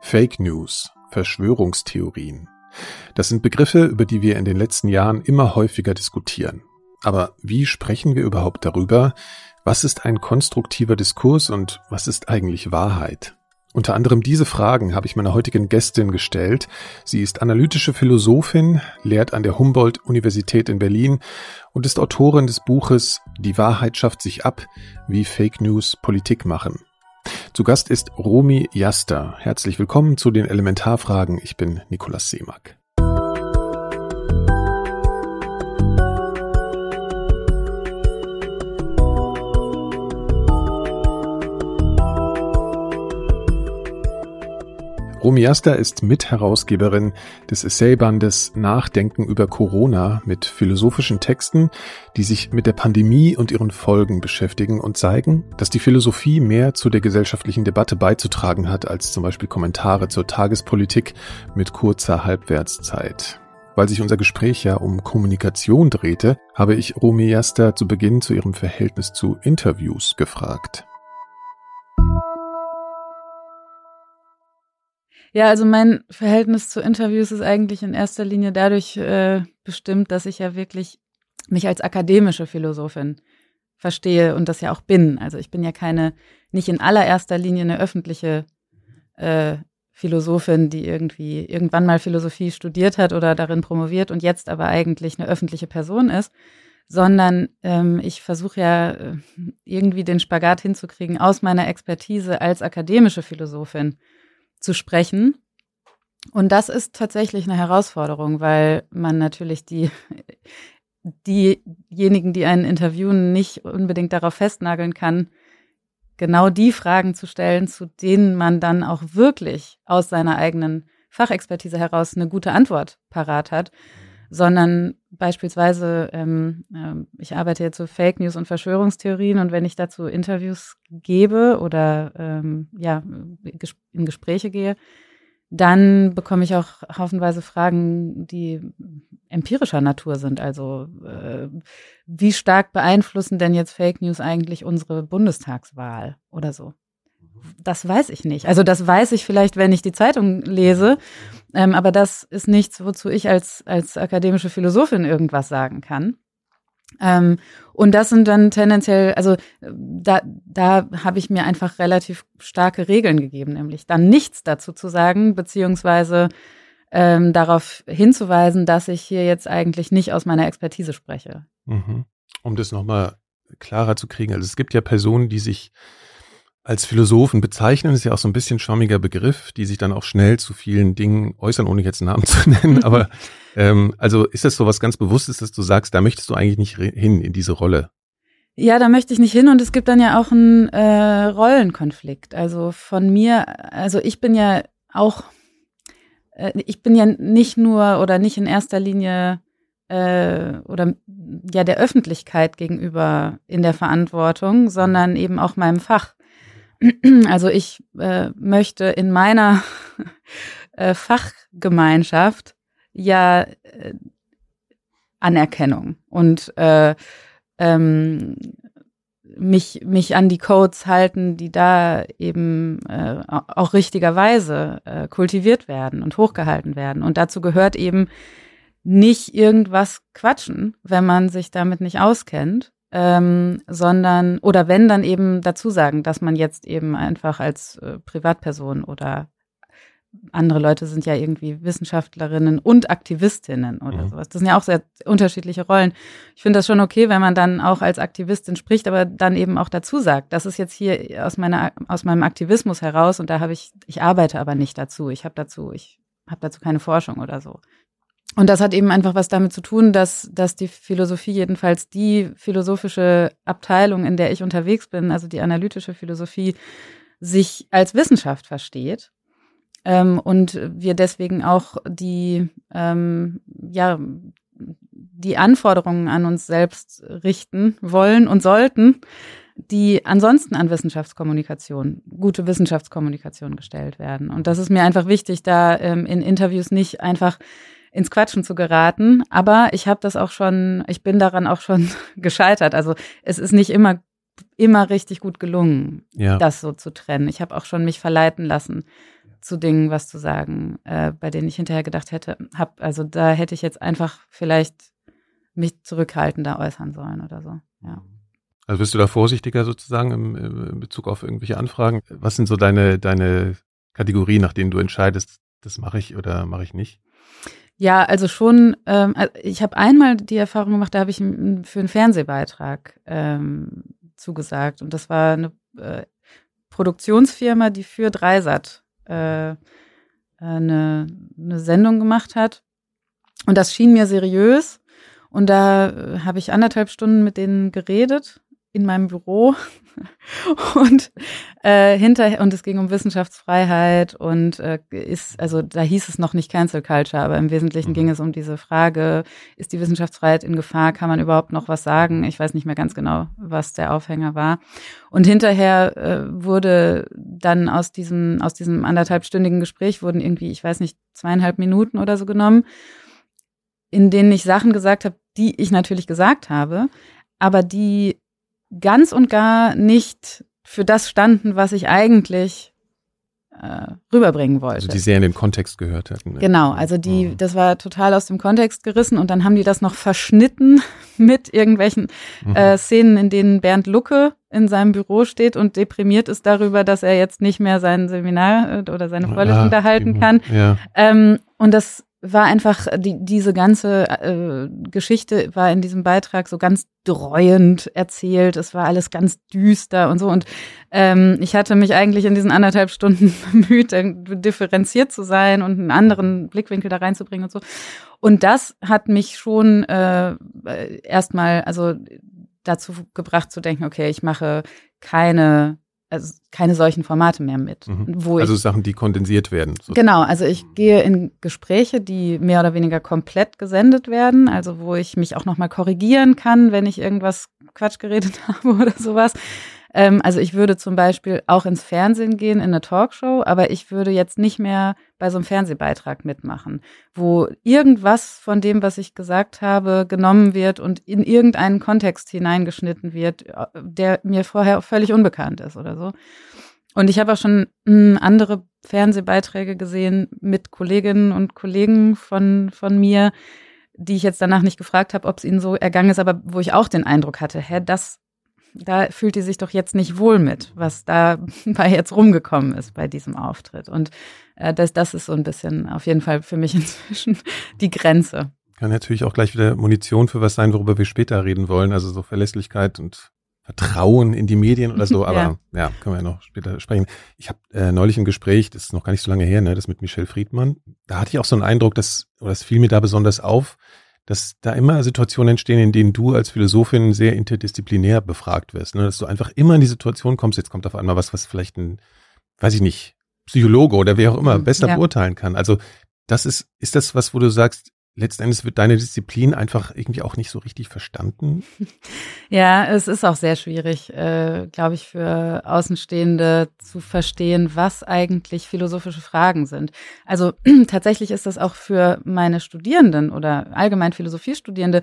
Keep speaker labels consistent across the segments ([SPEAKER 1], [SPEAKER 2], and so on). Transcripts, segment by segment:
[SPEAKER 1] Fake News, Verschwörungstheorien. Das sind Begriffe, über die wir in den letzten Jahren immer häufiger diskutieren. Aber wie sprechen wir überhaupt darüber? Was ist ein konstruktiver Diskurs und was ist eigentlich Wahrheit? Unter anderem diese Fragen habe ich meiner heutigen Gästin gestellt. Sie ist analytische Philosophin, lehrt an der Humboldt-Universität in Berlin und ist Autorin des Buches Die Wahrheit schafft sich ab, wie Fake News Politik machen. Zu Gast ist Romy Jaster. Herzlich willkommen zu den Elementarfragen. Ich bin Nikolaus Seemack. Romy Jaster ist Mitherausgeberin des Essaybandes Nachdenken über Corona mit philosophischen Texten, die sich mit der Pandemie und ihren Folgen beschäftigen und zeigen, dass die Philosophie mehr zu der gesellschaftlichen Debatte beizutragen hat als zum Beispiel Kommentare zur Tagespolitik mit kurzer Halbwertszeit. Weil sich unser Gespräch ja um Kommunikation drehte, habe ich Romy Jaster zu Beginn zu ihrem Verhältnis zu Interviews gefragt.
[SPEAKER 2] Ja, also mein Verhältnis zu Interviews ist eigentlich in erster Linie dadurch äh, bestimmt, dass ich ja wirklich mich als akademische Philosophin verstehe und das ja auch bin. Also ich bin ja keine, nicht in allererster Linie eine öffentliche äh, Philosophin, die irgendwie irgendwann mal Philosophie studiert hat oder darin promoviert und jetzt aber eigentlich eine öffentliche Person ist, sondern ähm, ich versuche ja äh, irgendwie den Spagat hinzukriegen aus meiner Expertise als akademische Philosophin zu sprechen. Und das ist tatsächlich eine Herausforderung, weil man natürlich die, diejenigen, die einen interviewen, nicht unbedingt darauf festnageln kann, genau die Fragen zu stellen, zu denen man dann auch wirklich aus seiner eigenen Fachexpertise heraus eine gute Antwort parat hat, sondern beispielsweise, ähm, äh, ich arbeite jetzt zu Fake News und Verschwörungstheorien und wenn ich dazu Interviews gebe oder ähm, ja in Gespräche gehe, dann bekomme ich auch haufenweise Fragen, die empirischer Natur sind. Also äh, wie stark beeinflussen denn jetzt Fake News eigentlich unsere Bundestagswahl oder so? Das weiß ich nicht. Also das weiß ich vielleicht, wenn ich die Zeitung lese, ähm, aber das ist nichts, wozu ich als, als akademische Philosophin irgendwas sagen kann. Ähm, und das sind dann tendenziell, also da, da habe ich mir einfach relativ starke Regeln gegeben, nämlich dann nichts dazu zu sagen, beziehungsweise ähm, darauf hinzuweisen, dass ich hier jetzt eigentlich nicht aus meiner Expertise spreche.
[SPEAKER 1] Mhm. Um das nochmal klarer zu kriegen, also es gibt ja Personen, die sich als Philosophen bezeichnen, ist ja auch so ein bisschen schwammiger Begriff, die sich dann auch schnell zu vielen Dingen äußern, ohne jetzt Namen zu nennen. Aber ähm, also ist das so was ganz Bewusstes, dass du sagst, da möchtest du eigentlich nicht hin in diese Rolle?
[SPEAKER 2] Ja, da möchte ich nicht hin und es gibt dann ja auch einen äh, Rollenkonflikt. Also von mir, also ich bin ja auch, äh, ich bin ja nicht nur oder nicht in erster Linie äh, oder ja der Öffentlichkeit gegenüber in der Verantwortung, sondern eben auch meinem Fach. Also ich äh, möchte in meiner äh, Fachgemeinschaft ja äh, Anerkennung und äh, ähm, mich, mich an die Codes halten, die da eben äh, auch richtigerweise äh, kultiviert werden und hochgehalten werden. Und dazu gehört eben nicht irgendwas quatschen, wenn man sich damit nicht auskennt, ähm, sondern oder wenn dann eben dazu sagen, dass man jetzt eben einfach als äh, Privatperson oder andere Leute sind ja irgendwie Wissenschaftlerinnen und Aktivistinnen oder mhm. sowas. Das sind ja auch sehr unterschiedliche Rollen. Ich finde das schon okay, wenn man dann auch als Aktivistin spricht, aber dann eben auch dazu sagt, das ist jetzt hier aus meiner aus meinem Aktivismus heraus und da habe ich ich arbeite aber nicht dazu. Ich habe dazu ich habe dazu keine Forschung oder so. Und das hat eben einfach was damit zu tun, dass, dass die Philosophie, jedenfalls die philosophische Abteilung, in der ich unterwegs bin, also die analytische Philosophie, sich als Wissenschaft versteht. Ähm, und wir deswegen auch die, ähm, ja, die Anforderungen an uns selbst richten wollen und sollten, die ansonsten an Wissenschaftskommunikation, gute Wissenschaftskommunikation gestellt werden. Und das ist mir einfach wichtig, da ähm, in Interviews nicht einfach ins Quatschen zu geraten. Aber ich habe das auch schon, ich bin daran auch schon gescheitert. Also es ist nicht immer immer richtig gut gelungen,
[SPEAKER 3] Ja.
[SPEAKER 2] das so zu trennen. Ich habe auch schon mich verleiten lassen, zu Dingen was zu sagen, äh, bei denen ich hinterher gedacht hätte, hab, also da hätte ich jetzt einfach vielleicht mich zurückhaltender äußern sollen oder so. Ja.
[SPEAKER 3] Also bist du da vorsichtiger sozusagen im, im in Bezug auf irgendwelche Anfragen? Was sind so deine, deine Kategorien, nach denen du entscheidest, das mache ich oder mache ich nicht?
[SPEAKER 2] Ja, also schon, ähm, ich habe einmal die Erfahrung gemacht, da habe ich für einen Fernsehbeitrag ähm, zugesagt. Und das war eine äh, Produktionsfirma, die für Dreisat äh, eine, eine Sendung gemacht hat. Und das schien mir seriös. Und da äh, habe ich anderthalb Stunden mit denen geredet in meinem Büro. und äh, hinterher, und es ging um Wissenschaftsfreiheit und äh, ist, also da hieß es noch nicht Cancel Culture, aber im Wesentlichen
[SPEAKER 3] Mhm.
[SPEAKER 2] ging es um diese Frage, ist die Wissenschaftsfreiheit in Gefahr? Kann man überhaupt noch was sagen? Ich weiß nicht mehr ganz genau, was der Aufhänger war. Und hinterher äh, wurde dann aus diesem, aus diesem anderthalbstündigen Gespräch wurden irgendwie, ich weiß nicht, zweieinhalb Minuten oder so genommen, in denen ich Sachen gesagt habe, die ich natürlich gesagt habe, aber die ganz und gar nicht für das standen, was ich eigentlich äh, rüberbringen wollte.
[SPEAKER 3] Also die sehr in den Kontext gehört hätten. ne?
[SPEAKER 2] Genau, also die,
[SPEAKER 3] Mhm.
[SPEAKER 2] das war total aus dem Kontext gerissen und dann haben die das noch verschnitten mit irgendwelchen
[SPEAKER 3] Mhm.
[SPEAKER 2] äh, Szenen, in denen Bernd Lucke in seinem Büro steht und deprimiert ist darüber, dass er jetzt nicht mehr sein Seminar äh, oder seine Vorlesung
[SPEAKER 3] Ah,
[SPEAKER 2] da halten
[SPEAKER 3] die-
[SPEAKER 2] kann.
[SPEAKER 3] Ja.
[SPEAKER 2] Ähm, und das war einfach, die, diese ganze äh, Geschichte war in diesem Beitrag so ganz dreuend erzählt. Es war alles ganz düster und so. Und ähm, ich hatte mich eigentlich in diesen anderthalb Stunden bemüht, äh, differenziert zu sein und einen anderen Blickwinkel da reinzubringen und so. Und das hat mich schon äh, erstmal, also dazu gebracht zu denken, okay, ich mache keine, also keine solchen Formate mehr mit,
[SPEAKER 3] Mhm.
[SPEAKER 2] wo
[SPEAKER 3] Also
[SPEAKER 2] ich
[SPEAKER 3] Sachen, die kondensiert werden. So.
[SPEAKER 2] Genau, also ich gehe in Gespräche, die mehr oder weniger komplett gesendet werden, also wo ich mich auch nochmal korrigieren kann, wenn ich irgendwas Quatsch geredet habe oder sowas. Ähm, also ich würde zum Beispiel auch ins Fernsehen gehen, in eine Talkshow, aber ich würde jetzt nicht mehr bei so einem Fernsehbeitrag mitmachen, wo irgendwas von dem, was ich gesagt habe, genommen wird und in irgendeinen Kontext hineingeschnitten wird, äh, der mir vorher völlig unbekannt ist oder so. Und ich habe auch schon mh, andere Fernsehbeiträge gesehen mit Kolleginnen und Kollegen von, von mir, die ich jetzt danach nicht gefragt habe, ob es ihnen so ergangen ist, aber wo ich auch den Eindruck hatte, hä, das, da fühlt die sich doch jetzt nicht wohl mit, was da bei jetzt rumgekommen ist bei diesem Auftritt. Und äh, das, das ist so ein bisschen auf jeden Fall für mich inzwischen die Grenze.
[SPEAKER 3] Kann natürlich auch gleich wieder Munition für was sein, worüber wir später reden wollen. Also so Verlässlichkeit und Vertrauen in die Medien oder so. Aber ja, können wir ja noch später sprechen. Ich habe äh, neulich ein Gespräch, das ist noch gar nicht so lange her, ne, das mit Michelle Friedmann. Da hatte ich auch so einen Eindruck, dass, oder es fiel mir da besonders auf, dass da immer Situationen entstehen, in denen du als Philosophin sehr interdisziplinär befragt wirst. Ne? Dass du einfach immer in die Situation kommst, jetzt kommt auf einmal was, was vielleicht ein, weiß ich nicht, Psychologe oder wer auch immer
[SPEAKER 2] Mhm,
[SPEAKER 3] besser
[SPEAKER 2] ja.
[SPEAKER 3] beurteilen kann. Also das ist, ist das was, wo du sagst, letztendlich wird deine Disziplin einfach irgendwie auch nicht so richtig verstanden?
[SPEAKER 2] Ja, es ist auch sehr schwierig, äh, glaube ich, für Außenstehende zu verstehen, was eigentlich philosophische Fragen sind. Also tatsächlich ist das auch für meine Studierenden oder allgemein Philosophiestudierende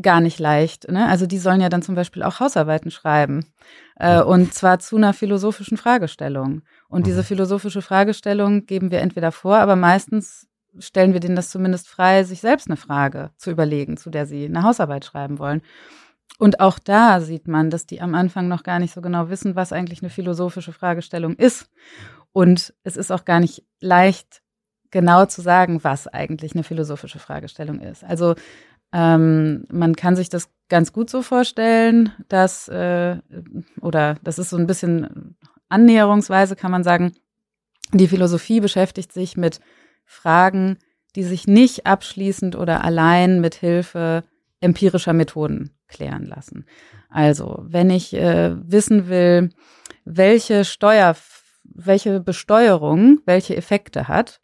[SPEAKER 2] gar nicht leicht. Ne? Also die sollen ja dann zum Beispiel auch Hausarbeiten schreiben äh, und zwar zu einer philosophischen Fragestellung. Und diese
[SPEAKER 3] Mhm.
[SPEAKER 2] philosophische Fragestellung geben wir entweder vor, aber meistens stellen wir denen das zumindest frei, sich selbst eine Frage zu überlegen, zu der sie eine Hausarbeit schreiben wollen. Und auch da sieht man, dass die am Anfang noch gar nicht so genau wissen, was eigentlich eine philosophische Fragestellung ist. Und es ist auch gar nicht leicht, genau zu sagen, was eigentlich eine philosophische Fragestellung ist. Also ähm, man kann sich das ganz gut so vorstellen, dass, äh, oder das ist so ein bisschen annäherungsweise, kann man sagen, die Philosophie beschäftigt sich mit Fragen, die sich nicht abschließend oder allein mit Hilfe empirischer Methoden klären lassen. Also, wenn ich äh, wissen will, welche Steuer, welche Besteuerung welche Effekte hat,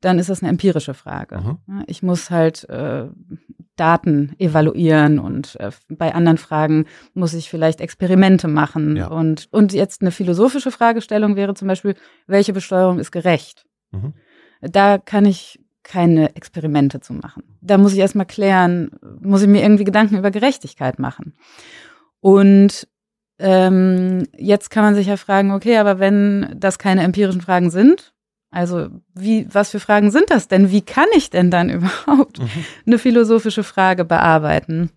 [SPEAKER 2] dann ist das eine empirische Frage. Ja, Ich muss halt äh, Daten evaluieren und äh, bei anderen Fragen muss ich vielleicht Experimente machen.
[SPEAKER 3] Ja.
[SPEAKER 2] Und, und jetzt eine philosophische Fragestellung wäre zum Beispiel, welche Besteuerung ist gerecht?
[SPEAKER 3] Mhm.
[SPEAKER 2] Da kann ich keine Experimente zu machen. Da muss ich erstmal klären, muss ich mir irgendwie Gedanken über Gerechtigkeit machen. Und ähm, jetzt kann man sich ja fragen, okay, aber wenn das keine empirischen Fragen sind, also wie, was für Fragen sind das denn? Wie kann ich denn dann überhaupt mhm. eine philosophische Frage bearbeiten?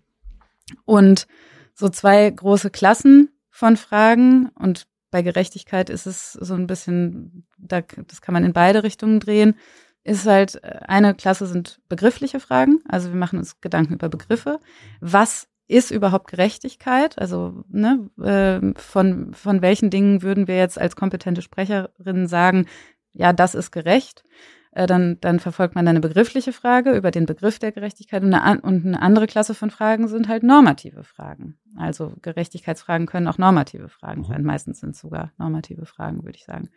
[SPEAKER 2] Und so zwei große Klassen von Fragen und bei Gerechtigkeit ist es so ein bisschen, da, das kann man in beide Richtungen drehen, ist halt eine Klasse sind begriffliche Fragen, also wir machen uns Gedanken über Begriffe. Was ist überhaupt Gerechtigkeit? Also ne, äh, von, von welchen Dingen würden wir jetzt als kompetente Sprecherin sagen, ja, das ist gerecht? Äh, dann, dann verfolgt man eine begriffliche Frage über den Begriff der Gerechtigkeit und eine, und eine andere Klasse von Fragen sind halt normative Fragen. Also Gerechtigkeitsfragen können auch normative Fragen sein. Mhm. Meistens sind es sogar normative Fragen, würde ich sagen.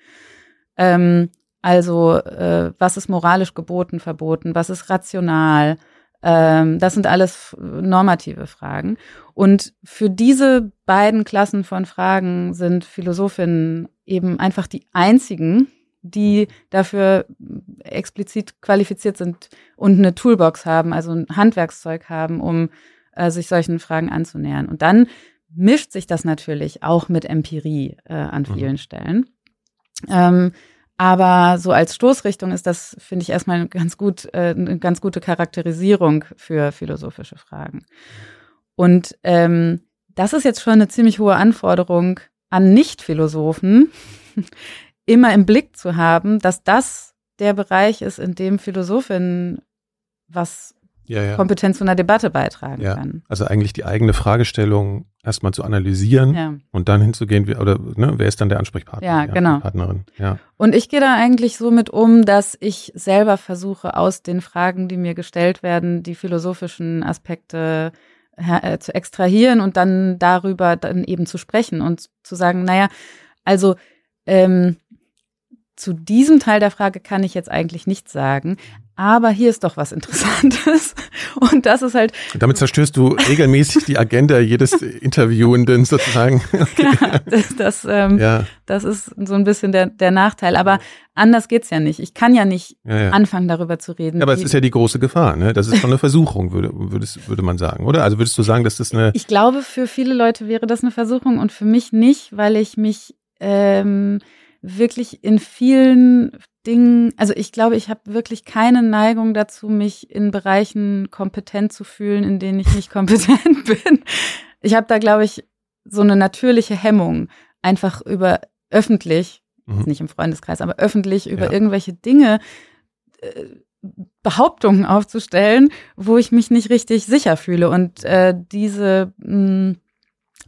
[SPEAKER 2] Ähm, also äh, was ist moralisch geboten, verboten? Was ist rational? Ähm, das sind alles normative Fragen. Und für diese beiden Klassen von Fragen sind Philosophinnen eben einfach die einzigen, die dafür explizit qualifiziert sind und eine Toolbox haben, also ein Handwerkszeug haben, um äh, sich solchen Fragen anzunähern. Und dann mischt sich das natürlich auch mit Empirie äh, an mhm. vielen mhm. Stellen. Ähm, aber so als Stoßrichtung ist das, finde ich, erstmal ganz gut, äh, eine ganz gute Charakterisierung für philosophische Fragen. Und ähm, das ist jetzt schon eine ziemlich hohe Anforderung an Nicht-Philosophen, immer im Blick zu haben, dass das der Bereich ist, in dem Philosophinnen was ja, ja. Kompetenz zu einer Debatte beitragen ja. kann.
[SPEAKER 1] Also eigentlich die eigene Fragestellung erstmal zu analysieren ja. und dann hinzugehen, wie, oder ne, wer ist dann der Ansprechpartner?
[SPEAKER 2] Ja, genau.
[SPEAKER 1] Partnerin. Ja.
[SPEAKER 2] Und ich gehe da eigentlich so mit um, dass ich selber versuche, aus den Fragen, die mir gestellt werden, die philosophischen Aspekte äh, zu extrahieren und dann darüber dann eben zu sprechen und zu sagen, naja, also ähm, zu diesem Teil der Frage kann ich jetzt eigentlich nichts sagen, aber hier ist doch was Interessantes. Und das ist halt.
[SPEAKER 1] Damit zerstörst du regelmäßig die Agenda jedes Interviewenden sozusagen.
[SPEAKER 2] ja, das, das, ähm, ja. das ist so ein bisschen der, der Nachteil. Aber anders geht's ja nicht. Ich kann ja nicht ja, ja. anfangen, darüber zu reden.
[SPEAKER 1] Ja, aber es ist ja die große Gefahr, ne? Das ist schon eine Versuchung, würde, würdest, würde man sagen, oder? Also würdest du sagen, dass das eine.
[SPEAKER 2] Ich glaube, für viele Leute wäre das eine Versuchung und für mich nicht, weil ich mich ähm, wirklich in vielen Dingen, also ich glaube, ich habe wirklich keine Neigung dazu, mich in Bereichen kompetent zu fühlen, in denen ich nicht kompetent bin. Ich habe da, glaube ich, so eine natürliche Hemmung, einfach über öffentlich, mhm. nicht im Freundeskreis, aber öffentlich über ja. irgendwelche Dinge äh, Behauptungen aufzustellen, wo ich mich nicht richtig sicher fühle. Und äh, diese mh,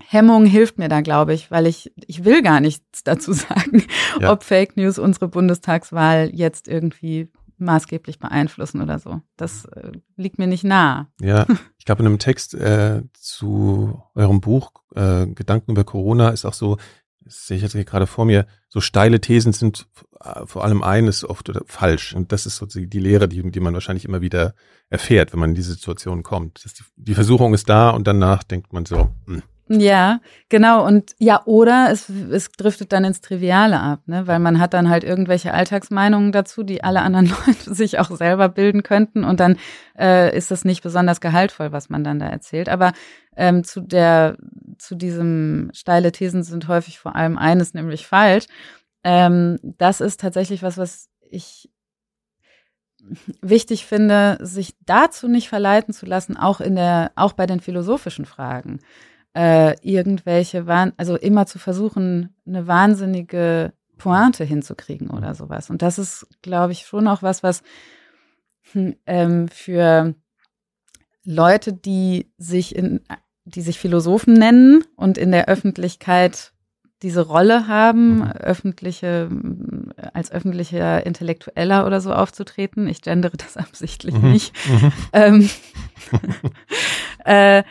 [SPEAKER 2] Hemmung hilft mir da, glaube ich, weil ich, ich will gar nichts dazu sagen, ja. ob Fake News unsere Bundestagswahl jetzt irgendwie maßgeblich beeinflussen oder so. Das äh, liegt mir nicht nah.
[SPEAKER 1] Ja, ich glaube, in einem Text äh, zu eurem Buch äh, Gedanken über Corona ist auch so, das sehe ich jetzt gerade vor mir, so steile Thesen sind äh, vor allem eines oft falsch. Und das ist sozusagen die Lehre, die, die man wahrscheinlich immer wieder erfährt, wenn man in diese Situation kommt. Die, die, Versuchung ist da und danach denkt man so, mh, hm,
[SPEAKER 2] ja, genau. Und ja, oder es, es driftet dann ins Triviale ab, ne? Weil man hat dann halt irgendwelche Alltagsmeinungen dazu, die alle anderen Leute sich auch selber bilden könnten. Und dann äh, ist das nicht besonders gehaltvoll, was man dann da erzählt. Aber ähm, zu der, zu diesem steile Thesen sind häufig vor allem eines, nämlich falsch. Ähm, das ist tatsächlich was, was ich wichtig finde, sich dazu nicht verleiten zu lassen, auch in der, auch bei den philosophischen Fragen äh, irgendwelche, Wahn also immer zu versuchen, eine wahnsinnige Pointe hinzukriegen oder sowas. Und das ist, glaube ich, schon auch was, was hm, ähm, für Leute, die sich in, die sich Philosophen nennen und in der Öffentlichkeit diese Rolle haben, mhm. öffentliche, als öffentlicher Intellektueller oder so aufzutreten. Ich gendere das absichtlich mhm. nicht. Mhm. Ähm, äh,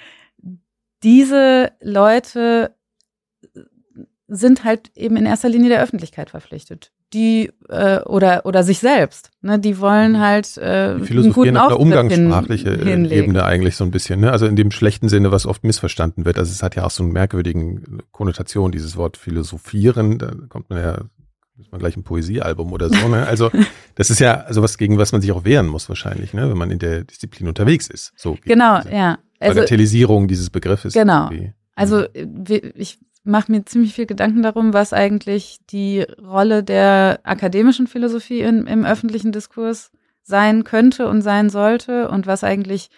[SPEAKER 2] diese Leute sind halt eben in erster Linie der Öffentlichkeit verpflichtet. Die äh, oder oder sich selbst. Ne? Die wollen mhm. halt äh,
[SPEAKER 1] die philosophieren auf der umgangssprachliche hin, äh, Ebene eigentlich so ein bisschen. Ne? Also in dem schlechten Sinne, was oft missverstanden wird. Also es hat ja auch so einen merkwürdigen Konnotation, dieses Wort philosophieren. Da kommt man ja ist man gleich ein Poesiealbum oder so. Ne? Also das ist ja sowas, gegen was man sich auch wehren muss wahrscheinlich, ne? wenn man in der Disziplin unterwegs ist. So
[SPEAKER 2] genau, ja.
[SPEAKER 1] Also, Bagatellisierung dieses Begriffes.
[SPEAKER 2] Genau. Irgendwie. Also ich mache mir ziemlich viel Gedanken darum, was eigentlich die Rolle der akademischen Philosophie in, im öffentlichen Diskurs sein könnte und sein sollte und was eigentlich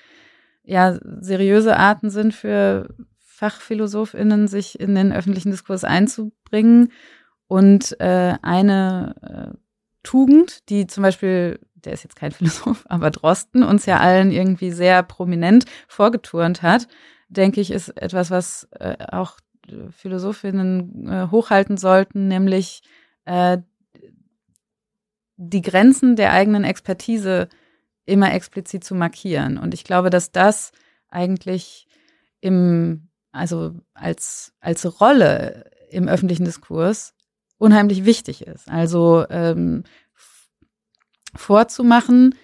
[SPEAKER 2] ja seriöse Arten sind für FachphilosophInnen, sich in den öffentlichen Diskurs einzubringen. Und äh, eine äh, Tugend, die zum Beispiel, der ist jetzt kein Philosoph, aber Drosten uns ja allen irgendwie sehr prominent vorgeturnt hat, denke ich, ist etwas, was äh, auch Philosophinnen äh, hochhalten sollten, nämlich äh, die Grenzen der eigenen Expertise immer explizit zu markieren. Und ich glaube, dass das eigentlich im, also als, als Rolle im öffentlichen Diskurs unheimlich wichtig ist. Also ähm, vorzumachen,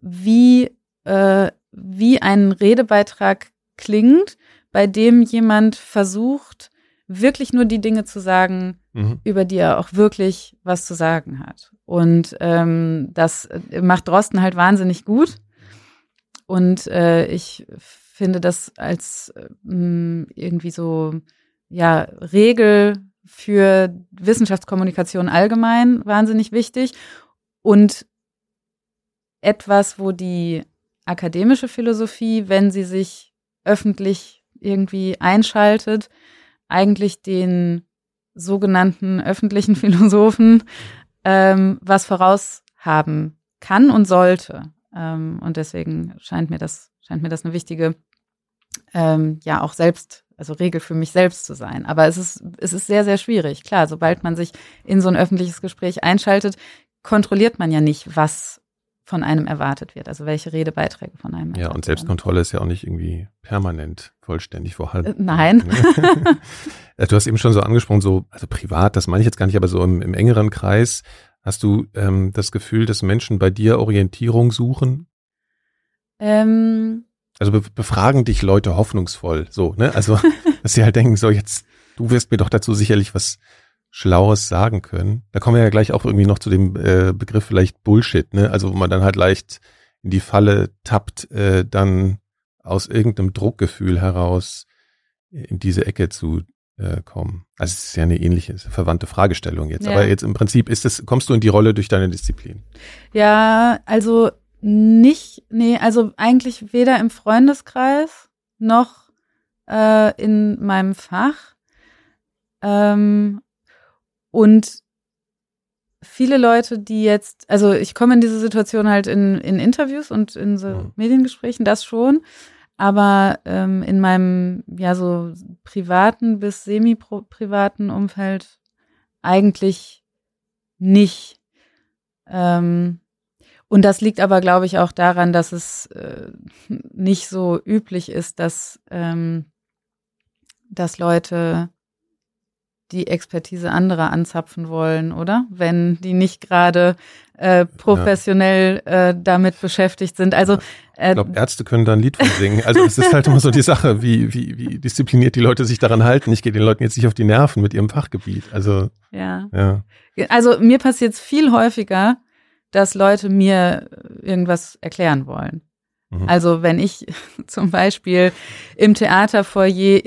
[SPEAKER 2] wie, äh, wie ein Redebeitrag klingt, bei dem jemand versucht, wirklich nur die Dinge zu sagen, mhm. über die er auch wirklich was zu sagen hat. Und ähm, das macht Drosten halt wahnsinnig gut. Und äh, ich finde das als äh, irgendwie so ja Regel für Wissenschaftskommunikation allgemein wahnsinnig wichtig und etwas, wo die akademische Philosophie, wenn sie sich öffentlich irgendwie einschaltet, eigentlich den sogenannten öffentlichen Philosophen ähm, was voraushaben kann und sollte. Ähm, und deswegen scheint mir das, scheint mir das eine wichtige, ähm, ja, auch selbst, also Regel für mich selbst zu sein. Aber es ist, es ist sehr, sehr schwierig. Klar, sobald man sich in so ein öffentliches Gespräch einschaltet, kontrolliert man ja nicht, was von einem erwartet wird, also welche Redebeiträge von einem.
[SPEAKER 1] Ja, und Selbstkontrolle ist ja auch nicht irgendwie permanent vollständig vorhanden. Äh,
[SPEAKER 2] nein.
[SPEAKER 1] Äh, du hast eben schon so angesprochen, so, also privat, das meine ich jetzt gar nicht, aber so im, im engeren Kreis, hast du ähm, das Gefühl, dass Menschen bei dir Orientierung suchen?
[SPEAKER 2] Ähm,
[SPEAKER 1] also be befragen dich Leute hoffnungsvoll, so, ne? Also, dass sie halt denken, so jetzt, du wirst mir doch dazu sicherlich was Schlaues sagen können. Da kommen wir ja gleich auch irgendwie noch zu dem äh, Begriff vielleicht Bullshit, ne? Also wo man dann halt leicht in die Falle tappt, äh, dann aus irgendeinem Druckgefühl heraus in diese Ecke zu äh, kommen. Also es ist ja eine ähnliche, verwandte Fragestellung jetzt. Ja. Aber jetzt im Prinzip ist es, kommst du in die Rolle durch deine Disziplin?
[SPEAKER 2] Ja, also nicht, nee, also eigentlich weder im Freundeskreis noch äh, in meinem Fach. Ähm, und viele Leute, die jetzt, also ich komme in diese Situation halt in, in Interviews und in so mhm. Mediengesprächen, das schon. Aber ähm, in meinem ja so privaten bis semi-privaten Umfeld eigentlich nicht. Ähm, und das liegt aber, glaube ich, auch daran, dass es äh, nicht so üblich ist, dass, ähm, dass Leute die Expertise anderer anzapfen wollen, oder? Wenn die nicht gerade äh, professionell ja. äh, damit beschäftigt sind. Also
[SPEAKER 1] äh, ich glaube, Ärzte können da ein Lied von singen. Also es ist halt immer so die Sache, wie, wie, wie diszipliniert die Leute sich daran halten. Ich gehe den Leuten jetzt nicht auf die Nerven mit ihrem Fachgebiet. Also
[SPEAKER 2] ja. ja. Also mir passiert es viel häufiger, dass Leute mir irgendwas erklären wollen. Mhm. Also wenn ich zum Beispiel im Theaterfoyer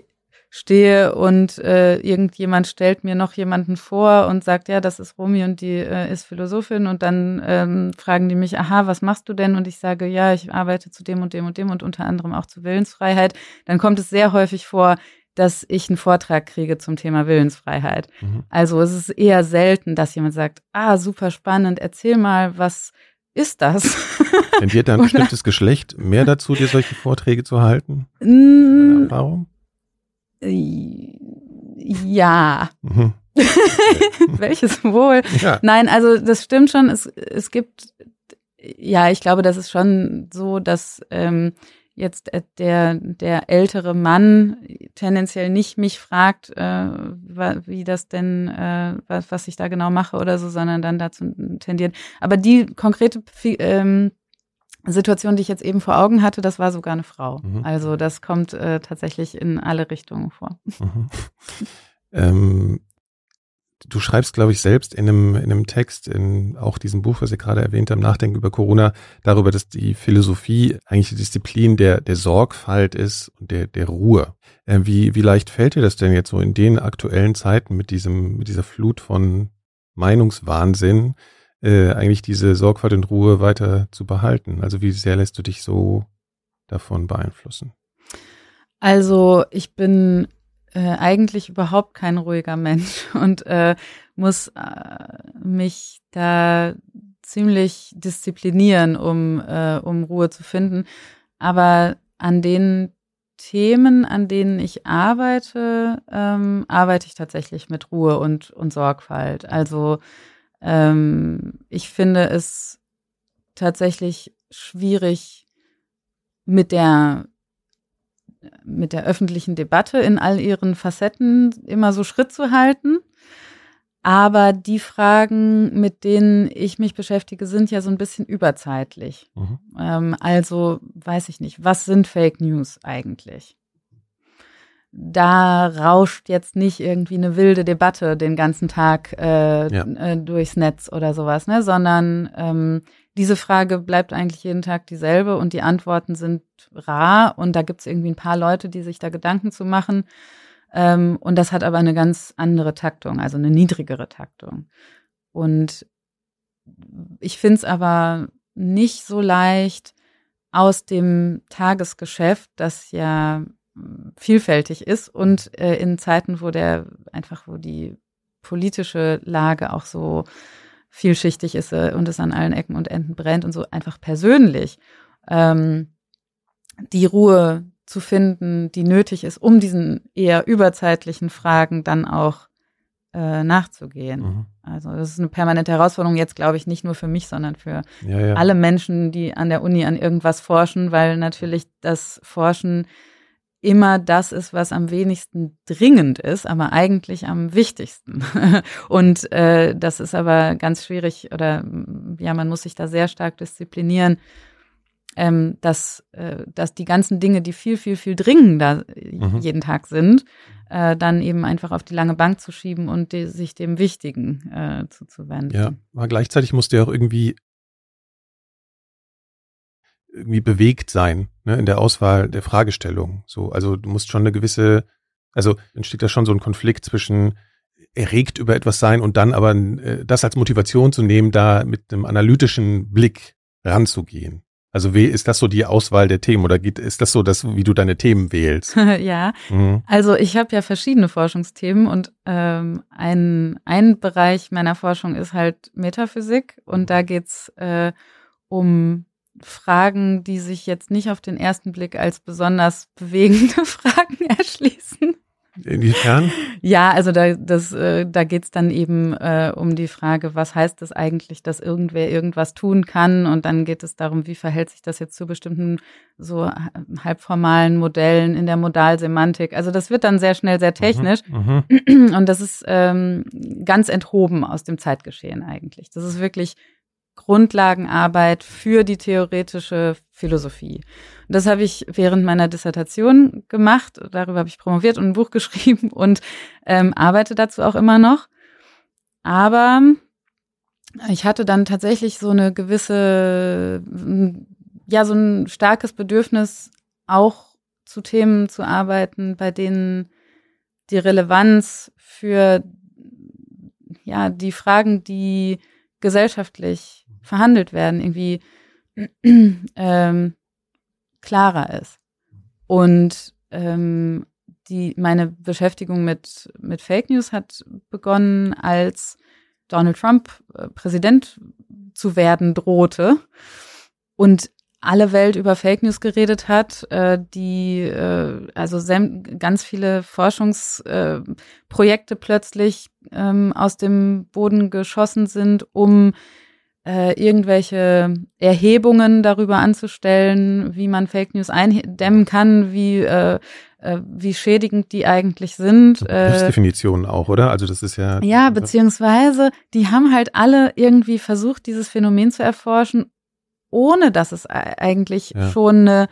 [SPEAKER 2] stehe und äh, irgendjemand stellt mir noch jemanden vor und sagt, ja, das ist Romy und die äh, ist Philosophin und dann ähm, fragen die mich, aha, was machst du denn? Und ich sage, ja, ich arbeite zu dem und dem und dem und unter anderem auch zu Willensfreiheit. Dann kommt es sehr häufig vor, dass ich einen Vortrag kriege zum Thema Willensfreiheit. Mhm. Also es ist eher selten, dass jemand sagt, ah, super spannend, erzähl mal, was ist das?
[SPEAKER 1] Tendiert ein bestimmtes Geschlecht mehr dazu, dir solche Vorträge zu halten? Warum?
[SPEAKER 2] Ja. Mhm. Welches wohl? Ja. Nein, also das stimmt schon. Es, es gibt, ja, ich glaube, das ist schon so, dass ähm, jetzt der, der ältere Mann tendenziell nicht mich fragt, äh, wie das denn, äh, was, was ich da genau mache oder so, sondern dann dazu tendiert. Aber die konkrete ähm, Situation, die ich jetzt eben vor Augen hatte, das war sogar eine Frau. Mhm. Also das kommt äh, tatsächlich in alle Richtungen vor. Mhm.
[SPEAKER 1] Ähm, du schreibst, glaube ich, selbst in einem, in einem Text, in auch diesem Buch, was ihr gerade erwähnt habt, Nachdenken über Corona, darüber, dass die Philosophie eigentlich die Disziplin der, der Sorgfalt ist und der, der Ruhe. Äh, wie, wie leicht fällt dir das denn jetzt so in den aktuellen Zeiten mit diesem, mit dieser Flut von Meinungswahnsinn, äh, eigentlich diese Sorgfalt und Ruhe weiter zu behalten? Also wie sehr lässt du dich so davon beeinflussen?
[SPEAKER 2] Also ich bin äh, eigentlich überhaupt kein ruhiger Mensch und äh, muss äh, mich da ziemlich disziplinieren, um, äh, um Ruhe zu finden. Aber an den Themen, an denen ich arbeite, ähm, arbeite ich tatsächlich mit Ruhe und, und Sorgfalt. Also ähm, ich finde es tatsächlich schwierig, mit der mit der öffentlichen Debatte in all ihren Facetten immer so Schritt zu halten. Aber die Fragen, mit denen ich mich beschäftige, sind ja so ein bisschen überzeitlich. Mhm. Ähm, also weiß ich nicht, was sind Fake News eigentlich? Da rauscht jetzt nicht irgendwie eine wilde Debatte den ganzen Tag äh, ja. äh, durchs Netz oder sowas, ne? sondern ähm, diese Frage bleibt eigentlich jeden Tag dieselbe und die Antworten sind rar und da gibt es irgendwie ein paar Leute, die sich da Gedanken zu machen. Ähm, und das hat aber eine ganz andere Taktung, also eine niedrigere Taktung. Und ich finde es aber nicht so leicht aus dem Tagesgeschäft, das ja vielfältig ist und äh, in Zeiten, wo der einfach, wo die politische Lage auch so vielschichtig ist äh, und es an allen Ecken und Enden brennt und so einfach persönlich ähm, die Ruhe zu finden, die nötig ist, um diesen eher überzeitlichen Fragen dann auch äh, nachzugehen. Mhm. Also das ist eine permanente Herausforderung jetzt, glaube ich, nicht nur für mich, sondern für ja, ja. alle Menschen, die an der Uni an irgendwas forschen, weil natürlich das Forschen immer das ist, was am wenigsten dringend ist, aber eigentlich am wichtigsten. Und äh, das ist aber ganz schwierig oder ja, man muss sich da sehr stark disziplinieren, ähm, dass, äh, dass die ganzen Dinge, die viel, viel, viel dringender mhm. jeden Tag sind, äh, dann eben einfach auf die lange Bank zu schieben und die, sich dem Wichtigen äh, zuzuwenden.
[SPEAKER 1] Ja, aber gleichzeitig musst du ja auch irgendwie irgendwie bewegt sein ne, in der Auswahl der Fragestellung. So, also du musst schon eine gewisse, also entsteht da schon so ein Konflikt zwischen erregt über etwas sein und dann aber äh, das als Motivation zu nehmen, da mit einem analytischen Blick ranzugehen. Also wie ist das so die Auswahl der Themen oder geht, ist das so, dass, wie du deine Themen wählst?
[SPEAKER 2] ja, mhm. also ich habe ja verschiedene Forschungsthemen und ähm, ein, ein Bereich meiner Forschung ist halt Metaphysik und da geht's äh, um Fragen, die sich jetzt nicht auf den ersten Blick als besonders bewegende Fragen erschließen.
[SPEAKER 1] Inwiefern?
[SPEAKER 2] Ja, also da, das, äh, da geht's dann eben äh, um die Frage, was heißt es eigentlich, dass irgendwer irgendwas tun kann? Und dann geht es darum, wie verhält sich das jetzt zu bestimmten so halbformalen Modellen in der Modalsemantik. Also das wird dann sehr schnell sehr technisch. Mhm, mhm. Und das ist ähm, ganz enthoben aus dem Zeitgeschehen eigentlich. Das ist wirklich Grundlagenarbeit für die theoretische Philosophie. Und das habe ich während meiner Dissertation gemacht. Darüber habe ich promoviert und ein Buch geschrieben und ähm, arbeite dazu auch immer noch. Aber ich hatte dann tatsächlich so eine gewisse, ja, so ein starkes Bedürfnis, auch zu Themen zu arbeiten, bei denen die Relevanz für ja die Fragen, die gesellschaftlich verhandelt werden, irgendwie ähm, klarer ist. Und ähm, die, meine Beschäftigung mit, mit Fake News hat begonnen, als Donald Trump äh, Präsident zu werden drohte. Und alle Welt über Fake News geredet hat, äh, die äh, also ganz viele Forschungsprojekte äh, plötzlich ähm, aus dem Boden geschossen sind, um äh, irgendwelche Erhebungen darüber anzustellen, wie man Fake News eindämmen kann, wie äh, äh, wie schädigend die eigentlich sind.
[SPEAKER 1] Äh, Definitionen auch, oder? Also das ist ja.
[SPEAKER 2] Ja, beziehungsweise die haben halt alle irgendwie versucht, dieses Phänomen zu erforschen ohne dass es eigentlich ja. schon eine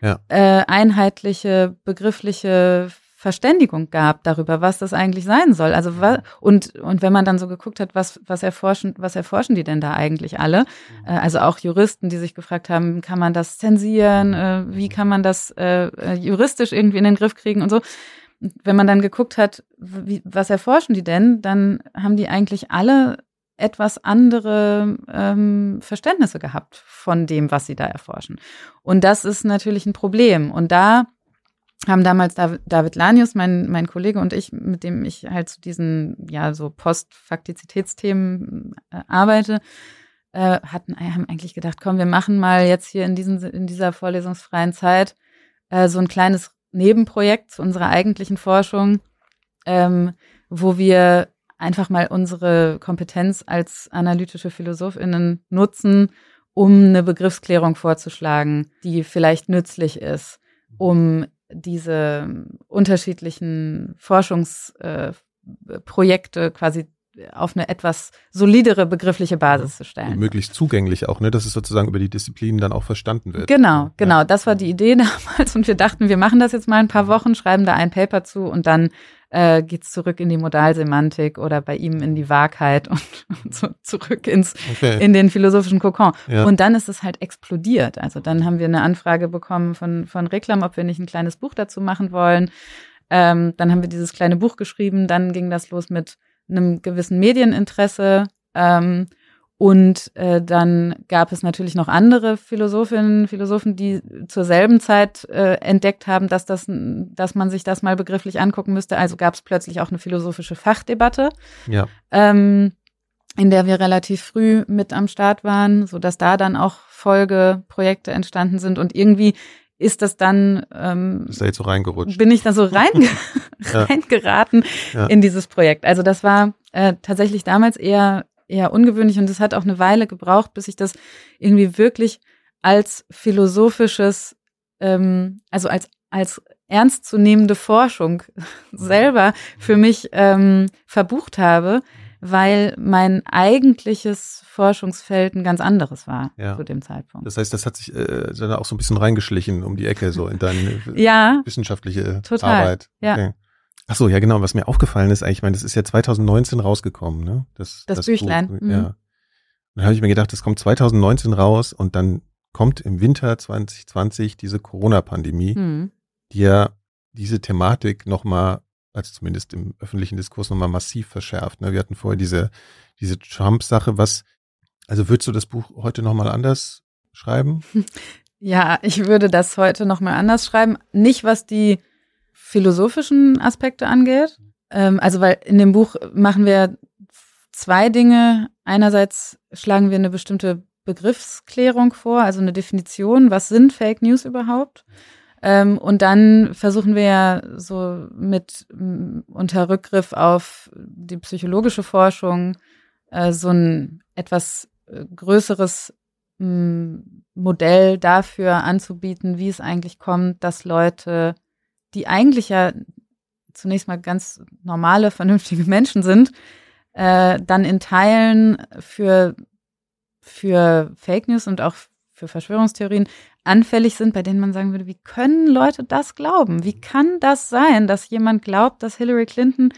[SPEAKER 2] ja. äh, einheitliche begriffliche Verständigung gab darüber, was das eigentlich sein soll. Also und und wenn man dann so geguckt hat, was was erforschen was erforschen die denn da eigentlich alle? Äh, also auch Juristen, die sich gefragt haben, kann man das zensieren? Äh, wie kann man das äh juristisch irgendwie in den Griff kriegen und so? Wenn man dann geguckt hat, wie, was erforschen die denn, dann haben die eigentlich alle etwas andere ähm, Verständnisse gehabt von dem, was sie da erforschen. Und das ist natürlich ein Problem. Und da haben damals David Lanius, mein, mein Kollege und ich, mit dem ich halt zu diesen, ja, so Postfaktizitätsthemen äh, arbeite, äh, hatten, haben eigentlich gedacht, komm, wir machen mal jetzt hier in, diesen, in dieser vorlesungsfreien Zeit äh, so ein kleines Nebenprojekt zu unserer eigentlichen Forschung, ähm, wo wir einfach mal unsere Kompetenz als analytische PhilosophInnen nutzen, um eine Begriffsklärung vorzuschlagen, die vielleicht nützlich ist, um diese unterschiedlichen Forschungsprojekte äh, quasi auf eine etwas solidere begriffliche Basis zu stellen.
[SPEAKER 3] möglichst zugänglich auch, ne, dass es sozusagen über die Disziplinen dann auch verstanden wird.
[SPEAKER 2] Genau, genau. Ja. Das war die Idee damals und wir dachten, wir machen das jetzt mal ein paar Wochen, schreiben da ein Paper zu und dann äh, geht zurück in die Modalsemantik oder bei ihm in die Wahrheit und, und so zurück ins okay. in den philosophischen Kokon. Ja. Und dann ist es halt explodiert. Also dann haben wir eine Anfrage bekommen von von Reklam, ob wir nicht ein kleines Buch dazu machen wollen. Ähm, dann haben wir dieses kleine Buch geschrieben. Dann ging das los mit einem gewissen Medieninteresse. Ähm, und äh, dann gab es natürlich noch andere Philosophinnen, Philosophen, die zur selben Zeit äh, entdeckt haben, dass das, dass man sich das mal begrifflich angucken müsste. Also gab es plötzlich auch eine philosophische Fachdebatte, ja. ähm, in der wir relativ früh mit am Start waren, so dass da dann auch Folgeprojekte entstanden sind und irgendwie ist das dann ähm,
[SPEAKER 3] ist da jetzt so reingerutscht?
[SPEAKER 2] Bin ich da so rein, reingeraten ja. in dieses Projekt. Also das war äh, tatsächlich damals eher eher ungewöhnlich und es hat auch eine Weile gebraucht, bis ich das irgendwie wirklich als philosophisches, ähm, also als, als ernstzunehmende Forschung selber für mich ähm, verbucht habe, weil mein eigentliches Forschungsfeld ein ganz anderes war ja. zu dem Zeitpunkt.
[SPEAKER 3] Das heißt, das hat sich äh, dann auch so ein bisschen reingeschlichen um die Ecke, so in deine ja, wissenschaftliche total. Arbeit.
[SPEAKER 2] Ja.
[SPEAKER 3] Ach so, ja genau, was mir aufgefallen ist, eigentlich, ich meine, das ist ja 2019 rausgekommen, ne?
[SPEAKER 2] Das, das, das Büchlein.
[SPEAKER 3] Buch, mhm. Ja. dann habe ich mir gedacht, das kommt 2019 raus und dann kommt im Winter 2020 diese Corona-Pandemie, mhm. die ja diese Thematik nochmal, also zumindest im öffentlichen Diskurs nochmal massiv verschärft. Ne? Wir hatten vorher diese, diese Trump-Sache, was, also würdest du das Buch heute nochmal anders schreiben?
[SPEAKER 2] Ja, ich würde das heute nochmal anders schreiben. Nicht, was die philosophischen Aspekte angeht. Ähm, also weil in dem Buch machen wir zwei Dinge. Einerseits schlagen wir eine bestimmte Begriffsklärung vor, also eine Definition, was sind Fake News überhaupt? Ähm, und dann versuchen wir ja so mit unter Rückgriff auf die psychologische Forschung äh, so ein etwas äh, größeres Modell dafür anzubieten, wie es eigentlich kommt, dass Leute die eigentlich ja zunächst mal ganz normale, vernünftige Menschen sind, äh, dann in Teilen für, für Fake News und auch für Verschwörungstheorien anfällig sind, bei denen man sagen würde, wie können Leute das glauben? Wie kann das sein, dass jemand glaubt, dass Hillary Clinton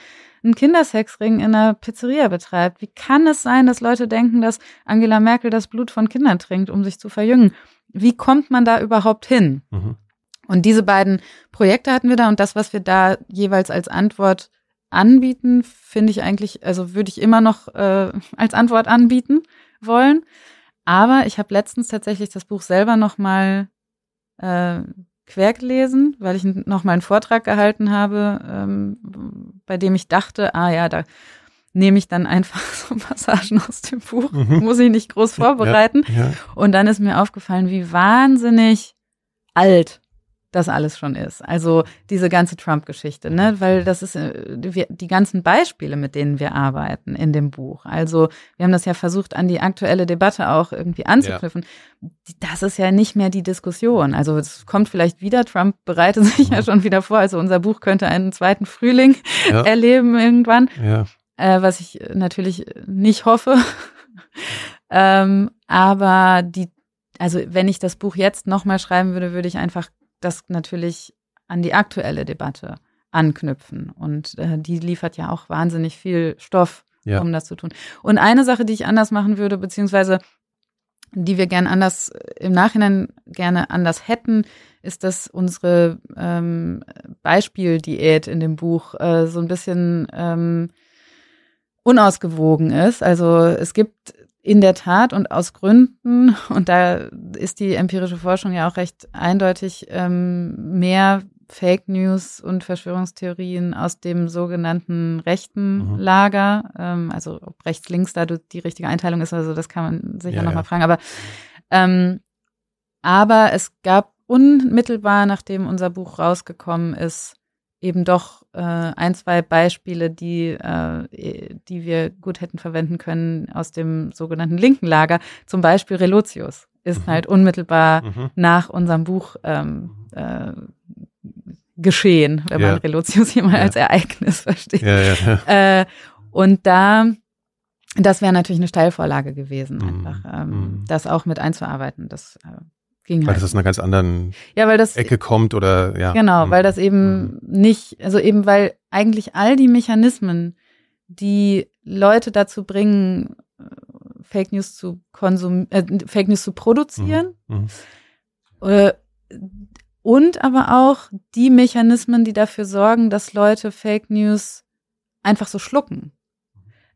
[SPEAKER 2] einen Kindersexring in einer Pizzeria betreibt? Wie kann es sein, dass Leute denken, dass Angela Merkel das Blut von Kindern trinkt, um sich zu verjüngen? Wie kommt man da überhaupt hin? Mhm. Und diese beiden Projekte hatten wir da und das, was wir da jeweils als Antwort anbieten, finde ich eigentlich, also würde ich immer noch äh, als Antwort anbieten wollen. Aber ich habe letztens tatsächlich das Buch selber nochmal äh, quer gelesen, weil ich nochmal einen Vortrag gehalten habe, ähm, bei dem ich dachte, ah ja, da nehme ich dann einfach so Passagen aus dem Buch, mhm. muss ich nicht groß vorbereiten. Ja, ja. Und dann ist mir aufgefallen, wie wahnsinnig alt das alles schon ist. Also diese ganze Trump-Geschichte, ne? Weil das ist äh, die ganzen Beispiele, mit denen wir arbeiten in dem Buch. Also wir haben das ja versucht, an die aktuelle Debatte auch irgendwie anzuknüpfen. Ja. Das ist ja nicht mehr die Diskussion. Also es kommt vielleicht wieder. Trump bereitet sich ja mhm. schon wieder vor. Also unser Buch könnte einen zweiten Frühling ja. erleben irgendwann. Ja. Äh, was ich natürlich nicht hoffe. ähm, aber die also wenn ich das Buch jetzt nochmal schreiben würde, würde ich einfach das natürlich an die aktuelle Debatte anknüpfen. Und äh, die liefert ja auch wahnsinnig viel Stoff, ja. um das zu tun. Und eine Sache, die ich anders machen würde, beziehungsweise die wir gern anders im Nachhinein gerne anders hätten, ist, dass unsere ähm, Beispieldiät in dem Buch äh, so ein bisschen ähm, unausgewogen ist. Also es gibt in der Tat und aus Gründen, und da ist die empirische Forschung ja auch recht eindeutig, ähm, mehr Fake News und Verschwörungstheorien aus dem sogenannten rechten mhm. Lager. Ähm, also ob rechts-links da die richtige Einteilung ist, also das kann man sicher ja, nochmal ja. fragen. Aber, ähm, aber es gab unmittelbar, nachdem unser Buch rausgekommen ist, eben doch äh, ein, zwei Beispiele, die, äh, die wir gut hätten verwenden können aus dem sogenannten linken Lager. Zum Beispiel Relotius ist mhm. halt unmittelbar mhm. nach unserem Buch ähm, äh, geschehen, wenn ja. man Relotius hier mal ja. als Ereignis versteht. Ja, äh, und da, das wäre natürlich eine Steilvorlage gewesen, mhm. einfach ähm, mhm. das auch mit einzuarbeiten. Das äh, ging
[SPEAKER 3] weil
[SPEAKER 2] halt.
[SPEAKER 3] das aus einer ganz anderen
[SPEAKER 2] ja, weil das,
[SPEAKER 3] Ecke kommt oder ja.
[SPEAKER 2] Genau, mhm. weil das eben mhm. nicht, also eben weil eigentlich all die Mechanismen, die Leute dazu bringen, äh, Fake News zu konsumieren, äh, Fake News zu produzieren, mhm. Mhm. äh, und aber auch die Mechanismen, die dafür sorgen, dass Leute Fake News einfach so schlucken.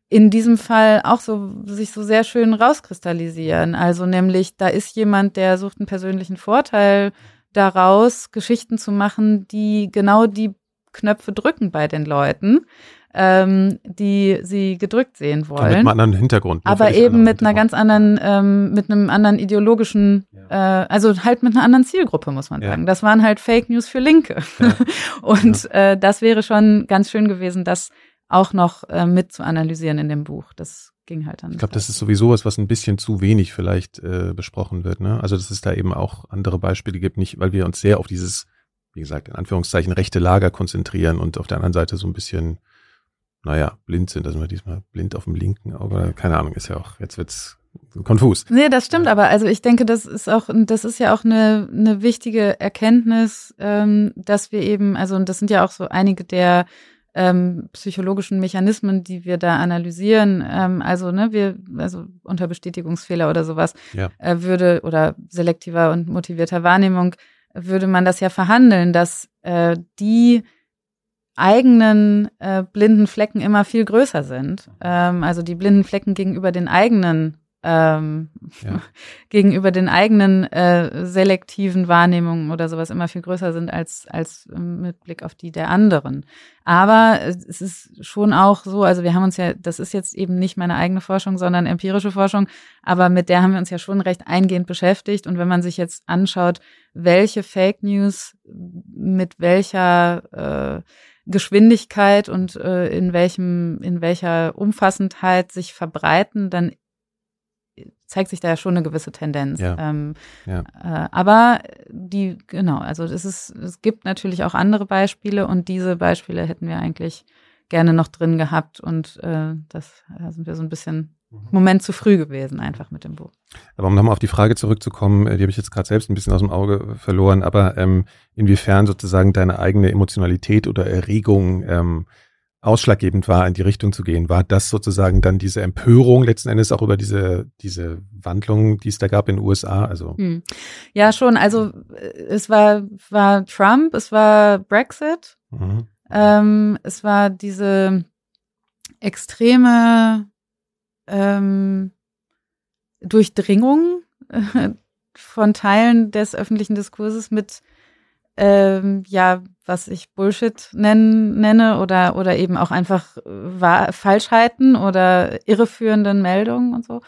[SPEAKER 2] In diesem Fall auch so sich so sehr schön rauskristallisieren. Also nämlich, da ist jemand, der sucht einen persönlichen Vorteil daraus, Geschichten zu machen, die genau die Knöpfe drücken bei den Leuten ähm, die sie gedrückt sehen wollen. Mit
[SPEAKER 3] einem anderen Hintergrund.
[SPEAKER 2] Aber eben mit einer ganz anderen, ähm, mit einem anderen ideologischen, ja. äh, also halt mit einer anderen Zielgruppe, muss man ja. sagen. Das waren halt Fake News für Linke. Ja. Und äh, das wäre schon ganz schön gewesen, das auch noch äh, mit zu analysieren in dem Buch. Das ging halt dann.
[SPEAKER 3] Ich glaube, das ist sowieso was, was ein bisschen zu wenig vielleicht äh, besprochen wird. Ne? Also dass es da eben auch andere Beispiele gibt, nicht, weil wir uns sehr auf dieses, wie gesagt, in Anführungszeichen rechte Lager konzentrieren und auf der anderen Seite so ein bisschen naja, blind sind. Sind wir diesmal blind auf dem linken Auge. Keine Ahnung, ist ja auch, jetzt wird's konfus.
[SPEAKER 2] Nee, das stimmt, aber also ich denke, das ist auch, das ist ja auch eine, eine wichtige Erkenntnis, ähm, dass wir eben, also und das sind ja auch so einige der ähm, psychologischen Mechanismen, die wir da analysieren. Ähm, also, ne, wir, also unter Bestätigungsfehler oder sowas, ja. äh, würde, oder selektiver und motivierter Wahrnehmung, würde man das ja verhandeln, dass äh, die eigenen äh, blinden Flecken immer viel größer sind. Ähm, also die blinden Flecken gegenüber den eigenen ähm, ja. gegenüber den eigenen äh, selektiven Wahrnehmungen oder sowas immer viel größer sind als als mit Blick auf die der anderen. Aber es ist schon auch so, also wir haben uns ja, das ist jetzt eben nicht meine eigene Forschung, sondern empirische Forschung, aber mit der haben wir uns ja schon recht eingehend beschäftigt. Und wenn man sich jetzt anschaut, welche Fake News mit welcher äh, Geschwindigkeit und äh, in welchem, in welcher Umfassendheit sich verbreiten, dann zeigt sich da ja schon eine gewisse Tendenz. Ja. Ähm, ja. Äh, aber die, genau, also es ist, es gibt natürlich auch andere Beispiele und diese Beispiele hätten wir eigentlich gerne noch drin gehabt und äh, das da sind wir so ein bisschen Mhm. Moment zu früh gewesen, einfach mit dem Buch.
[SPEAKER 3] Aber um nochmal auf die Frage zurückzukommen, äh, die habe ich jetzt gerade selbst ein bisschen aus dem Auge verloren, aber ähm, inwiefern sozusagen deine eigene Emotionalität oder Erregung ähm, ausschlaggebend war, in die Richtung zu gehen, war das sozusagen dann diese Empörung letzten Endes auch über diese, diese Wandlung, die es da gab in den USA? Also hm.
[SPEAKER 2] Ja, schon. Also äh, es war, war Trump, es war Brexit, mhm. ähm, es war diese extreme ähm, Durchdringung äh, von Teilen des öffentlichen Diskurses mit ähm, ja, was ich Bullshit nennen, nenne oder oder eben auch einfach Wahr Falschheiten oder irreführenden Meldungen und so.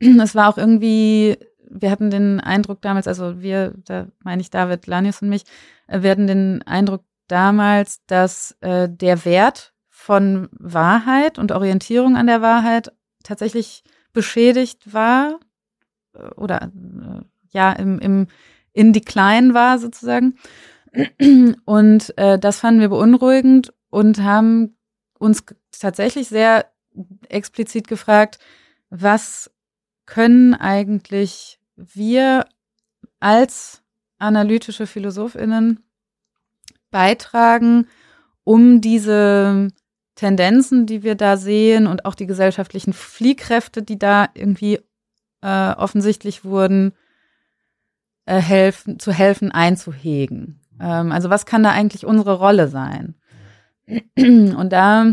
[SPEAKER 2] Es war auch irgendwie, wir hatten den Eindruck damals, also wir, da meine ich David Lanius und mich, äh, wir hatten den Eindruck damals, dass äh, der Wert von Wahrheit und Orientierung an der Wahrheit tatsächlich beschädigt war äh, oder äh, ja im, im in Decline war sozusagen. Und äh, das fanden wir beunruhigend und haben uns tatsächlich sehr explizit gefragt, was können eigentlich wir als analytische Philosophinnen beitragen, um diese Tendenzen, die wir da sehen und auch die gesellschaftlichen Fliehkräfte, die da irgendwie äh, offensichtlich wurden, äh, helfen, zu helfen einzuhegen. Ähm, also was kann da eigentlich unsere Rolle sein? Und da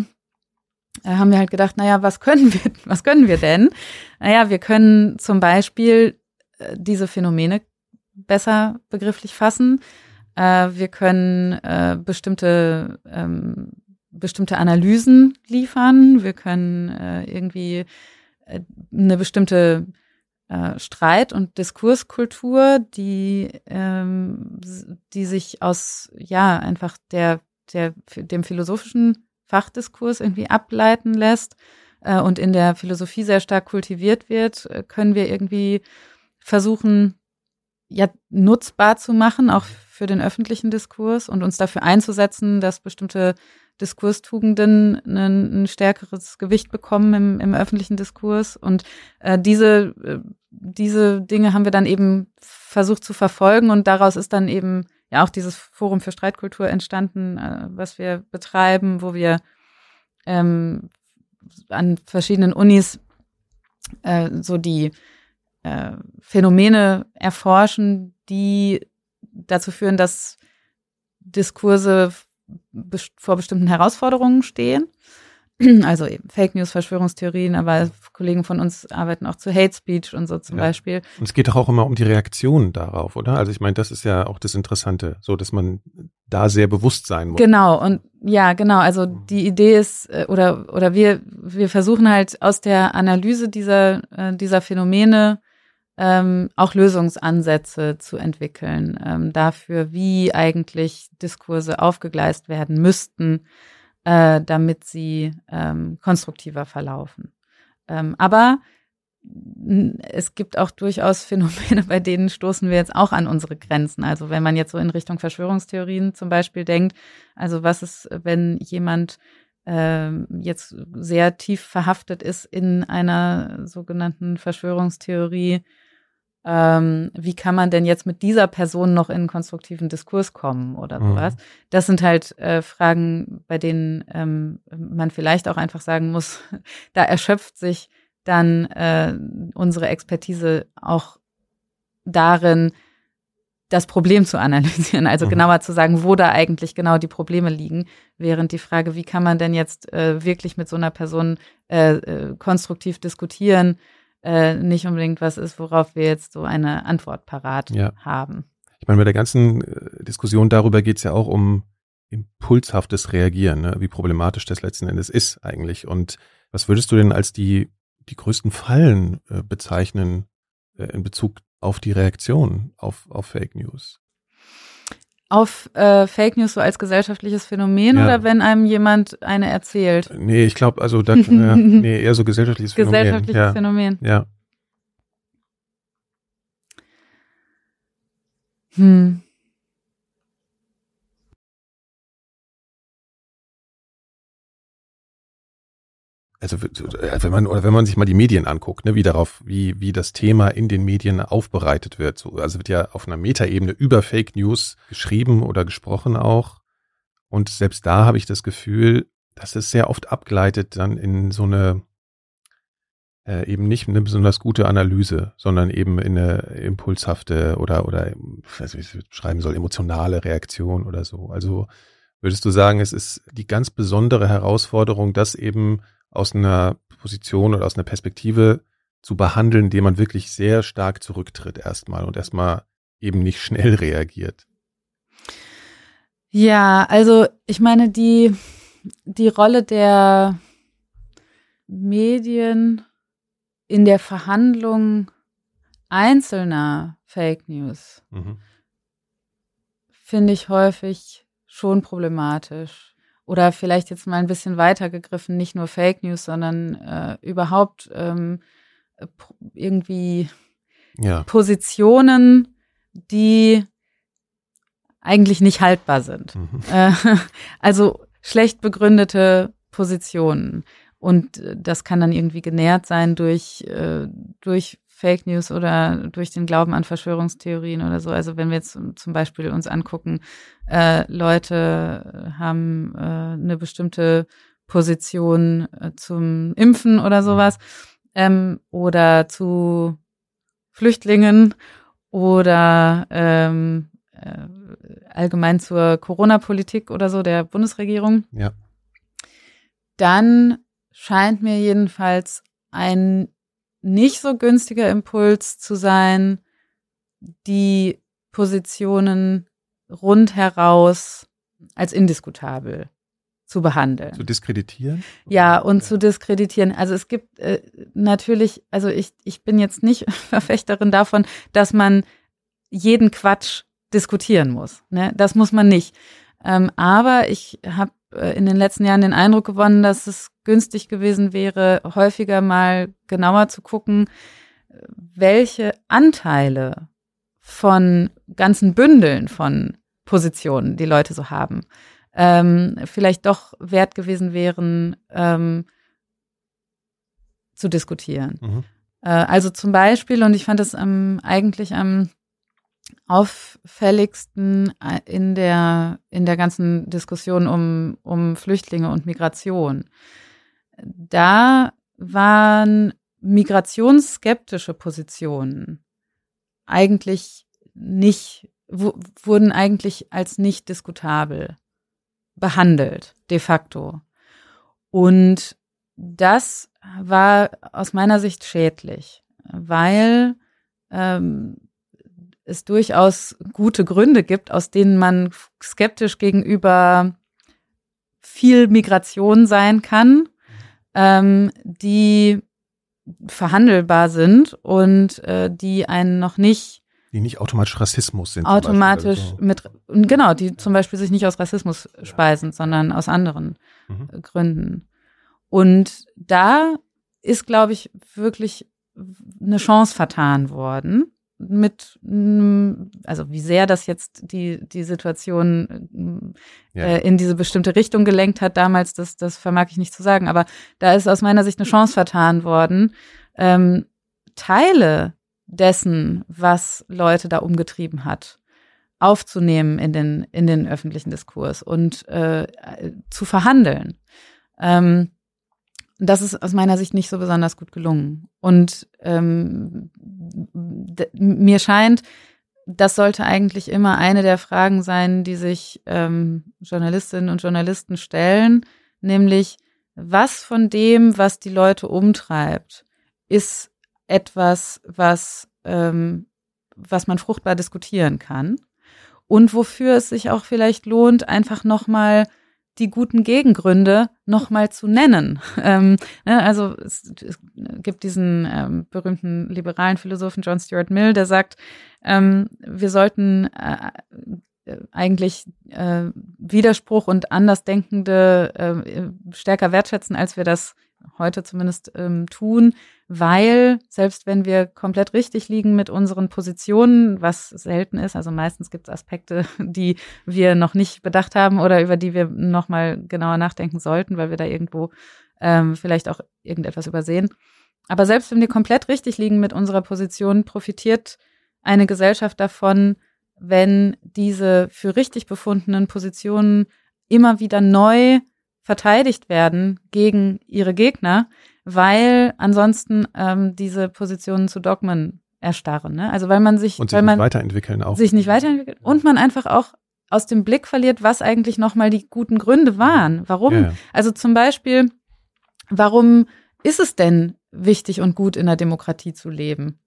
[SPEAKER 2] äh, haben wir halt gedacht, naja, was können wir, was können wir denn? Naja, wir können zum Beispiel äh, diese Phänomene besser begrifflich fassen. Äh, wir können äh, bestimmte ähm, bestimmte Analysen liefern. Wir können äh, irgendwie eine bestimmte äh, Streit- und Diskurskultur, die, ähm, die sich aus, ja, einfach der, der, dem philosophischen Fachdiskurs irgendwie ableiten lässt äh, und in der Philosophie sehr stark kultiviert wird, äh, können wir irgendwie versuchen, ja, nutzbar zu machen, auch für den öffentlichen Diskurs und uns dafür einzusetzen, dass bestimmte Diskurstugenden ein, ein stärkeres Gewicht bekommen im, im öffentlichen Diskurs. Und äh, diese, äh, diese Dinge haben wir dann eben versucht zu verfolgen und daraus ist dann eben ja auch dieses Forum für Streitkultur entstanden, äh, was wir betreiben, wo wir ähm, an verschiedenen Unis äh, so die äh, Phänomene erforschen, die dazu führen, dass Diskurse vor bestimmten Herausforderungen stehen. Also eben Fake News, Verschwörungstheorien, aber Kollegen von uns arbeiten auch zu Hate Speech und so zum ja. Beispiel.
[SPEAKER 1] Und es geht doch auch immer um die Reaktion darauf, oder? Also ich meine, das ist ja auch das Interessante, so dass man da sehr bewusst sein muss.
[SPEAKER 2] Genau, und ja, genau. Also die Idee ist, äh, oder, oder wir, wir versuchen halt aus der Analyse dieser, äh, dieser Phänomene ähm, auch Lösungsansätze zu entwickeln ähm, dafür, wie eigentlich Diskurse aufgegleist werden müssten, äh, damit sie ähm, konstruktiver verlaufen. Ähm, aber es gibt auch durchaus Phänomene, bei denen stoßen wir jetzt auch an unsere Grenzen. Also wenn man jetzt so in Richtung Verschwörungstheorien zum Beispiel denkt, also was ist, wenn jemand äh, jetzt sehr tief verhaftet ist in einer sogenannten Verschwörungstheorie, ähm, wie kann man denn jetzt mit dieser Person noch in einen konstruktiven Diskurs kommen oder mhm. sowas. Mhm. Das sind halt äh, Fragen, bei denen ähm, man vielleicht auch einfach sagen muss, da erschöpft sich dann äh, unsere Expertise auch darin, das Problem zu analysieren, also mhm. genauer zu sagen, wo da eigentlich genau die Probleme liegen, während die Frage, wie kann man denn jetzt äh, wirklich mit so einer Person äh, äh, konstruktiv diskutieren, äh, nicht unbedingt was ist, worauf wir jetzt so eine Antwort parat ja. haben.
[SPEAKER 1] Ich meine, bei der ganzen äh, Diskussion darüber geht es ja auch um impulshaftes Reagieren, ne? wie problematisch das letzten Endes ist eigentlich. Und was würdest du denn als die, die größten Fallen äh, bezeichnen äh, in Bezug auf die Reaktion auf, auf Fake News?
[SPEAKER 2] Auf äh, Fake News so als gesellschaftliches Phänomen ja. oder wenn einem jemand eine erzählt?
[SPEAKER 1] Nee, ich glaube, also da, äh, nee, eher so gesellschaftliches Phänomen.
[SPEAKER 2] Gesellschaftliches ja. Phänomen.
[SPEAKER 1] Ja.
[SPEAKER 2] Hm.
[SPEAKER 1] Also äh, wenn man oder wenn man sich mal die Medien anguckt, ne, wie darauf, wie wie das Thema in den Medien aufbereitet wird, so, also wird ja auf einer Metaebene über Fake News geschrieben oder gesprochen auch, und selbst da habe ich das Gefühl, dass es sehr oft abgleitet dann in so eine äh, eben nicht eine besonders gute Analyse, sondern eben in eine impulshafte oder oder ich weiß nicht, wie ich es beschreiben soll, emotionale Reaktion oder so. Also würdest du sagen, es ist die ganz besondere Herausforderung, dass eben aus einer Position oder aus einer Perspektive zu behandeln, indem man wirklich sehr stark zurücktritt erstmal und erstmal eben nicht schnell reagiert.
[SPEAKER 2] Ja, also ich meine, die, die Rolle der Medien in der Verhandlung einzelner Fake News mhm. finde ich häufig schon problematisch oder vielleicht jetzt mal ein bisschen weiter gegriffen, nicht nur Fake News, sondern äh, überhaupt ähm, irgendwie ja. Positionen, die eigentlich nicht haltbar sind. Mhm. Äh, also schlecht begründete Positionen. Und äh, das kann dann irgendwie genährt sein durch, äh, durch Fake News oder durch den Glauben an Verschwörungstheorien oder so. Also wenn wir jetzt zum Beispiel uns angucken, äh, Leute haben äh, eine bestimmte Position äh, zum Impfen oder sowas ähm, oder zu Flüchtlingen oder ähm, äh, allgemein zur Corona-Politik oder so der Bundesregierung.
[SPEAKER 3] Ja.
[SPEAKER 2] Dann scheint mir jedenfalls ein nicht so günstiger Impuls zu sein, die Positionen rundheraus als indiskutabel zu behandeln.
[SPEAKER 3] Zu diskreditieren?
[SPEAKER 2] Ja, und ja. zu diskreditieren. Also es gibt äh, natürlich, also ich, ich bin jetzt nicht Verfechterin davon, dass man jeden Quatsch diskutieren muss. Ne? Das muss man nicht. Ähm, aber ich habe in den letzten Jahren den Eindruck gewonnen, dass es günstig gewesen wäre, häufiger mal genauer zu gucken, welche Anteile von ganzen Bündeln von Positionen die Leute so haben, ähm, vielleicht doch wert gewesen wären, ähm, zu diskutieren. Mhm. Äh, also zum Beispiel, und ich fand das ähm, eigentlich am auffälligsten äh, in der, in der ganzen Diskussion um, um Flüchtlinge und Migration. Da waren migrationsskeptische Positionen eigentlich nicht, wurden eigentlich als nicht diskutabel behandelt, de facto. Und das war aus meiner Sicht schädlich, weil ähm, es durchaus gute Gründe gibt, aus denen man skeptisch gegenüber viel Migration sein kann, ähm, die verhandelbar sind und äh, die einen noch nicht
[SPEAKER 3] die nicht automatisch Rassismus sind.
[SPEAKER 2] Automatisch so. mit, genau, die zum Beispiel sich nicht aus Rassismus speisen, sondern aus anderen mhm. Gründen. Und da ist, glaube ich, wirklich eine Chance vertan worden mit, also wie sehr das jetzt die, die Situation ja. äh, in diese bestimmte Richtung gelenkt hat damals, das, das vermag ich nicht zu sagen. Aber da ist aus meiner Sicht eine Chance vertan worden, ähm, Teile dessen, was Leute da umgetrieben hat, aufzunehmen in den, in den öffentlichen Diskurs und äh, zu verhandeln. Ähm, das ist aus meiner Sicht nicht so besonders gut gelungen. Und ähm, mir scheint, das sollte eigentlich immer eine der Fragen sein, die sich ähm, Journalistinnen und Journalisten stellen, nämlich was von dem, was die Leute umtreibt, ist etwas, was, ähm, was man fruchtbar diskutieren kann und wofür es sich auch vielleicht lohnt, einfach nochmal die guten Gegengründe nochmal zu nennen. Ähm, ne, also es, es, gibt diesen ähm, berühmten liberalen Philosophen John Stuart Mill, der sagt, ähm, wir sollten äh, eigentlich äh, Widerspruch und Andersdenkende äh, stärker wertschätzen, als wir das heute zumindest ähm, tun, weil selbst wenn wir komplett richtig liegen mit unseren Positionen, was selten ist, also meistens gibt es Aspekte, die wir noch nicht bedacht haben oder über die wir noch mal genauer nachdenken sollten, weil wir da irgendwo ähm, vielleicht auch irgendetwas übersehen. Aber selbst wenn wir komplett richtig liegen mit unserer Position, profitiert eine Gesellschaft davon, wenn diese für richtig befundenen Positionen immer wieder neu verteidigt werden gegen ihre Gegner, weil ansonsten ähm, diese Positionen zu Dogmen erstarren. Ne? Also weil man sich,
[SPEAKER 3] und
[SPEAKER 2] sich weil man
[SPEAKER 3] nicht weiterentwickeln auch.
[SPEAKER 2] sich nicht weiterentwickelt und man einfach auch aus dem Blick verliert, was eigentlich nochmal die guten Gründe waren. Warum? Ja, ja. Also zum Beispiel, warum ist es denn wichtig und gut in der Demokratie zu leben?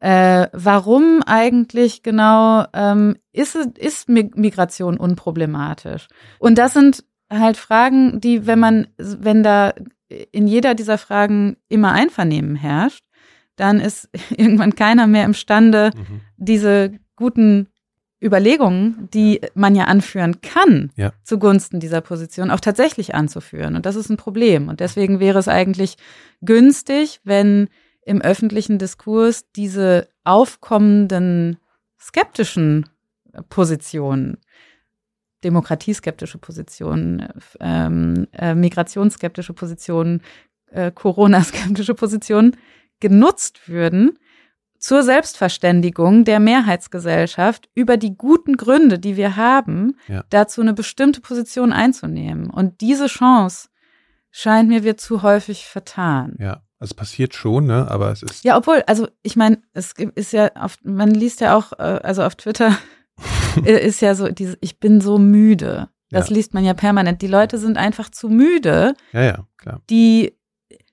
[SPEAKER 2] Äh, warum eigentlich genau ähm, ist, ist Migration unproblematisch? Und das sind halt Fragen, die, wenn man, wenn da in jeder dieser Fragen immer Einvernehmen herrscht, dann ist irgendwann keiner mehr imstande, mhm. diese guten Überlegungen, die man ja anführen kann, ja. zugunsten dieser Position auch tatsächlich anzuführen. Und das ist ein Problem. Und deswegen wäre es eigentlich günstig, wenn im öffentlichen Diskurs diese aufkommenden skeptischen Positionen demokratieskeptische Positionen, ähm, äh, migrationsskeptische Positionen, äh, Corona-skeptische Positionen genutzt würden, zur Selbstverständigung der Mehrheitsgesellschaft über die guten Gründe, die wir haben,
[SPEAKER 1] Ja.
[SPEAKER 2] dazu eine bestimmte Position einzunehmen. Und diese Chance scheint mir wird zu häufig vertan.
[SPEAKER 1] Ja, also es passiert schon, ne? Aber es ist
[SPEAKER 2] Ja, obwohl, also ich meine, es ist ja auf, man liest ja auch, äh, also auf Twitter ist ja so, diese, ich bin so müde. Das
[SPEAKER 1] Ja.
[SPEAKER 2] liest man ja permanent. Die Leute sind einfach zu müde,
[SPEAKER 1] ja, ja, klar.
[SPEAKER 2] die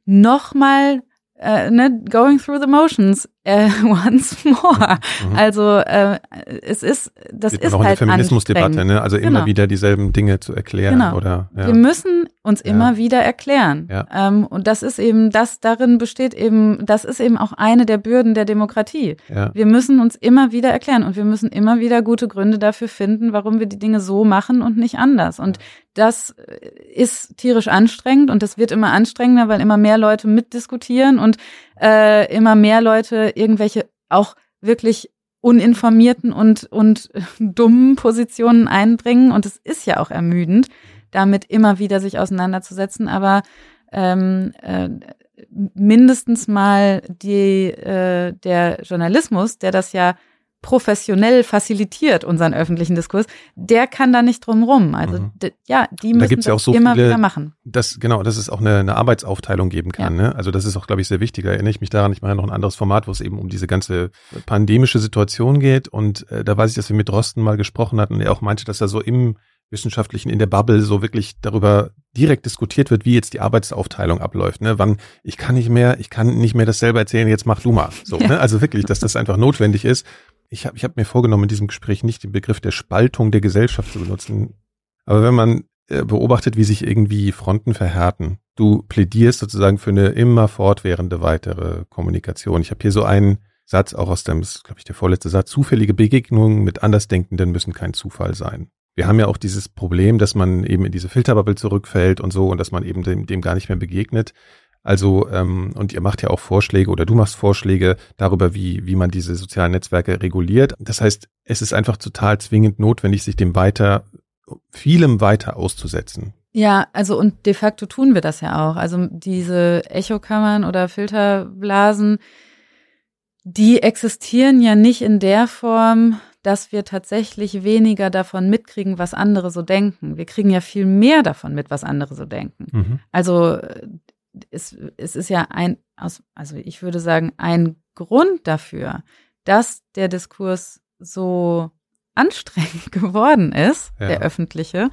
[SPEAKER 2] nochmal, äh, ne, going through the motions äh, once more.
[SPEAKER 1] Mhm.
[SPEAKER 2] Also äh, es ist, das
[SPEAKER 1] Sieht man
[SPEAKER 2] ist
[SPEAKER 1] auch in der
[SPEAKER 2] halt
[SPEAKER 1] Feminismusdebatte, ne? Also immer
[SPEAKER 2] Genau.
[SPEAKER 1] wieder dieselben Dinge zu erklären
[SPEAKER 2] Genau.
[SPEAKER 1] oder ja.
[SPEAKER 2] Wir müssen uns
[SPEAKER 1] Ja.
[SPEAKER 2] immer wieder erklären.
[SPEAKER 1] Ja.
[SPEAKER 2] Ähm, und das ist eben, das darin besteht eben, das ist eben auch eine der Bürden der Demokratie.
[SPEAKER 1] ja.
[SPEAKER 2] Wir müssen uns immer wieder erklären und wir müssen immer wieder gute Gründe dafür finden, warum wir die Dinge so machen und nicht anders. Und das äh, ist tierisch anstrengend und das wird immer anstrengender, weil immer mehr Leute mitdiskutieren und äh, immer mehr Leute irgendwelche auch wirklich uninformierten und, und dummen Positionen einbringen. Und es ist ja auch ermüdend, damit immer wieder sich auseinanderzusetzen. Aber ähm, äh, mindestens mal die, äh, der Journalismus, der das ja professionell facilitiert, unseren öffentlichen Diskurs, der kann da nicht drum rum. Also
[SPEAKER 1] Mhm.
[SPEAKER 2] ja, die
[SPEAKER 1] da
[SPEAKER 2] müssen
[SPEAKER 1] gibt's ja auch so
[SPEAKER 2] immer
[SPEAKER 1] viele-
[SPEAKER 2] wieder machen.
[SPEAKER 1] Das, genau, dass es auch eine, eine Arbeitsaufteilung geben kann. Ne? Also das ist auch, glaube ich, sehr wichtig. Da erinnere ich mich daran, ich mache ja noch ein anderes Format, wo es eben um diese ganze pandemische Situation geht. Und äh, da weiß ich, dass wir mit Drosten mal gesprochen hatten und er auch meinte, dass er so im Wissenschaftlichen, in der Bubble so wirklich darüber direkt diskutiert wird, wie jetzt die Arbeitsaufteilung abläuft. Ne? Wann, ich kann nicht mehr, ich kann nicht mehr das selber erzählen, jetzt mach du mal. So,
[SPEAKER 2] Ja.
[SPEAKER 1] ne? Also wirklich, dass das einfach notwendig ist. Ich habe ich hab mir vorgenommen, in diesem Gespräch nicht den Begriff der Spaltung der Gesellschaft zu benutzen. Aber wenn man äh, beobachtet, wie sich irgendwie Fronten verhärten. Du plädierst sozusagen für eine immer fortwährende weitere Kommunikation. Ich habe hier so einen Satz auch aus dem, glaube ich, der vorletzte Satz. Zufällige Begegnungen mit Andersdenkenden müssen kein Zufall sein. Wir haben ja auch dieses Problem, dass man eben in diese Filterbubble zurückfällt und so und dass man eben dem, dem gar nicht mehr begegnet. Also, ähm, und ihr macht ja auch Vorschläge oder du machst Vorschläge darüber, wie, wie man diese sozialen Netzwerke reguliert. Das heißt, es ist einfach total zwingend notwendig, sich dem weiter, vielem weiter auszusetzen.
[SPEAKER 2] Ja, also und de facto tun wir das ja auch. Also diese Echokammern oder Filterblasen, die existieren ja nicht in der Form, dass wir tatsächlich weniger davon mitkriegen, was andere so denken. Wir kriegen ja viel mehr davon mit, was andere so denken.
[SPEAKER 1] Mhm.
[SPEAKER 2] Also äh, es, es ist ja ein, also ich würde sagen, ein Grund dafür, dass der Diskurs so anstrengend geworden ist,
[SPEAKER 1] Ja.
[SPEAKER 2] der öffentliche,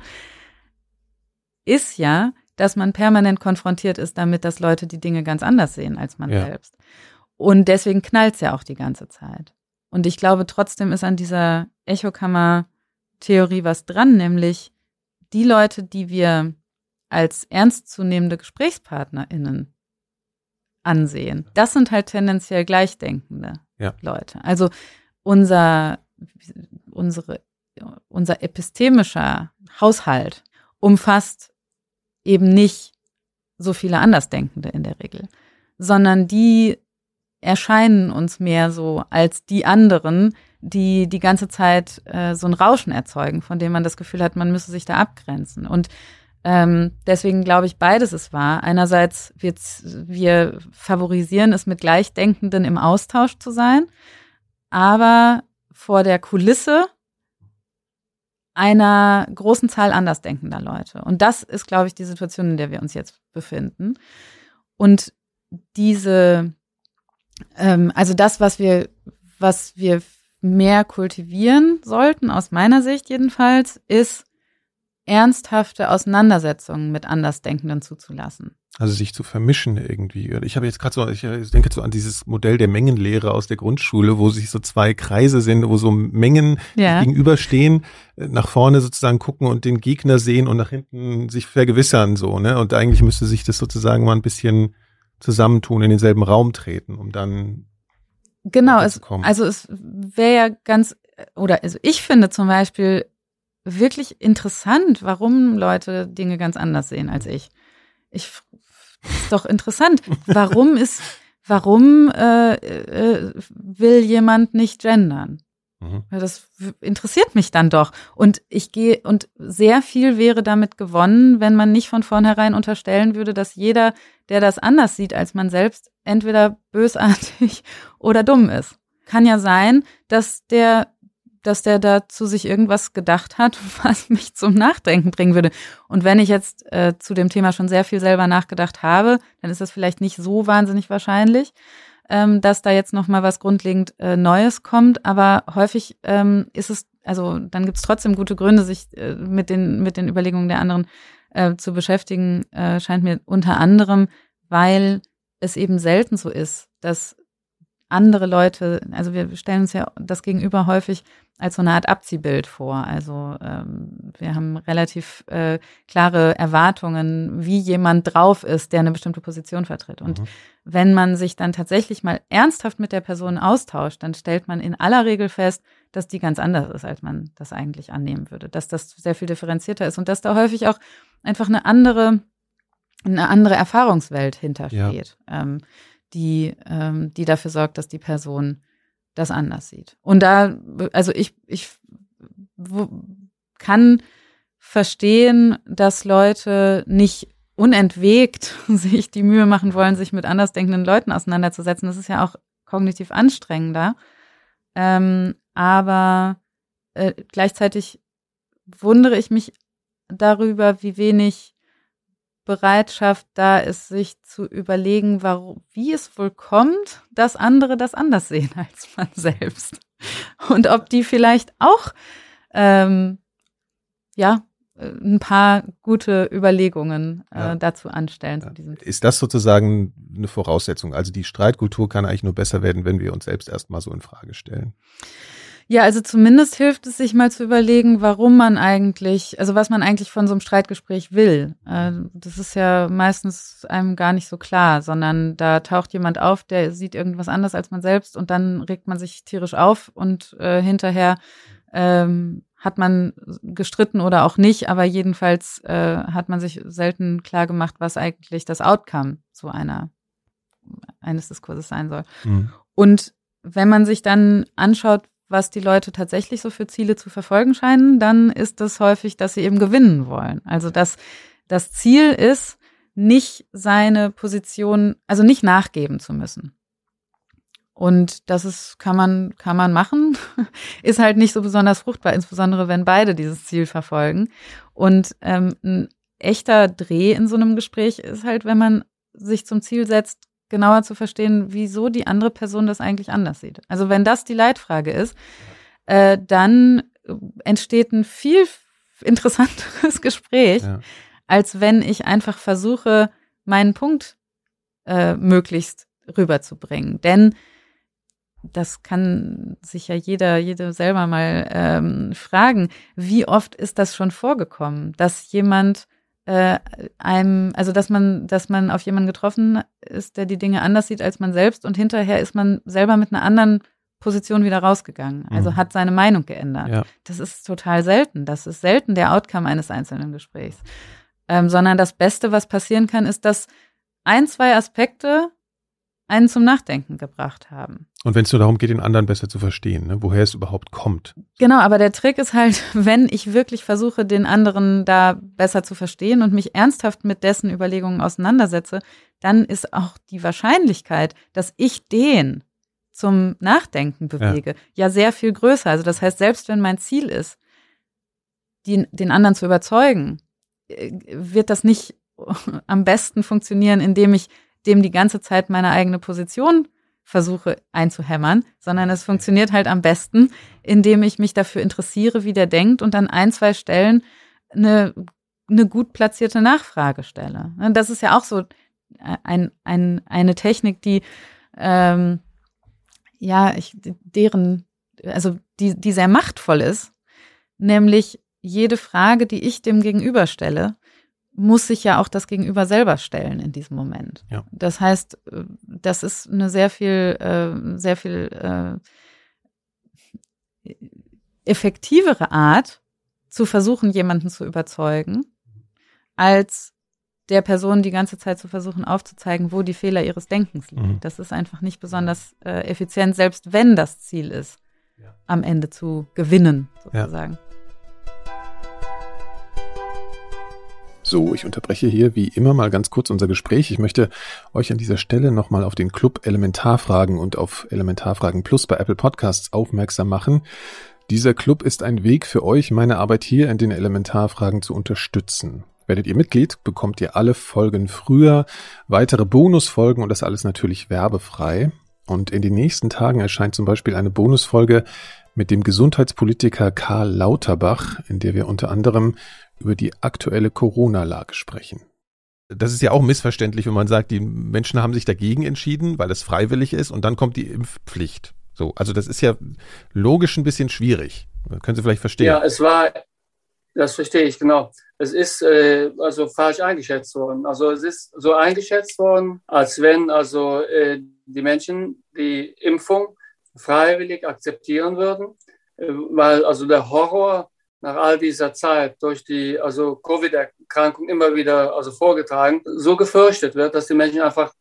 [SPEAKER 2] ist ja, dass man permanent konfrontiert ist damit, dass Leute die Dinge ganz anders sehen als man
[SPEAKER 1] Ja.
[SPEAKER 2] selbst. Und deswegen knallt's ja auch die ganze Zeit. Und ich glaube, trotzdem ist an dieser Echokammer-Theorie was dran, nämlich die Leute, die wir als ernstzunehmende GesprächspartnerInnen ansehen, das sind halt tendenziell gleichdenkende
[SPEAKER 1] Ja.
[SPEAKER 2] Leute. Also unser, unsere, unser epistemischer Haushalt umfasst eben nicht so viele Andersdenkende in der Regel, sondern die erscheinen uns mehr so als die anderen, die die ganze Zeit äh, so ein Rauschen erzeugen, von dem man das Gefühl hat, man müsse sich da abgrenzen. Und ähm, deswegen glaube ich, beides ist wahr. Einerseits wird's, wir favorisieren es, mit Gleichdenkenden im Austausch zu sein, aber vor der Kulisse einer großen Zahl andersdenkender Leute. Und das ist, glaube ich, die Situation, in der wir uns jetzt befinden. Und diese, ähm, also das, was wir, was wir mehr kultivieren sollten, aus meiner Sicht jedenfalls, ist ernsthafte Auseinandersetzungen mit Andersdenkenden zuzulassen.
[SPEAKER 1] Also sich zu vermischen irgendwie. Ich habe jetzt gerade so, ich denke so an dieses Modell der Mengenlehre aus der Grundschule, wo sich so zwei Kreise sind, wo so Mengen
[SPEAKER 2] Ja.
[SPEAKER 1] gegenüberstehen, äh, nach vorne sozusagen gucken und den Gegner sehen und nach hinten sich vergewissern so, ne? Und eigentlich müsste sich das sozusagen mal ein bisschen zusammentun, in denselben Raum treten, um dann
[SPEAKER 2] Genau, es, also es wäre ja ganz, oder also ich finde zum Beispiel wirklich interessant, warum Leute Dinge ganz anders sehen als ich. Ich ist doch interessant. Warum ist, warum äh, äh, will jemand nicht gendern?
[SPEAKER 1] Mhm.
[SPEAKER 2] Das interessiert mich dann doch. Und ich gehe, und sehr viel wäre damit gewonnen, wenn man nicht von vornherein unterstellen würde, dass jeder, der das anders sieht als man selbst, entweder bösartig oder dumm ist. kann ja sein, dass der dass der dazu sich irgendwas gedacht hat, was mich zum Nachdenken bringen würde. Und wenn ich jetzt äh, zu dem Thema schon sehr viel selber nachgedacht habe, dann ist das vielleicht nicht so wahnsinnig wahrscheinlich, ähm, dass da jetzt noch mal was grundlegend äh, Neues kommt. Aber häufig ähm, ist es, also dann gibt es trotzdem gute Gründe, sich äh, mit den mit den Überlegungen der anderen äh, zu beschäftigen. Äh, scheint mir unter anderem, weil es eben selten so ist, dass andere Leute, also wir stellen uns ja das Gegenüber häufig als so eine Art Abziehbild vor. Also ähm, wir haben relativ äh, klare Erwartungen, wie jemand drauf ist, der eine bestimmte Position vertritt. Und mhm. Wenn man sich dann tatsächlich mal ernsthaft mit der Person austauscht, dann stellt man in aller Regel fest, dass die ganz anders ist, als man das eigentlich annehmen würde. Dass das sehr viel differenzierter ist und dass da häufig auch einfach eine andere, eine andere Erfahrungswelt hintersteht. Ja. Ähm, die, ähm, die dafür sorgt, dass die Person das anders sieht. Und da, also ich, ich kann verstehen, dass Leute nicht unentwegt sich die Mühe machen wollen, sich mit andersdenkenden Leuten auseinanderzusetzen. Das ist ja auch kognitiv anstrengender. Ähm, aber äh, gleichzeitig wundere ich mich darüber, wie wenig Bereitschaft da ist, sich zu überlegen, warum, wie es wohl kommt, dass andere das anders sehen als man selbst. Und ob die vielleicht auch ähm, ja ein paar gute Überlegungen äh, ja. dazu anstellen. Ja. Zu
[SPEAKER 3] diesem ist das sozusagen eine Voraussetzung? Also die Streitkultur kann eigentlich nur besser werden, wenn wir uns selbst erstmal so in Frage stellen.
[SPEAKER 2] Ja, also zumindest hilft es sich mal zu überlegen, warum man eigentlich, also was man eigentlich von so einem Streitgespräch will. Äh, das ist ja meistens einem gar nicht so klar, sondern da taucht jemand auf, der sieht irgendwas anders als man selbst und dann regt man sich tierisch auf und äh, hinterher ähm, hat man gestritten oder auch nicht, aber jedenfalls äh, hat man sich selten klar gemacht, was eigentlich das Outcome so einer eines Diskurses sein soll. Mhm. Und wenn man sich dann anschaut, was die Leute tatsächlich so für Ziele zu verfolgen scheinen, dann ist es häufig, dass sie eben gewinnen wollen. Also dass das Ziel ist, nicht seine Position, also nicht nachgeben zu müssen. Und das ist, kann man, kann man machen, ist halt nicht so besonders fruchtbar, insbesondere wenn beide dieses Ziel verfolgen. Und ähm, ein echter Dreh in so einem Gespräch ist halt, wenn man sich zum Ziel setzt, genauer zu verstehen, wieso die andere Person das eigentlich anders sieht. Also wenn das die Leitfrage ist, äh, dann entsteht ein viel interessanteres Gespräch, ja. als wenn ich einfach versuche, meinen Punkt äh, möglichst rüberzubringen. Denn das kann sich ja jeder, jede selber mal ähm, fragen, wie oft ist das schon vorgekommen, dass jemand äh, einem, also dass man, dass man auf jemanden getroffen ist, der die Dinge anders sieht als man selbst und hinterher ist man selber mit einer anderen Position wieder rausgegangen. Also mhm. hat seine Meinung geändert. Ja. Das ist total selten. Das ist selten der Outcome eines einzelnen Gesprächs. Ähm, sondern das Beste, was passieren kann, ist, dass ein, zwei Aspekte einen zum Nachdenken gebracht haben.
[SPEAKER 3] Und wenn es nur darum geht, den anderen besser zu verstehen, ne, woher es überhaupt kommt.
[SPEAKER 2] Genau, aber der Trick ist halt, wenn ich wirklich versuche, den anderen da besser zu verstehen und mich ernsthaft mit dessen Überlegungen auseinandersetze, dann ist auch die Wahrscheinlichkeit, dass ich den zum Nachdenken bewege, ja, ja sehr viel größer. Also das heißt, selbst wenn mein Ziel ist, die, den anderen zu überzeugen, äh, wird das nicht am besten funktionieren, indem ich dem die ganze Zeit meine eigene Position versuche einzuhämmern, sondern es funktioniert halt am besten, indem ich mich dafür interessiere, wie der denkt und an ein, zwei Stellen eine, eine gut platzierte Nachfrage stelle. Das ist ja auch so ein, ein, eine Technik, die ähm, ja, ich, deren, also die, die sehr machtvoll ist, nämlich jede Frage, die ich dem Gegenüber stelle, muss sich ja auch das Gegenüber selber stellen in diesem Moment. Ja. Das heißt, äh, das ist eine sehr viel, äh, sehr viel äh, effektivere Art, zu versuchen, jemanden zu überzeugen, als der Person die ganze Zeit zu versuchen aufzuzeigen, wo die Fehler ihres Denkens liegen. Mhm. Das ist einfach nicht besonders äh, effizient, selbst wenn das Ziel ist, ja. am Ende zu gewinnen, sozusagen. Ja.
[SPEAKER 3] So, ich unterbreche hier wie immer mal ganz kurz unser Gespräch. Ich möchte euch an dieser Stelle nochmal auf den Club Elementarfragen und auf Elementarfragen Plus bei Apple Podcasts aufmerksam machen. Dieser Club ist ein Weg für euch, meine Arbeit hier in den Elementarfragen zu unterstützen. Werdet ihr Mitglied, bekommt ihr alle Folgen früher, weitere Bonusfolgen und das alles natürlich werbefrei. Und in den nächsten Tagen erscheint zum Beispiel eine Bonusfolge mit dem Gesundheitspolitiker Karl Lauterbach, in der wir unter anderem über die aktuelle Corona-Lage sprechen.
[SPEAKER 1] Das ist ja auch missverständlich, wenn man sagt, die Menschen haben sich dagegen entschieden, weil es freiwillig ist und dann kommt die Impfpflicht. So, also das ist ja logisch ein bisschen schwierig. Können Sie vielleicht verstehen?
[SPEAKER 4] Ja, es war, das verstehe ich genau. Es ist äh, also falsch eingeschätzt worden. Also es ist so eingeschätzt worden, als wenn also äh, die Menschen die Impfung freiwillig akzeptieren würden, äh, weil also der Horror nach all dieser Zeit durch die also Covid-Erkrankung immer wieder also vorgetragen, so gefürchtet wird, dass die Menschen einfach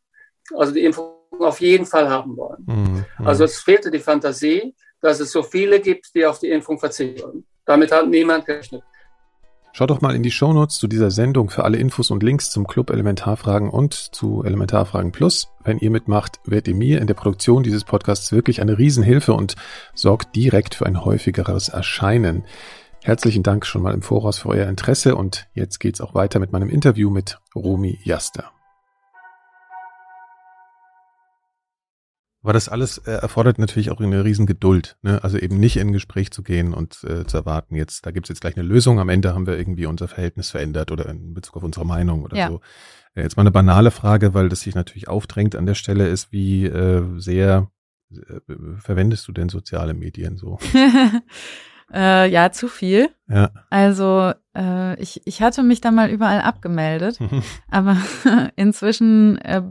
[SPEAKER 4] also die Impfung auf jeden Fall haben wollen. Mhm. mhm. Also es fehlte die Fantasie, dass es so viele gibt, die auf die Impfung verzichten. Damit hat niemand gerechnet.
[SPEAKER 3] Schaut doch mal in die Shownotes zu dieser Sendung für alle Infos und Links zum Club Elementarfragen und zu Elementarfragen Plus. Wenn ihr mitmacht, werdet ihr mir in der Produktion dieses Podcasts wirklich eine Riesenhilfe und sorgt direkt für ein häufigeres Erscheinen. Herzlichen Dank schon mal im Voraus für euer Interesse und jetzt geht's auch weiter mit meinem Interview mit Romy Jaster.
[SPEAKER 1] Aber das alles äh, erfordert natürlich auch eine riesen Geduld. Ne? Also eben nicht in ein Gespräch zu gehen und äh, zu erwarten, jetzt, da gibt's jetzt gleich eine Lösung. Am Ende haben wir irgendwie unser Verhältnis verändert oder in Bezug auf unsere Meinung oder ja. so. Äh, jetzt mal eine banale Frage, weil das sich natürlich aufdrängt an der Stelle ist, wie äh, sehr äh, verwendest du denn soziale Medien so?
[SPEAKER 2] äh, ja, zu viel. Ja. Also äh, ich, ich hatte mich da mal überall abgemeldet, aber inzwischen äh,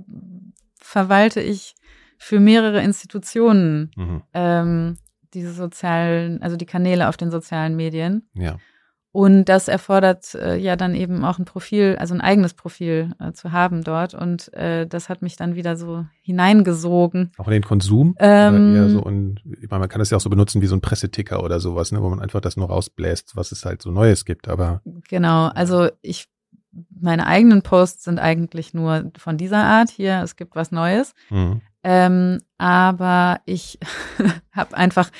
[SPEAKER 2] verwalte ich für mehrere Institutionen mhm. ähm, diese sozialen, also die Kanäle auf den sozialen Medien.
[SPEAKER 1] Ja.
[SPEAKER 2] Und das erfordert äh, ja dann eben auch ein Profil, also ein eigenes Profil äh, zu haben dort. Und äh, das hat mich dann wieder so hineingesogen.
[SPEAKER 1] Auch in den Konsum? Ähm, eher so in, ich meine, man kann das ja auch so benutzen wie so ein Presseticker oder sowas, ne, wo man einfach das nur rausbläst, was es halt so Neues gibt. Aber
[SPEAKER 2] genau, also ich meine eigenen Posts sind eigentlich nur von dieser Art hier. Es gibt was Neues. Mhm. Ähm, aber ich habe einfach,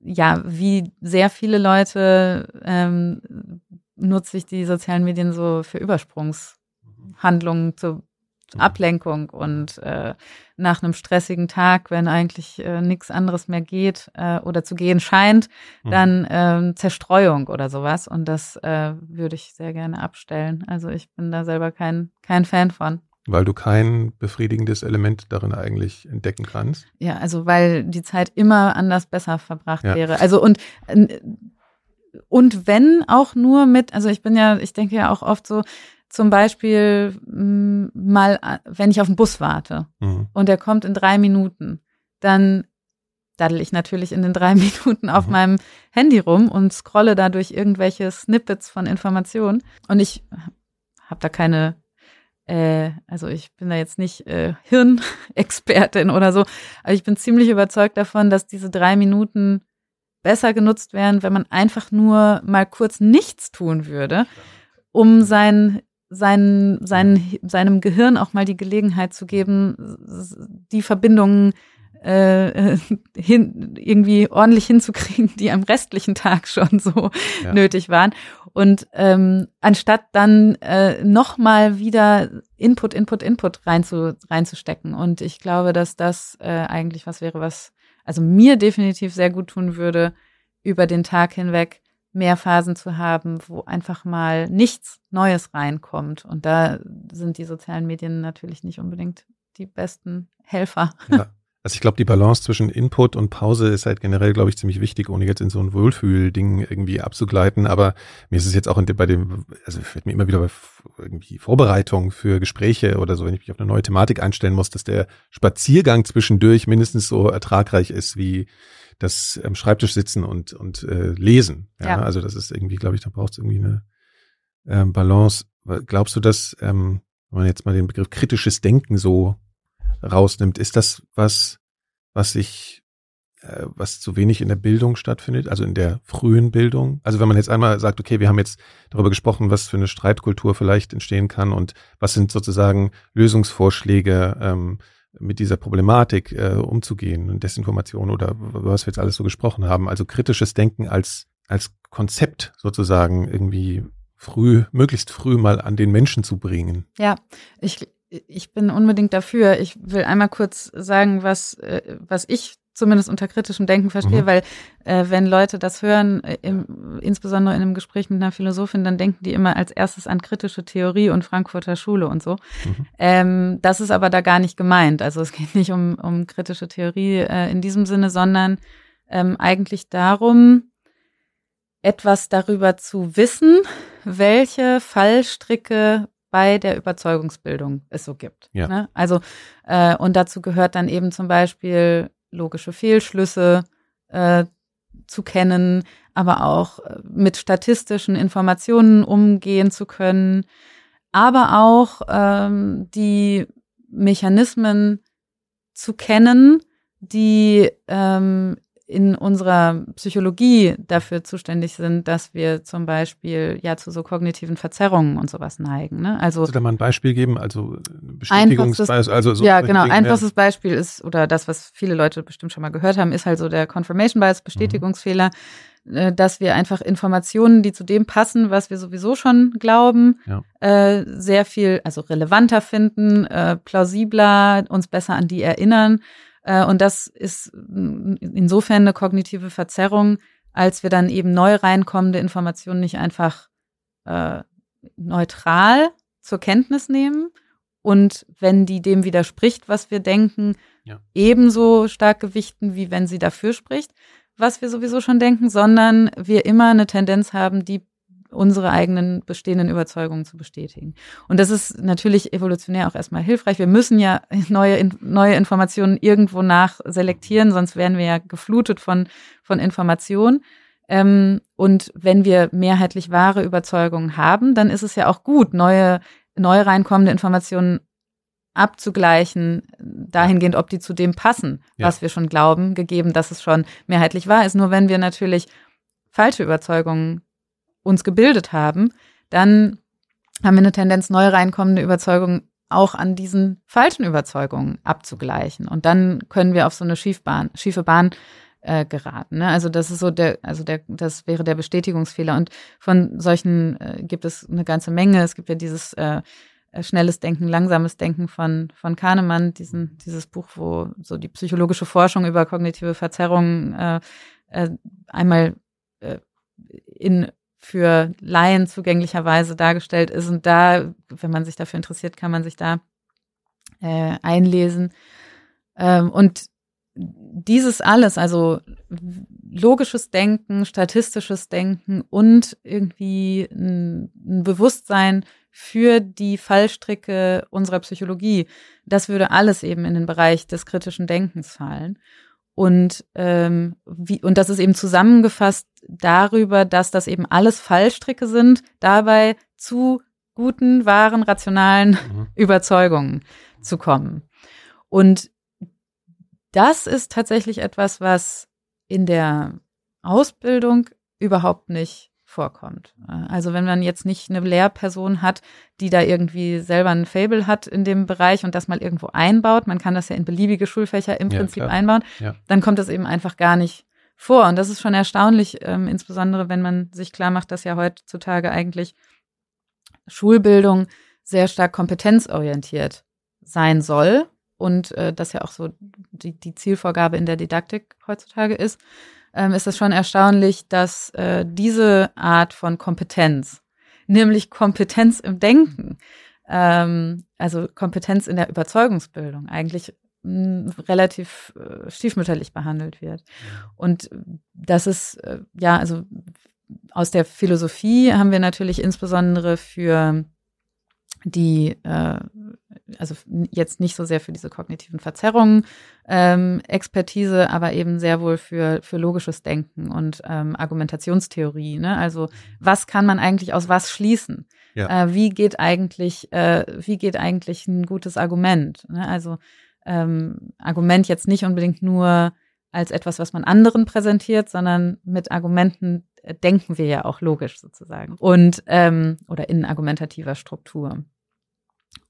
[SPEAKER 2] ja, wie sehr viele Leute ähm, nutze ich die sozialen Medien so für Übersprungshandlungen zur Ablenkung und äh, nach einem stressigen Tag, wenn eigentlich äh, nichts anderes mehr geht äh, oder zu gehen scheint, mhm. dann äh, Zerstreuung oder sowas. Und das äh, würde ich sehr gerne abstellen. Also ich bin da selber kein, kein Fan von.
[SPEAKER 1] Weil du kein befriedigendes Element darin eigentlich entdecken kannst?
[SPEAKER 2] Ja, also weil die Zeit immer anders besser verbracht ja. wäre. Also und und wenn auch nur mit, also ich bin ja, ich denke ja auch oft so, zum Beispiel mh, mal, wenn ich auf den Bus warte mhm. und der kommt in drei Minuten, dann daddel ich natürlich in den drei Minuten auf mhm. meinem Handy rum und scrolle da durch irgendwelche Snippets von Informationen. Und ich habe da keine äh, also ich bin da jetzt nicht äh, Hirnexpertin oder so, aber ich bin ziemlich überzeugt davon, dass diese drei Minuten besser genutzt werden, wenn man einfach nur mal kurz nichts tun würde, um sein, sein, sein, seinem Gehirn auch mal die Gelegenheit zu geben, die Verbindungen äh, hin, irgendwie ordentlich hinzukriegen, die am restlichen Tag schon so ja. nötig waren. Und ähm, anstatt dann äh, nochmal wieder Input, Input, Input reinzu, reinzustecken. Und ich glaube, dass das äh, eigentlich was wäre, was also mir definitiv sehr gut tun würde, über den Tag hinweg mehr Phasen zu haben, wo einfach mal nichts Neues reinkommt. Und da sind die sozialen Medien natürlich nicht unbedingt die besten Helfer.
[SPEAKER 1] Ja. Also ich glaube, die Balance zwischen Input und Pause ist halt generell, glaube ich, ziemlich wichtig, ohne jetzt in so ein Wohlfühl-Ding irgendwie abzugleiten. Aber mir ist es jetzt auch in, bei dem, also fällt mir immer wieder bei irgendwie Vorbereitung für Gespräche oder so, wenn ich mich auf eine neue Thematik einstellen muss, dass der Spaziergang zwischendurch mindestens so ertragreich ist wie das am Schreibtisch sitzen und, und äh, lesen. Ja? ja. Also das ist irgendwie, glaube ich, da braucht es irgendwie eine ähm, Balance. Glaubst du, dass, ähm, wenn man jetzt mal den Begriff kritisches Denken so rausnimmt. Ist das was, was sich äh, was zu wenig in der Bildung stattfindet, also in der frühen Bildung. Also wenn man jetzt einmal sagt, okay, wir haben jetzt darüber gesprochen, was für eine Streitkultur vielleicht entstehen kann und was sind sozusagen Lösungsvorschläge, ähm, mit dieser Problematik äh, umzugehen und Desinformation oder was wir jetzt alles so gesprochen haben. Also kritisches Denken als, als Konzept sozusagen irgendwie früh, möglichst früh mal an den Menschen zu bringen.
[SPEAKER 2] Ja, ich, ich bin unbedingt dafür. Ich will einmal kurz sagen, was, äh, was ich zumindest unter kritischem Denken verstehe, mhm. weil äh, wenn Leute das hören, äh, im, insbesondere in einem Gespräch mit einer Philosophin, dann denken die immer als erstes an kritische Theorie und Frankfurter Schule und so. Mhm. Ähm, das ist aber da gar nicht gemeint. Also es geht nicht um, um kritische Theorie äh, in diesem Sinne, sondern ähm, eigentlich darum, etwas darüber zu wissen, welche Fallstricke bei der Überzeugungsbildung es so gibt. Ja. Ne? Also äh, und dazu gehört dann eben zum Beispiel logische Fehlschlüsse äh, zu kennen, aber auch äh, mit statistischen Informationen umgehen zu können, aber auch ähm, die Mechanismen zu kennen, die ähm, in unserer Psychologie dafür zuständig sind, dass wir zum Beispiel ja zu so kognitiven Verzerrungen und sowas neigen. Ne? Also
[SPEAKER 1] Kannst du da mal ein Beispiel geben? Also Bestätigungsbeispiel,
[SPEAKER 2] also so ja genau. Einfachstes Beispiel ist oder das, was viele Leute bestimmt schon mal gehört haben, ist halt so der Confirmation Bias, Bestätigungsfehler, mhm. dass wir einfach Informationen, die zu dem passen, was wir sowieso schon glauben, ja. äh, sehr viel also relevanter finden, äh, plausibler, uns besser an die erinnern und das ist insofern eine kognitive Verzerrung, als wir dann eben neu reinkommende Informationen nicht einfach äh, neutral zur Kenntnis nehmen und wenn die dem widerspricht, was wir denken, ja. ebenso stark gewichten, wie wenn sie dafür spricht, was wir sowieso schon denken, sondern wir immer eine Tendenz haben, die unsere eigenen bestehenden Überzeugungen zu bestätigen. Und das ist natürlich evolutionär auch erstmal hilfreich. Wir müssen ja neue, neue Informationen irgendwo nach selektieren, sonst wären wir ja geflutet von, von Informationen. Ähm, und wenn wir mehrheitlich wahre Überzeugungen haben, dann ist es ja auch gut, neue, neu reinkommende Informationen abzugleichen, dahingehend, ob die zu dem passen, ja. was wir schon glauben, gegeben, dass es schon mehrheitlich wahr ist. Nur wenn wir natürlich falsche Überzeugungen uns gebildet haben, dann haben wir eine Tendenz, neu reinkommende Überzeugungen auch an diesen falschen Überzeugungen abzugleichen. Und dann können wir auf so eine Schiefbahn, schiefe Bahn äh, geraten. Ne? Also das ist so der, also der, das wäre der Bestätigungsfehler. Und von solchen äh, gibt es eine ganze Menge. Es gibt ja dieses äh, schnelles Denken, langsames Denken von, von Kahnemann, diesen, dieses Buch, wo so die psychologische Forschung über kognitive Verzerrungen äh, äh, einmal äh, in für Laien zugänglicherweise dargestellt ist. Und da, wenn man sich dafür interessiert, kann man sich da äh, einlesen. Ähm, und dieses alles, also logisches Denken, statistisches Denken und irgendwie ein, ein Bewusstsein für die Fallstricke unserer Psychologie, das würde alles eben in den Bereich des kritischen Denkens fallen. Und, ähm, wie, und das ist eben zusammengefasst darüber, dass das eben alles Fallstricke sind, dabei zu guten, wahren, rationalen mhm. Überzeugungen zu kommen. Und das ist tatsächlich etwas, was in der Ausbildung überhaupt nicht vorkommt. Also wenn man jetzt nicht eine Lehrperson hat, die da irgendwie selber ein Fable hat in dem Bereich und das mal irgendwo einbaut, man kann das ja in beliebige Schulfächer im ja, Prinzip klar. einbauen, ja. dann kommt das eben einfach gar nicht vor. Und das ist schon erstaunlich, ähm, insbesondere wenn man sich klar macht, dass ja heutzutage eigentlich Schulbildung sehr stark kompetenzorientiert sein soll und äh, das ja auch so die, die Zielvorgabe in der Didaktik heutzutage ist ähm, ist es schon erstaunlich, dass äh, diese Art von Kompetenz, nämlich Kompetenz im Denken, ähm, also Kompetenz in der Überzeugungsbildung, eigentlich mh, relativ äh, stiefmütterlich behandelt wird. Und das ist, äh, ja, also aus der Philosophie haben wir natürlich insbesondere für die äh, also jetzt nicht so sehr für diese kognitiven Verzerrungen ähm, Expertise, aber eben sehr wohl für, für logisches Denken und ähm, Argumentationstheorie. Ne? Also was kann man eigentlich aus was schließen? Ja. Äh, wie geht eigentlich, äh, wie geht eigentlich ein gutes Argument? Ne? Also ähm, Argument jetzt nicht unbedingt nur als etwas, was man anderen präsentiert, sondern mit Argumenten denken wir ja auch logisch sozusagen. Und ähm, oder in argumentativer Struktur.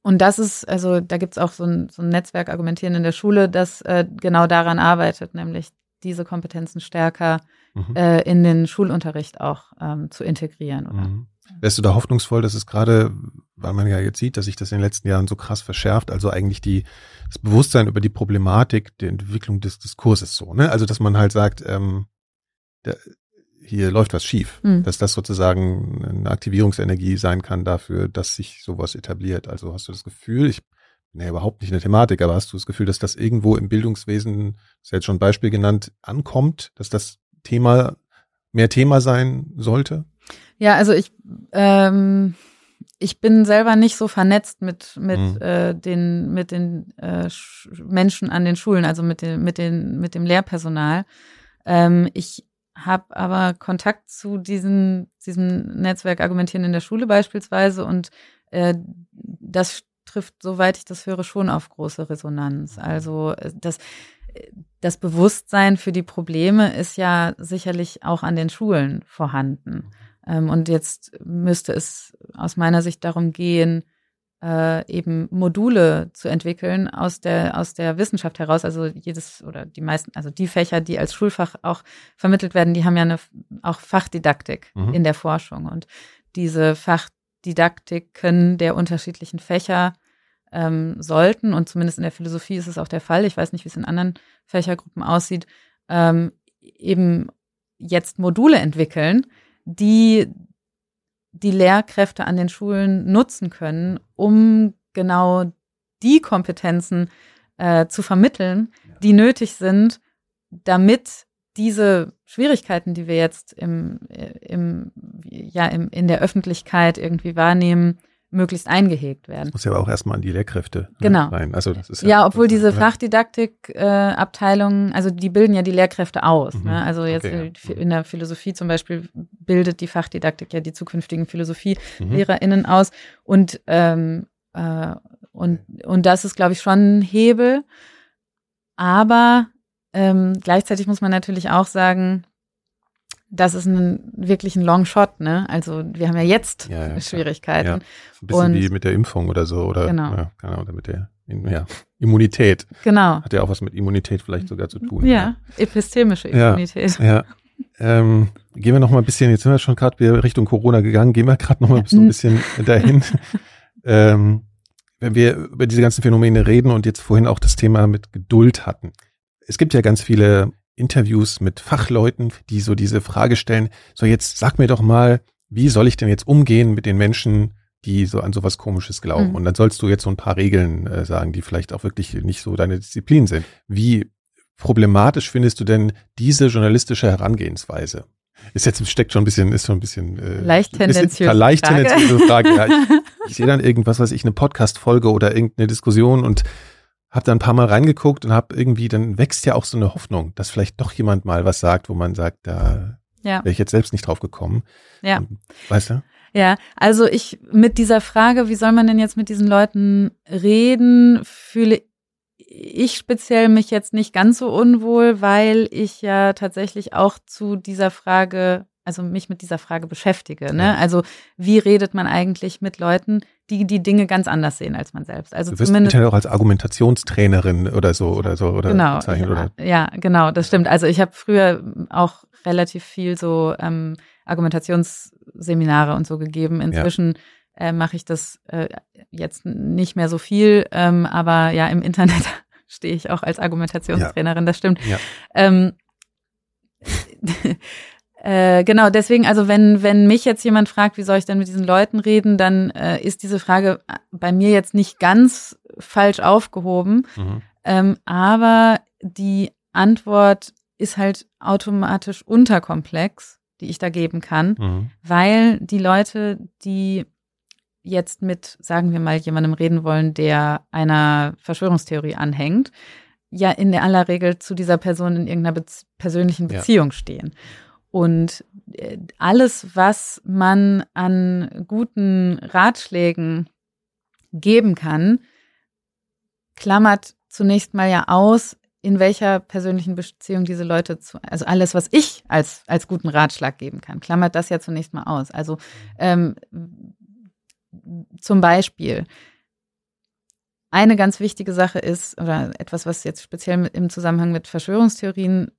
[SPEAKER 2] Und das ist, also da gibt es auch so ein, so ein Netzwerk Argumentieren in der Schule, das äh, genau daran arbeitet, nämlich diese Kompetenzen stärker mhm. äh, in den Schulunterricht auch ähm, zu integrieren. Oder? Mhm.
[SPEAKER 1] Wärst du da hoffnungsvoll, dass es gerade, weil man ja jetzt sieht, dass sich das in den letzten Jahren so krass verschärft, also eigentlich die, das Bewusstsein über die Problematik der Entwicklung des Diskurses so, ne? Also dass man halt sagt, ähm, der, hier läuft was schief, mhm. dass das sozusagen eine Aktivierungsenergie sein kann dafür, dass sich sowas etabliert. Also hast du das Gefühl, ich bin ja überhaupt nicht in der Thematik, aber hast du das Gefühl, dass das irgendwo im Bildungswesen, das ist jetzt schon ein Beispiel genannt, ankommt, dass das Thema mehr Thema sein sollte?
[SPEAKER 2] Ja, also ich, ähm, ich bin selber nicht so vernetzt mit, mit, mhm. äh, den, mit den äh, Menschen an den Schulen, also mit, den, mit, den, mit dem Lehrpersonal. Ähm, ich habe aber Kontakt zu diesen, diesem Netzwerk Argumentieren in der Schule beispielsweise und äh, das trifft, soweit ich das höre, schon auf große Resonanz. Also äh, das, das Bewusstsein für die Probleme ist ja sicherlich auch an den Schulen vorhanden. Ähm, und jetzt müsste es aus meiner Sicht darum gehen, äh, eben Module zu entwickeln aus der aus der Wissenschaft heraus. Also jedes oder die meisten, also die Fächer, die als Schulfach auch vermittelt werden, die haben ja eine auch Fachdidaktik mhm. in der Forschung und diese Fachdidaktiken der unterschiedlichen Fächer ähm, sollten und zumindest in der Philosophie ist es auch der Fall. Ich weiß nicht, wie es in anderen Fächergruppen aussieht. Ähm, eben jetzt Module entwickeln, die die Lehrkräfte an den Schulen nutzen können, um genau die Kompetenzen äh, zu vermitteln, die nötig sind, damit diese Schwierigkeiten, die wir jetzt im, äh, im, ja, im, in der Öffentlichkeit irgendwie wahrnehmen, möglichst eingehegt werden.
[SPEAKER 1] Muss ja aber auch erstmal an die Lehrkräfte ne,
[SPEAKER 2] genau.
[SPEAKER 1] rein.
[SPEAKER 2] Also das ist ja, ja obwohl diese Fachdidaktik-Abteilungen, äh, also die bilden ja die Lehrkräfte aus. Mhm. Ne? Also jetzt okay, ja. in der Philosophie zum Beispiel bildet die Fachdidaktik ja die zukünftigen Philosophielehrerinnen mhm. aus und ähm, äh, und und das ist, glaube ich, schon ein Hebel. Aber ähm, gleichzeitig muss man natürlich auch sagen, das ist ein, wirklich ein Long Shot, ne? Also wir haben ja jetzt ja, ja, Schwierigkeiten. Ja. Ein
[SPEAKER 1] bisschen und, wie mit der Impfung oder so oder genau. Ja, genau, oder mit der ja, Immunität.
[SPEAKER 2] Genau.
[SPEAKER 1] Hat ja auch was mit Immunität vielleicht sogar zu tun.
[SPEAKER 2] Ja, epistemische Immunität.
[SPEAKER 1] Ja. Ähm, gehen wir noch mal ein bisschen, jetzt sind wir schon gerade Richtung Corona gegangen, gehen wir gerade noch mal so ein bisschen dahin. ähm, wenn wir über diese ganzen Phänomene reden und jetzt vorhin auch das Thema mit Geduld hatten. Es gibt ja ganz viele Interviews mit Fachleuten, die so diese Frage stellen, so jetzt sag mir doch mal, wie soll ich denn jetzt umgehen mit den Menschen, die so an sowas komisches glauben? Mhm. Und dann sollst du jetzt so ein paar Regeln äh, sagen, die vielleicht auch wirklich nicht so deine Disziplin sind. Wie problematisch findest du denn diese journalistische Herangehensweise? Ist jetzt steckt schon ein bisschen, ist schon ein bisschen
[SPEAKER 2] äh, leicht tendenziös.
[SPEAKER 1] Leicht tendenziöse Frage. Ja, ich, ich sehe dann irgendwas, was ich eine Podcast-Folge oder irgendeine Diskussion und habe da ein paar Mal reingeguckt und habe irgendwie, dann wächst ja auch so eine Hoffnung, dass vielleicht doch jemand mal was sagt, wo man sagt, da ja. wäre ich jetzt selbst nicht drauf gekommen.
[SPEAKER 2] Ja.
[SPEAKER 1] Weißt du?
[SPEAKER 2] Ja, also ich mit dieser Frage, wie soll man denn jetzt mit diesen Leuten reden, fühle ich speziell mich jetzt nicht ganz so unwohl, weil ich ja tatsächlich auch zu dieser Frage also mich mit dieser Frage beschäftige. Ne? Ja. Also wie redet man eigentlich mit Leuten, die die Dinge ganz anders sehen als man selbst? Also
[SPEAKER 1] du wirst zumindest auch als Argumentationstrainerin oder so oder so oder
[SPEAKER 2] genau, ja, oder? ja, genau, das stimmt. Also ich habe früher auch relativ viel so ähm, Argumentationsseminare und so gegeben. Inzwischen ja. äh, mache ich das äh, jetzt nicht mehr so viel, ähm, aber ja, im Internet stehe ich auch als Argumentationstrainerin, das stimmt. Ja. Ähm, Äh, genau, deswegen, also wenn, wenn mich jetzt jemand fragt, wie soll ich denn mit diesen Leuten reden, dann äh, ist diese Frage bei mir jetzt nicht ganz falsch aufgehoben. Mhm. Ähm, aber die Antwort ist halt automatisch unterkomplex, die ich da geben kann, mhm. weil die Leute, die jetzt mit, sagen wir mal, jemandem reden wollen, der einer Verschwörungstheorie anhängt, ja in der aller Regel zu dieser Person in irgendeiner be persönlichen Beziehung ja. stehen. Und äh, alles, was man an guten Ratschlägen geben kann, klammert zunächst mal ja aus, in welcher persönlichen Beziehung diese Leute zu, also alles, was ich als, als guten Ratschlag geben kann, klammert das ja zunächst mal aus. Also ähm, zum Beispiel, eine ganz wichtige Sache ist, oder etwas, was jetzt speziell im Zusammenhang mit Verschwörungstheorien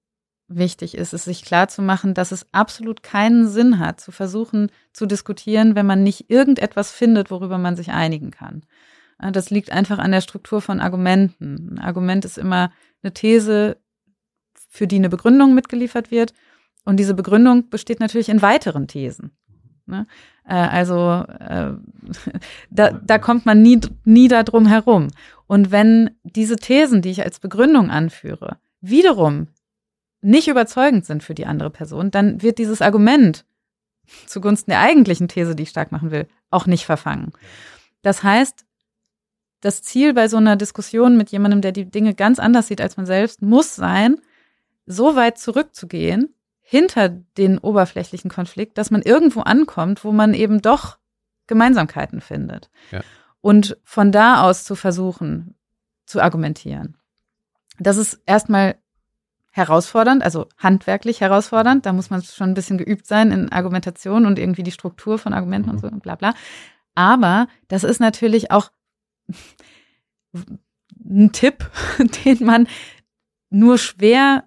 [SPEAKER 2] wichtig ist, ist sich klar zu machen, dass es absolut keinen Sinn hat, zu versuchen zu diskutieren, wenn man nicht irgendetwas findet, worüber man sich einigen kann. Das liegt einfach an der Struktur von Argumenten. Ein Argument ist immer eine These, für die eine Begründung mitgeliefert wird. Und diese Begründung besteht natürlich in weiteren Thesen. Ne? Äh, also äh, da, da kommt man nie, nie darum herum. Und wenn diese Thesen, die ich als Begründung anführe, wiederum nicht überzeugend sind für die andere Person, dann wird dieses Argument zugunsten der eigentlichen These, die ich stark machen will, auch nicht verfangen. Das heißt, das Ziel bei so einer Diskussion mit jemandem, der die Dinge ganz anders sieht als man selbst, muss sein, so weit zurückzugehen hinter den oberflächlichen Konflikt, dass man irgendwo ankommt, wo man eben doch Gemeinsamkeiten findet. Ja. Und von da aus zu versuchen, zu argumentieren. Das ist erstmal herausfordernd, also handwerklich herausfordernd. Da muss man schon ein bisschen geübt sein in Argumentation und irgendwie die Struktur von Argumenten mhm. und so und bla bla. Aber das ist natürlich auch ein Tipp, den man nur schwer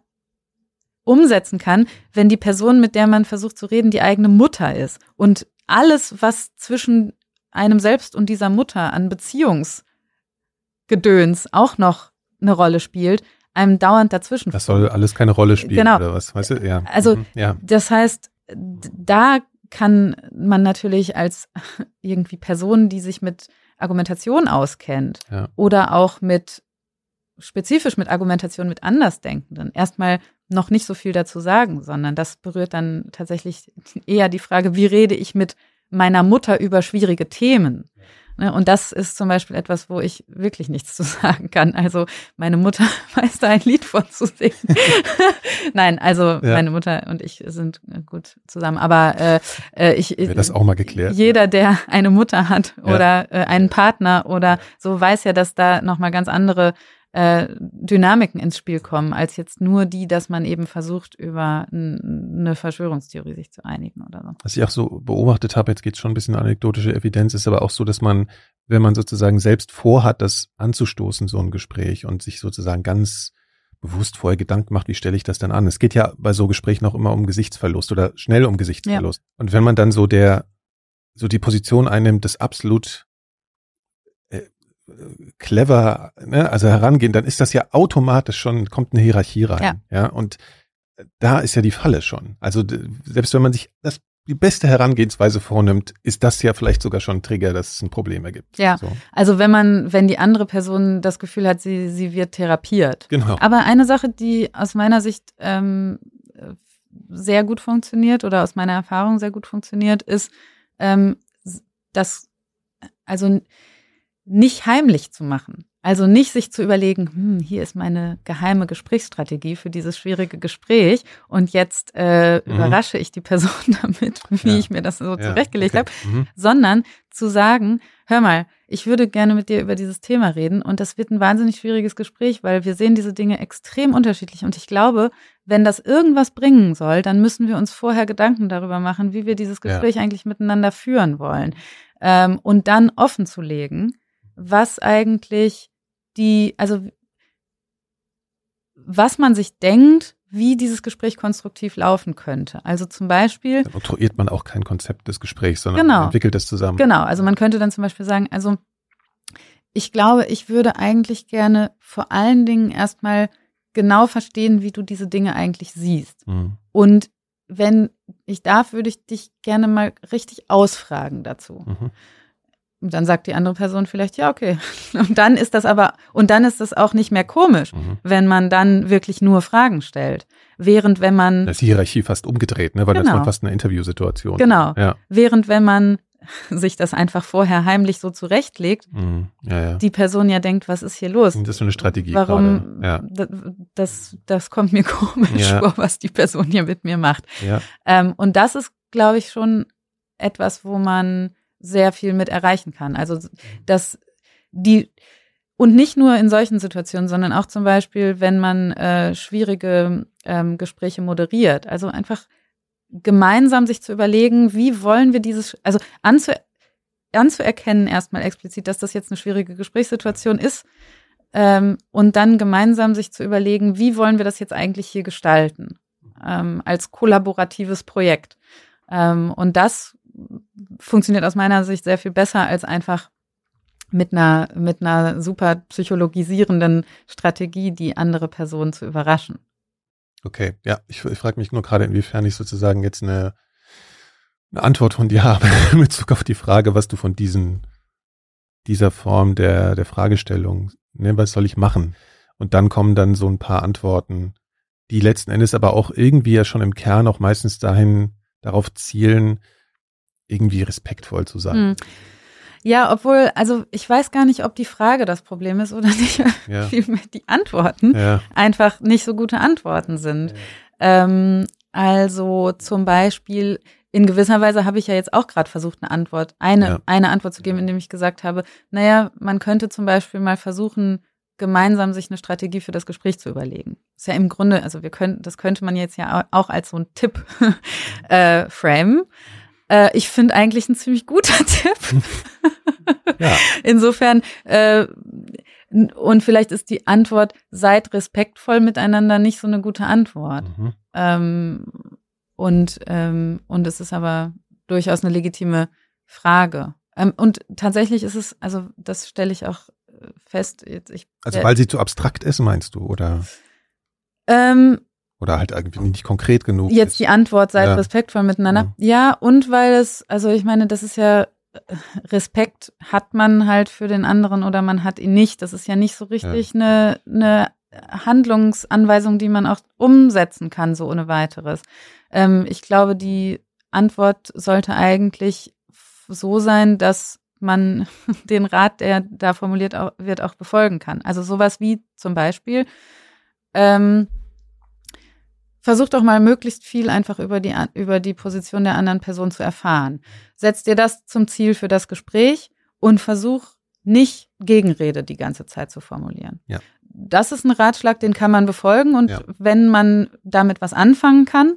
[SPEAKER 2] umsetzen kann, wenn die Person, mit der man versucht zu reden, die eigene Mutter ist. Und alles, was zwischen einem selbst und dieser Mutter an Beziehungsgedöns auch noch eine Rolle spielt, einem dauernd dazwischen.
[SPEAKER 1] Das soll alles keine Rolle spielen genau. oder was, weißt du? Ja.
[SPEAKER 2] Also mhm. ja. das heißt, da kann man natürlich als irgendwie Person, die sich mit Argumentation auskennt ja. oder auch mit spezifisch mit Argumentation mit Andersdenkenden erstmal noch nicht so viel dazu sagen, sondern das berührt dann tatsächlich eher die Frage, wie rede ich mit meiner Mutter über schwierige Themen? Ne, und das ist zum Beispiel etwas, wo ich wirklich nichts zu sagen kann. Also meine Mutter weiß da ein Lied von zu singen. Nein, also ja. meine Mutter und ich sind gut zusammen. Aber äh, äh ich
[SPEAKER 1] Wäre das auch mal geklärt.
[SPEAKER 2] Jeder, der eine Mutter hat oder ja. äh, einen Partner oder so, weiß ja, dass da nochmal ganz andere äh, Dynamiken ins Spiel kommen, als jetzt nur die, dass man eben versucht, über eine Verschwörungstheorie sich zu einigen oder so.
[SPEAKER 1] Was ich auch so beobachtet habe, jetzt geht es schon ein bisschen anekdotische Evidenz, ist aber auch so, dass man, wenn man sozusagen selbst vorhat, das anzustoßen, so ein Gespräch und sich sozusagen ganz bewusst vorher Gedanken macht, wie stelle ich das dann an? Es geht ja bei so Gesprächen auch immer um Gesichtsverlust oder schnell um Gesichtsverlust. Ja. Und wenn man dann so der, so die Position einnimmt, das absolut clever, ne, also herangehen, dann ist das ja automatisch schon, kommt eine Hierarchie rein. Ja. ja. Und da ist ja die Falle schon. Also selbst wenn man sich das die beste Herangehensweise vornimmt, ist das ja vielleicht sogar schon ein Trigger, dass es ein Problem ergibt.
[SPEAKER 2] Ja, so. also wenn man, wenn die andere Person das Gefühl hat, sie, sie wird therapiert.
[SPEAKER 1] Genau.
[SPEAKER 2] Aber eine Sache, die aus meiner Sicht ähm, sehr gut funktioniert oder aus meiner Erfahrung sehr gut funktioniert, ist, ähm, dass, also nicht heimlich zu machen. Also nicht sich zu überlegen, hm, hier ist meine geheime Gesprächsstrategie für dieses schwierige Gespräch und jetzt äh, mhm. überrasche ich die Person damit, wie ja. ich mir das so ja. zurechtgelegt okay. habe, mhm. sondern zu sagen, hör mal, ich würde gerne mit dir über dieses Thema reden und das wird ein wahnsinnig schwieriges Gespräch, weil wir sehen diese Dinge extrem unterschiedlich und ich glaube, wenn das irgendwas bringen soll, dann müssen wir uns vorher Gedanken darüber machen, wie wir dieses Gespräch ja. eigentlich miteinander führen wollen ähm, und dann offen zu legen was eigentlich die, also was man sich denkt, wie dieses Gespräch konstruktiv laufen könnte. Also zum Beispiel.
[SPEAKER 1] Dann oktroyiert man auch kein Konzept des Gesprächs, sondern genau, entwickelt es zusammen.
[SPEAKER 2] Genau, also man könnte dann zum Beispiel sagen, also ich glaube, ich würde eigentlich gerne vor allen Dingen erstmal genau verstehen, wie du diese Dinge eigentlich siehst. Mhm. Und wenn ich darf, würde ich dich gerne mal richtig ausfragen dazu. Mhm. Und dann sagt die andere Person vielleicht, ja, okay. Und dann ist das aber, und dann ist das auch nicht mehr komisch, mhm. wenn man dann wirklich nur Fragen stellt. Während wenn man.
[SPEAKER 1] Das ist die Hierarchie fast umgedreht, ne? Weil genau. das war fast eine Interviewsituation.
[SPEAKER 2] Genau. Ja. Während wenn man sich das einfach vorher heimlich so zurechtlegt,
[SPEAKER 1] mhm. ja, ja.
[SPEAKER 2] die Person ja denkt, was ist hier los?
[SPEAKER 1] Das ist so eine Strategie.
[SPEAKER 2] Warum? Das, das kommt mir komisch vor, was die Person hier mit mir macht. Ähm, und das ist, glaube ich, schon etwas, wo man sehr viel mit erreichen kann. Also dass die und nicht nur in solchen Situationen, sondern auch zum Beispiel, wenn man äh, schwierige ähm, Gespräche moderiert. Also einfach gemeinsam sich zu überlegen, wie wollen wir dieses, also anzu, anzuerkennen erstmal explizit, dass das jetzt eine schwierige Gesprächssituation ist ähm, und dann gemeinsam sich zu überlegen, wie wollen wir das jetzt eigentlich hier gestalten ähm, als kollaboratives Projekt. Ähm, und das funktioniert aus meiner Sicht sehr viel besser als einfach mit einer, mit einer super psychologisierenden Strategie, die andere Personen zu überraschen.
[SPEAKER 1] Okay, ja, ich, ich frage mich nur gerade, inwiefern ich sozusagen jetzt eine, eine Antwort von dir habe in Bezug auf die Frage, was du von diesen, dieser Form der, der Fragestellung, ne, was soll ich machen? Und dann kommen dann so ein paar Antworten, die letzten Endes aber auch irgendwie ja schon im Kern auch meistens dahin, darauf zielen, irgendwie respektvoll zu sein. Hm.
[SPEAKER 2] Ja, obwohl, also ich weiß gar nicht, ob die Frage das Problem ist oder nicht, ja. vielmehr die Antworten ja. einfach nicht so gute Antworten sind. Ja. Ähm, also zum Beispiel, in gewisser Weise habe ich ja jetzt auch gerade versucht, eine Antwort, eine, ja. eine Antwort zu geben, indem ich gesagt habe, naja, man könnte zum Beispiel mal versuchen, gemeinsam sich eine Strategie für das Gespräch zu überlegen. ist ja im Grunde, also wir können, das könnte man jetzt ja auch als so ein Tipp äh, framen. Äh, ich finde eigentlich ein ziemlich guter Tipp. ja. Insofern, äh, und vielleicht ist die Antwort, seid respektvoll miteinander nicht so eine gute Antwort. Mhm. Ähm, und, ähm, und es ist aber durchaus eine legitime Frage. Ähm, und tatsächlich ist es, also das stelle ich auch äh, fest. Jetzt, ich,
[SPEAKER 1] also weil sie zu abstrakt ist, meinst du, oder? Ähm, oder halt irgendwie nicht konkret genug.
[SPEAKER 2] Jetzt ist. die Antwort, seid ja. respektvoll miteinander. Ja. ja, und weil es, also ich meine, das ist ja, Respekt hat man halt für den anderen oder man hat ihn nicht. Das ist ja nicht so richtig ja. eine, eine Handlungsanweisung, die man auch umsetzen kann, so ohne weiteres. Ähm, ich glaube, die Antwort sollte eigentlich so sein, dass man den Rat, der da formuliert wird, auch befolgen kann. Also sowas wie zum Beispiel, ähm, Versuch doch mal möglichst viel einfach über die, über die Position der anderen Person zu erfahren. Setz dir das zum Ziel für das Gespräch und versuch nicht Gegenrede die ganze Zeit zu formulieren. Ja. Das ist ein Ratschlag, den kann man befolgen und ja. wenn man damit was anfangen kann,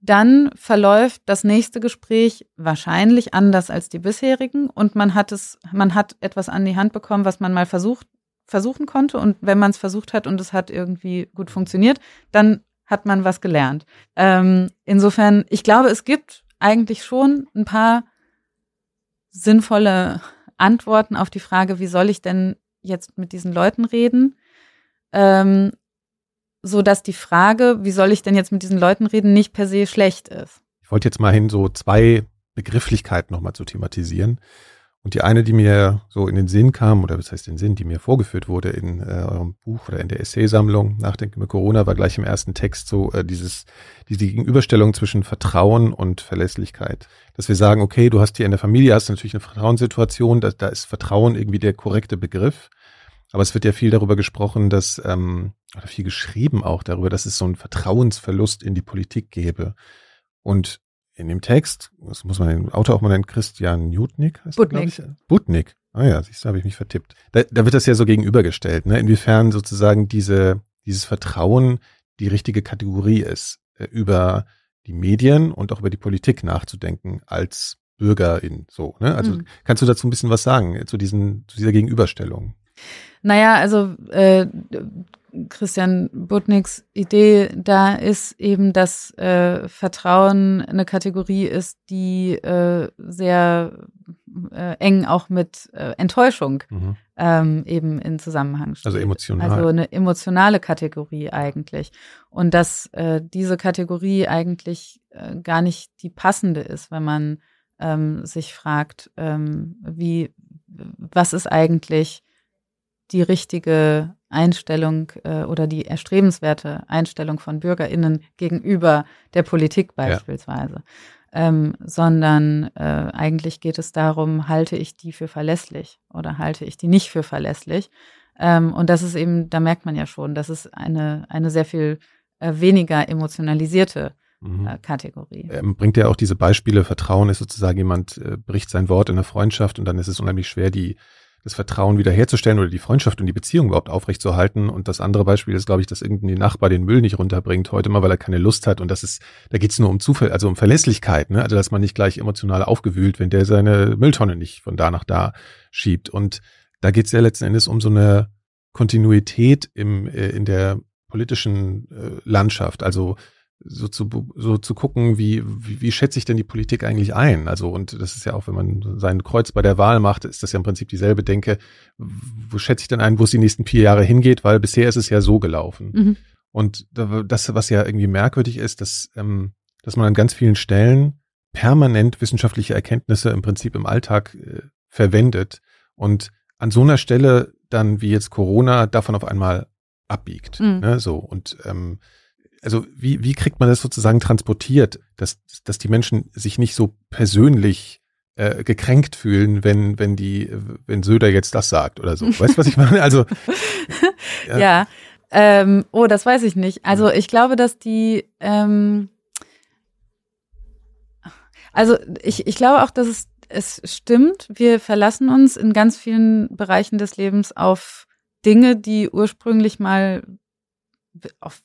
[SPEAKER 2] dann verläuft das nächste Gespräch wahrscheinlich anders als die bisherigen und man hat es, man hat etwas an die Hand bekommen, was man mal versucht, versuchen konnte und wenn man es versucht hat und es hat irgendwie gut funktioniert, dann hat man was gelernt. Ähm, insofern, ich glaube, es gibt eigentlich schon ein paar sinnvolle Antworten auf die Frage, wie soll ich denn jetzt mit diesen Leuten reden? Ähm, so dass die Frage, wie soll ich denn jetzt mit diesen Leuten reden, nicht per se schlecht ist.
[SPEAKER 1] Ich wollte jetzt mal hin, so zwei Begrifflichkeiten nochmal zu thematisieren. Und die eine, die mir so in den Sinn kam, oder was heißt den Sinn, die mir vorgeführt wurde in äh, eurem Buch oder in der Essaysammlung Nachdenken über Corona, war gleich im ersten Text so äh, dieses, diese Gegenüberstellung zwischen Vertrauen und Verlässlichkeit. Dass wir sagen, okay, du hast hier in der Familie, hast natürlich eine Vertrauenssituation, da, da ist Vertrauen irgendwie der korrekte Begriff. Aber es wird ja viel darüber gesprochen, dass, ähm, oder viel geschrieben auch darüber, dass es so einen Vertrauensverlust in die Politik gäbe. Und in dem Text, das muss man den Autor auch mal nennen, Christian Jutnik.
[SPEAKER 2] Butnik.
[SPEAKER 1] Butnik. Ah ja, siehst du, habe ich mich vertippt. Da, da wird das ja so gegenübergestellt, ne? inwiefern sozusagen diese, dieses Vertrauen die richtige Kategorie ist, äh, über die Medien und auch über die Politik nachzudenken als Bürgerin. So, ne? Also mhm. kannst du dazu ein bisschen was sagen, äh, zu, diesen, zu dieser Gegenüberstellung?
[SPEAKER 2] Naja, also äh, Christian Butniks Idee da ist eben, dass äh, Vertrauen eine Kategorie ist, die äh, sehr äh, eng auch mit äh, Enttäuschung mhm. ähm, eben in Zusammenhang steht.
[SPEAKER 1] Also emotional.
[SPEAKER 2] Also eine emotionale Kategorie eigentlich. Und dass äh, diese Kategorie eigentlich äh, gar nicht die passende ist, wenn man ähm, sich fragt, ähm, wie, was ist eigentlich die richtige Einstellung äh, oder die erstrebenswerte Einstellung von BürgerInnen gegenüber der Politik beispielsweise. Ja. Ähm, sondern äh, eigentlich geht es darum, halte ich die für verlässlich oder halte ich die nicht für verlässlich. Ähm, und das ist eben, da merkt man ja schon, das ist eine, eine sehr viel äh, weniger emotionalisierte mhm. Äh, Kategorie.
[SPEAKER 1] Er bringt ja auch diese Beispiele, Vertrauen ist sozusagen, jemand äh, bricht sein Wort in der Freundschaft und dann ist es unheimlich schwer, die das Vertrauen wiederherzustellen oder die Freundschaft und die Beziehung überhaupt aufrechtzuerhalten. Und das andere Beispiel ist, glaube ich, dass irgendwie Nachbar den Müll nicht runterbringt heute mal, weil er keine Lust hat. Und das ist, da geht es nur um Zufall, also um Verlässlichkeit, ne? Also dass man nicht gleich emotional aufgewühlt, wenn der seine Mülltonne nicht von da nach da schiebt. Und da geht es ja letzten Endes um so eine Kontinuität im, äh, in der politischen äh, Landschaft. Also so zu, so zu gucken, wie, wie, wie schätze ich denn die Politik eigentlich ein? Also, und das ist ja auch, wenn man sein Kreuz bei der Wahl macht, ist das ja im Prinzip dieselbe Denke. Wo schätze ich denn ein, wo es die nächsten vier Jahre hingeht? Weil bisher ist es ja so gelaufen. Mhm. Und das, was ja irgendwie merkwürdig ist, dass, ähm, dass man an ganz vielen Stellen permanent wissenschaftliche Erkenntnisse im Prinzip im Alltag äh, verwendet und an so einer Stelle dann wie jetzt Corona davon auf einmal abbiegt. Mhm. Ne, so und ähm, also wie, wie kriegt man das sozusagen transportiert, dass, dass die Menschen sich nicht so persönlich äh, gekränkt fühlen, wenn, wenn die, wenn Söder jetzt das sagt oder so. Weißt du, was ich meine? Also
[SPEAKER 2] ja. ja. Ähm, oh, das weiß ich nicht. Also ich glaube, dass die ähm, also ich, ich glaube auch, dass es, es stimmt, wir verlassen uns in ganz vielen Bereichen des Lebens auf Dinge, die ursprünglich mal auf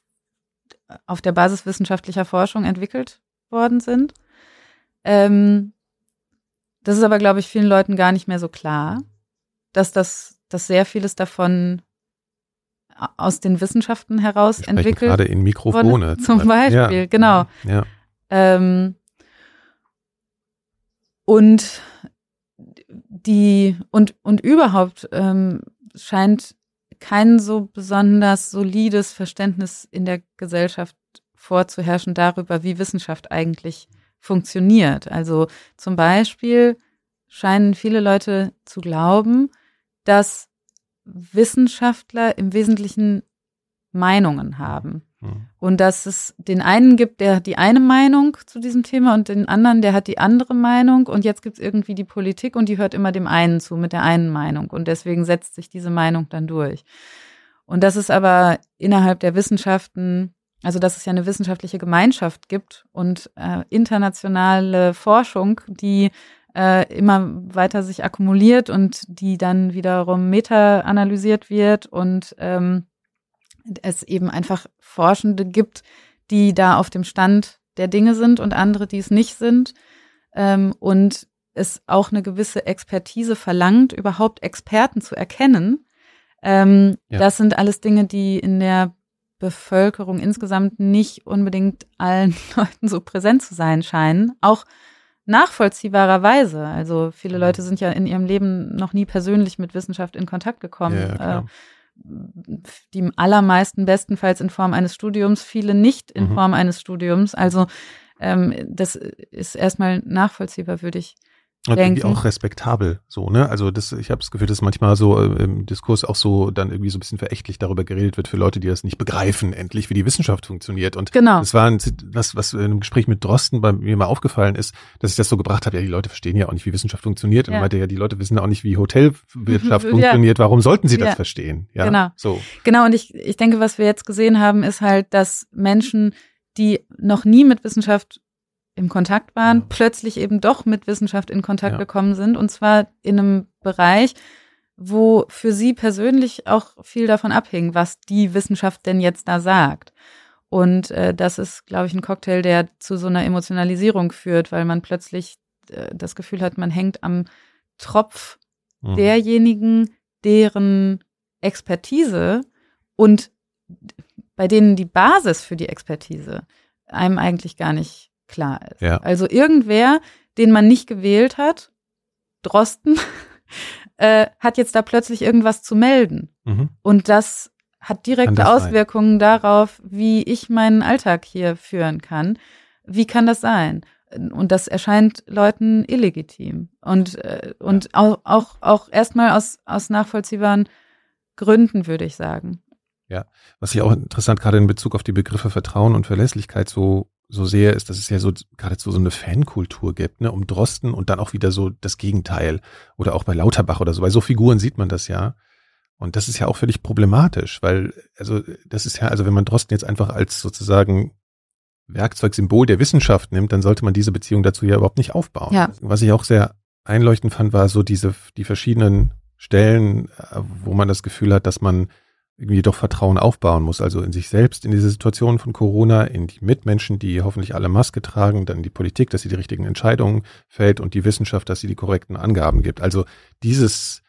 [SPEAKER 2] auf der Basis wissenschaftlicher Forschung entwickelt worden sind. Ähm, das ist aber, glaube ich, vielen Leuten gar nicht mehr so klar, dass das, dass sehr vieles davon aus den Wissenschaften heraus entwickelt.
[SPEAKER 1] Gerade in Mikrofone. Wurde,
[SPEAKER 2] zum Beispiel, ja. genau.
[SPEAKER 1] Ja.
[SPEAKER 2] Ähm, und die und und überhaupt ähm, scheint kein so besonders solides Verständnis in der Gesellschaft vorzuherrschen darüber, wie Wissenschaft eigentlich funktioniert. Also zum Beispiel scheinen viele Leute zu glauben, dass Wissenschaftler im Wesentlichen Meinungen haben. Mhm. Und dass es den einen gibt, der hat die eine Meinung zu diesem Thema und den anderen, der hat die andere Meinung. Und jetzt gibt es irgendwie die Politik und die hört immer dem einen zu mit der einen Meinung. Und deswegen setzt sich diese Meinung dann durch. Und dass es aber innerhalb der Wissenschaften, also dass es ja eine wissenschaftliche Gemeinschaft gibt und äh, internationale Forschung, die äh, immer weiter sich akkumuliert und die dann wiederum meta-analysiert wird und ähm, es eben einfach Forschende gibt, die da auf dem Stand der Dinge sind und andere, die es nicht sind. Ähm, und es auch eine gewisse Expertise verlangt, überhaupt Experten zu erkennen. Ähm, ja. Das sind alles Dinge, die in der Bevölkerung insgesamt nicht unbedingt allen Leuten so präsent zu sein scheinen. Auch nachvollziehbarerweise. Also viele mhm. Leute sind ja in ihrem Leben noch nie persönlich mit Wissenschaft in Kontakt gekommen. Ja, die allermeisten bestenfalls in Form eines Studiums, viele nicht in mhm. Form eines Studiums. Also ähm, das ist erstmal nachvollziehbar, würde ich
[SPEAKER 1] irgendwie auch respektabel, so, ne? Also das, ich habe das Gefühl, dass manchmal so äh, im Diskurs auch so dann irgendwie so ein bisschen verächtlich darüber geredet wird für Leute, die das nicht begreifen, endlich, wie die Wissenschaft funktioniert. Und
[SPEAKER 2] genau.
[SPEAKER 1] das war ein, was, was in einem Gespräch mit Drosten bei mir mal aufgefallen ist, dass ich das so gebracht habe, ja, die Leute verstehen ja auch nicht, wie Wissenschaft funktioniert. Und ja. meinte ja, die Leute wissen auch nicht, wie Hotelwirtschaft ja. funktioniert. Warum sollten sie das ja. verstehen? Ja,
[SPEAKER 2] genau.
[SPEAKER 1] So.
[SPEAKER 2] Genau, und ich, ich denke, was wir jetzt gesehen haben, ist halt, dass Menschen, die noch nie mit Wissenschaft im Kontakt waren, ja. plötzlich eben doch mit Wissenschaft in Kontakt ja. gekommen sind. Und zwar in einem Bereich, wo für sie persönlich auch viel davon abhing, was die Wissenschaft denn jetzt da sagt. Und äh, das ist, glaube ich, ein Cocktail, der zu so einer Emotionalisierung führt, weil man plötzlich äh, das Gefühl hat, man hängt am Tropf mhm. derjenigen, deren Expertise und bei denen die Basis für die Expertise einem eigentlich gar nicht klar ist.
[SPEAKER 1] Ja.
[SPEAKER 2] Also irgendwer, den man nicht gewählt hat, Drosten, äh, hat jetzt da plötzlich irgendwas zu melden. Mhm. Und das hat direkte das Auswirkungen sein? darauf, wie ich meinen Alltag hier führen kann. Wie kann das sein? Und das erscheint Leuten illegitim. Und, äh, und ja. auch, auch, auch erstmal aus, aus nachvollziehbaren Gründen, würde ich sagen.
[SPEAKER 1] Ja, was ich auch interessant gerade in Bezug auf die Begriffe Vertrauen und Verlässlichkeit so so sehe, ist, dass es ja so geradezu so eine Fankultur gibt, ne, um Drosten und dann auch wieder so das Gegenteil. Oder auch bei Lauterbach oder so. Bei so Figuren sieht man das ja. Und das ist ja auch völlig problematisch, weil, also, das ist ja, also wenn man Drosten jetzt einfach als sozusagen Werkzeugsymbol der Wissenschaft nimmt, dann sollte man diese Beziehung dazu ja überhaupt nicht aufbauen.
[SPEAKER 2] Ja.
[SPEAKER 1] Was ich auch sehr einleuchtend fand, war so diese, die verschiedenen Stellen, äh, wo man das Gefühl hat, dass man irgendwie doch Vertrauen aufbauen muss, also in sich selbst, in diese Situation von Corona, in die Mitmenschen, die hoffentlich alle Maske tragen, dann die Politik, dass sie die richtigen Entscheidungen fällt und die Wissenschaft, dass sie die korrekten Angaben gibt. Also dieses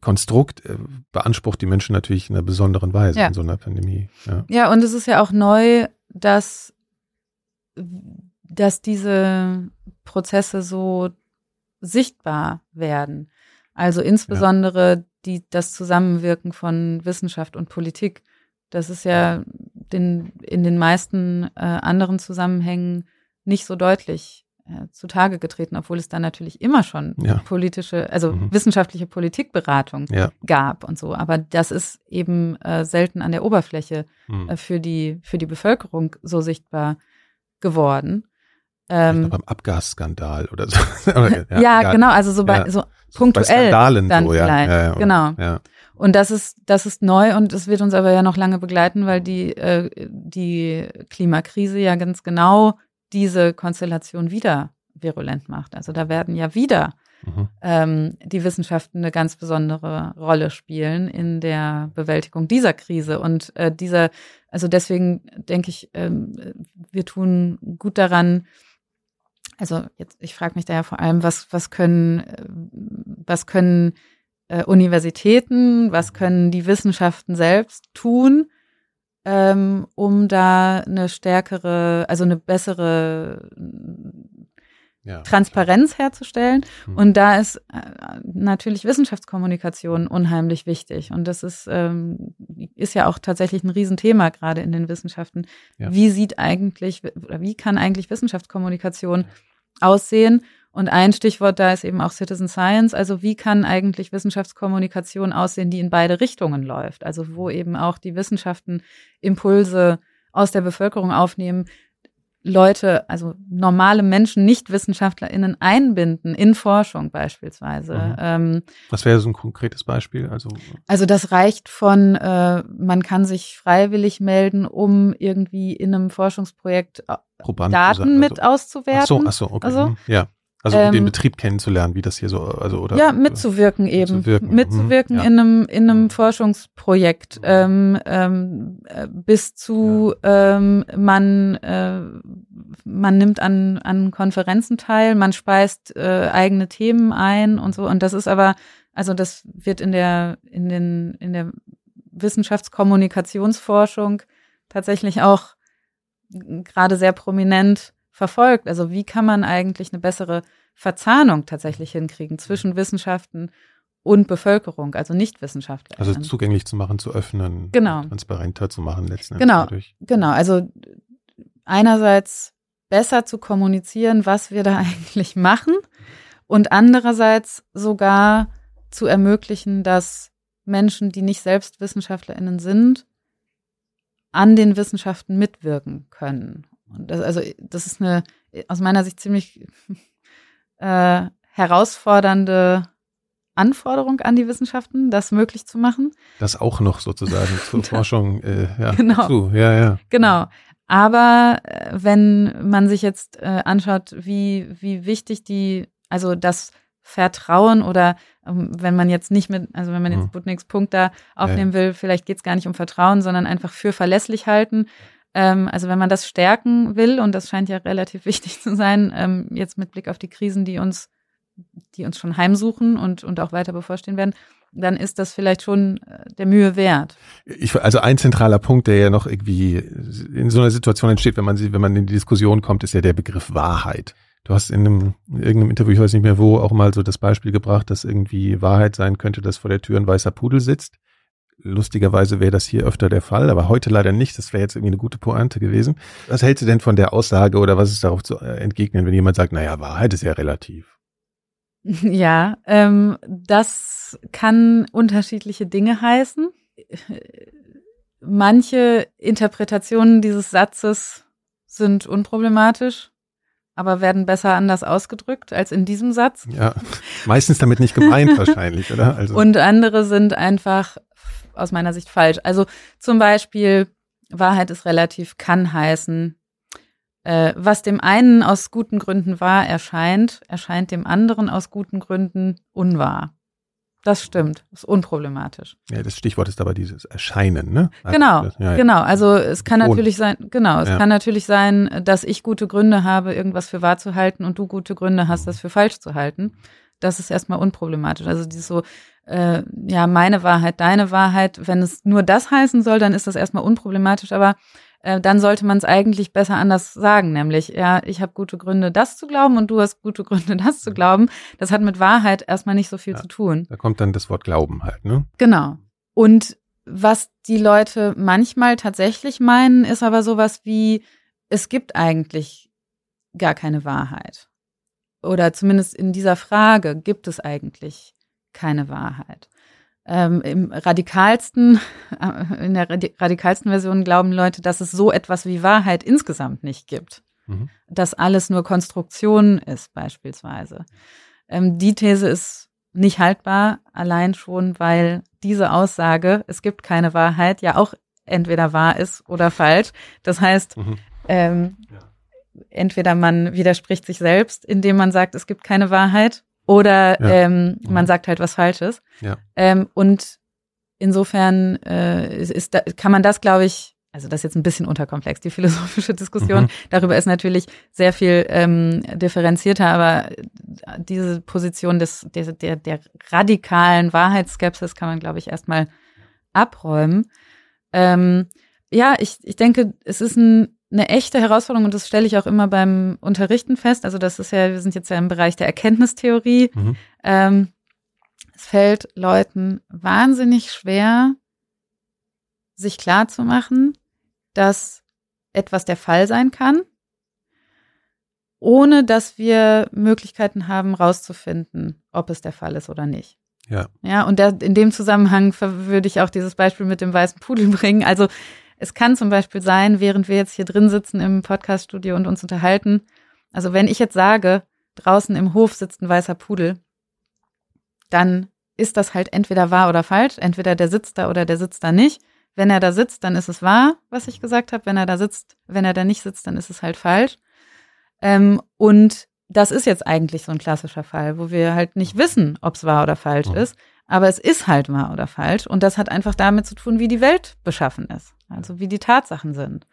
[SPEAKER 1] Konstrukt äh, beansprucht die Menschen natürlich in einer besonderen Weise ja. in so einer Pandemie.
[SPEAKER 2] Ja. ja, und es ist ja auch neu, dass, dass diese Prozesse so sichtbar werden. Also insbesondere ja. Die, das Zusammenwirken von Wissenschaft und Politik. Das ist ja den, in den meisten äh, anderen Zusammenhängen nicht so deutlich äh, zutage getreten, obwohl es da natürlich immer schon ja. politische, also mhm. wissenschaftliche Politikberatung ja. gab und so. Aber das ist eben äh, selten an der Oberfläche mhm. äh, für die für die Bevölkerung so sichtbar geworden.
[SPEAKER 1] Ähm, beim Abgasskandal oder so.
[SPEAKER 2] ja, ja, genau, also so bei so punktuell bei Skandalen dann so, ja. vielleicht. Ja, ja, genau. Ja. Und das ist das ist neu und es wird uns aber ja noch lange begleiten, weil die äh, die Klimakrise ja ganz genau diese Konstellation wieder virulent macht. Also da werden ja wieder mhm. ähm, die Wissenschaften eine ganz besondere Rolle spielen in der Bewältigung dieser Krise. Und äh, dieser, also deswegen denke ich, ähm, wir tun gut daran, also jetzt, ich frage mich da ja vor allem, was, was können, äh, was können äh, Universitäten, was können die Wissenschaften selbst tun, ähm, um da eine stärkere, also eine bessere ja, Transparenz herzustellen. Hm. Und da ist äh, natürlich Wissenschaftskommunikation unheimlich wichtig. Und das ist, ähm, ist ja auch tatsächlich ein Riesenthema gerade in den Wissenschaften. Ja. Wie sieht eigentlich, oder wie kann eigentlich Wissenschaftskommunikation aussehen? Und ein Stichwort da ist eben auch Citizen Science. Also wie kann eigentlich Wissenschaftskommunikation aussehen, die in beide Richtungen läuft? Also wo eben auch die Wissenschaften Impulse aus der Bevölkerung aufnehmen, Leute, also normale Menschen, Nicht-WissenschaftlerInnen einbinden in Forschung beispielsweise. Mhm.
[SPEAKER 1] Ähm, Was wäre so ein konkretes Beispiel? Also,
[SPEAKER 2] also das reicht von, äh, man kann sich freiwillig melden, um irgendwie in einem Forschungsprojekt äh, Proband Daten also, mit auszuwerten. Ach
[SPEAKER 1] so, ach so, okay. Also, mhm. ja. Also um ähm, den Betrieb kennenzulernen, wie das hier so, also oder
[SPEAKER 2] ja, mitzuwirken eben, mitzuwirken, mitzuwirken mhm. in einem in einem. Forschungsprojekt mhm. ähm, ähm, äh, bis zu ja. ähm, man äh, man nimmt an an Konferenzen teil, man speist äh, eigene Themen ein und so und das ist aber also das wird in der in den in der Wissenschaftskommunikationsforschung tatsächlich auch gerade sehr prominent verfolgt. Also wie kann man eigentlich eine bessere Verzahnung tatsächlich hinkriegen zwischen Wissenschaften und Bevölkerung, also Nichtwissenschaftler.
[SPEAKER 1] Also zugänglich zu machen, zu öffnen,
[SPEAKER 2] genau.
[SPEAKER 1] transparenter zu machen letzten
[SPEAKER 2] Endes. Genau, dadurch. genau. Also einerseits besser zu kommunizieren, was wir da eigentlich machen und andererseits sogar zu ermöglichen, dass Menschen, die nicht selbst WissenschaftlerInnen sind, an den Wissenschaften mitwirken können. Und das, also, das ist eine aus meiner Sicht ziemlich äh, herausfordernde Anforderung an die Wissenschaften, das möglich zu machen.
[SPEAKER 1] Das auch noch sozusagen zur Forschung, äh, ja, genau. Zu. ja, ja.
[SPEAKER 2] Genau. Aber äh, wenn man sich jetzt äh, anschaut, wie, wie wichtig die, also das Vertrauen oder ähm, wenn man jetzt nicht mit, also wenn man jetzt mhm. Sputniks Punkt da aufnehmen ja. will, vielleicht geht es gar nicht um Vertrauen, sondern einfach für verlässlich halten. Ähm, also wenn man das stärken will, und das scheint ja relativ wichtig zu sein, ähm, jetzt mit Blick auf die Krisen, die uns, die uns schon heimsuchen und, und auch weiter bevorstehen werden, dann ist das vielleicht schon äh, der Mühe wert.
[SPEAKER 1] Ich, also ein zentraler Punkt, der ja noch irgendwie in so einer Situation entsteht, wenn man sie, wenn man in die Diskussion kommt, ist ja der Begriff Wahrheit. Du hast in einem in irgendeinem Interview, ich weiß nicht mehr wo, auch mal so das Beispiel gebracht, dass irgendwie Wahrheit sein könnte, dass vor der Tür ein weißer Pudel sitzt. Lustigerweise wäre das hier öfter der Fall, aber heute leider nicht. Das wäre jetzt irgendwie eine gute Pointe gewesen. Was hältst du denn von der Aussage oder was ist darauf zu äh, entgegnen, wenn jemand sagt, naja, Wahrheit ist ja relativ?
[SPEAKER 2] Ja, ähm, das kann unterschiedliche Dinge heißen. Manche Interpretationen dieses Satzes sind unproblematisch, aber werden besser anders ausgedrückt als in diesem Satz.
[SPEAKER 1] Ja, meistens damit nicht gemeint wahrscheinlich, oder?
[SPEAKER 2] Also. Und andere sind einfach aus meiner Sicht falsch. Also zum Beispiel, Wahrheit ist relativ, kann heißen, äh, was dem einen aus guten Gründen wahr erscheint, erscheint dem anderen aus guten Gründen unwahr. Das stimmt. Das ist unproblematisch.
[SPEAKER 1] Ja, das Stichwort ist aber dieses Erscheinen, ne?
[SPEAKER 2] Also genau, das, ja, ja. genau. Also es kann Ohne. natürlich sein, genau, es ja. kann natürlich sein, dass ich gute Gründe habe, irgendwas für wahr zu halten und du gute Gründe hast, das für falsch zu halten. Das ist erstmal unproblematisch. Also dieses so, äh, ja, meine Wahrheit, deine Wahrheit, wenn es nur das heißen soll, dann ist das erstmal unproblematisch, aber äh, dann sollte man es eigentlich besser anders sagen, nämlich, ja, ich habe gute Gründe, das zu glauben und du hast gute Gründe, das zu glauben. Das hat mit Wahrheit erstmal nicht so viel ja, zu tun.
[SPEAKER 1] Da kommt dann das Wort Glauben halt, ne?
[SPEAKER 2] Genau. Und was die Leute manchmal tatsächlich meinen, ist aber sowas wie, es gibt eigentlich gar keine Wahrheit. Oder zumindest in dieser Frage gibt es eigentlich keine Wahrheit. Ähm, Im radikalsten, äh, in der radikalsten Version glauben Leute, dass es so etwas wie Wahrheit insgesamt nicht gibt. Mhm. Dass alles nur Konstruktion ist, beispielsweise. Ähm, die These ist nicht haltbar, allein schon, weil diese Aussage, es gibt keine Wahrheit, ja auch entweder wahr ist oder falsch. Das heißt, mhm. ähm, ja. Entweder man widerspricht sich selbst, indem man sagt, es gibt keine Wahrheit, oder ja. ähm, man mhm. sagt halt was Falsches. Ja. Ähm, und insofern äh, ist, ist da, kann man das, glaube ich, also das ist jetzt ein bisschen unterkomplex, die philosophische Diskussion. Mhm. Darüber ist natürlich sehr viel ähm, differenzierter, aber diese Position des, der, der, der radikalen Wahrheitsskepsis kann man, glaube ich, erstmal abräumen. Ähm, ja, ich, ich denke, es ist ein eine echte Herausforderung und das stelle ich auch immer beim Unterrichten fest. Also das ist ja, wir sind jetzt ja im Bereich der Erkenntnistheorie. Mhm. Ähm, es fällt Leuten wahnsinnig schwer, sich klar zu machen, dass etwas der Fall sein kann, ohne dass wir Möglichkeiten haben, rauszufinden, ob es der Fall ist oder nicht.
[SPEAKER 1] Ja.
[SPEAKER 2] Ja, und da, in dem Zusammenhang würde ich auch dieses Beispiel mit dem weißen Pudel bringen. Also es kann zum Beispiel sein, während wir jetzt hier drin sitzen im Podcaststudio und uns unterhalten, also wenn ich jetzt sage, draußen im Hof sitzt ein weißer Pudel, dann ist das halt entweder wahr oder falsch. Entweder der sitzt da oder der sitzt da nicht. Wenn er da sitzt, dann ist es wahr, was ich gesagt habe. Wenn er da sitzt, wenn er da nicht sitzt, dann ist es halt falsch. Ähm, und das ist jetzt eigentlich so ein klassischer Fall, wo wir halt nicht wissen, ob es wahr oder falsch ist. Aber es ist halt wahr oder falsch. Und das hat einfach damit zu tun, wie die Welt beschaffen ist. Also wie die Tatsachen sind.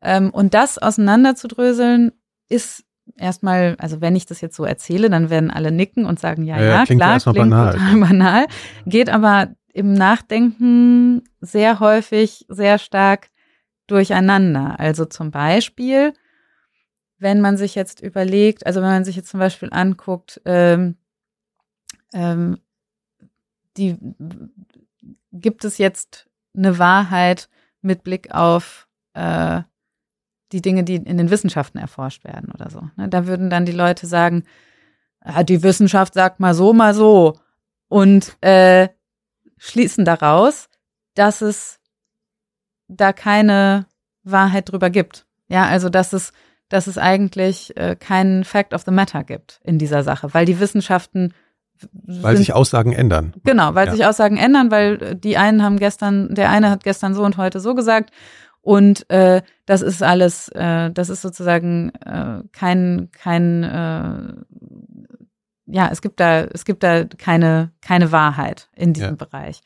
[SPEAKER 2] Ähm, und das auseinanderzudröseln ist erstmal, also wenn ich das jetzt so erzähle, dann werden alle nicken und sagen, ja, ja, ja klingt klar, klingt banal. total banal. Geht aber im Nachdenken sehr häufig sehr stark durcheinander. Also zum Beispiel, wenn man sich jetzt überlegt, also wenn man sich jetzt zum Beispiel anguckt, ähm, ähm, die gibt es jetzt eine Wahrheit mit Blick auf äh, die Dinge, die in den Wissenschaften erforscht werden oder so. Ne? Da würden dann die Leute sagen, ah, die Wissenschaft sagt mal so, mal so und äh, schließen daraus, dass es da keine Wahrheit drüber gibt. Ja, also dass es, dass es eigentlich äh, keinen Fact of the Matter gibt in dieser Sache, weil die Wissenschaften
[SPEAKER 1] weil sich Aussagen ändern.
[SPEAKER 2] Genau, weil ja. sich Aussagen ändern, weil die einen haben gestern, der eine hat gestern so und heute so gesagt. Und äh, das ist alles, äh, das ist sozusagen äh, kein, kein, äh, ja, es gibt da, es gibt da keine, keine Wahrheit in diesem ja. Bereich.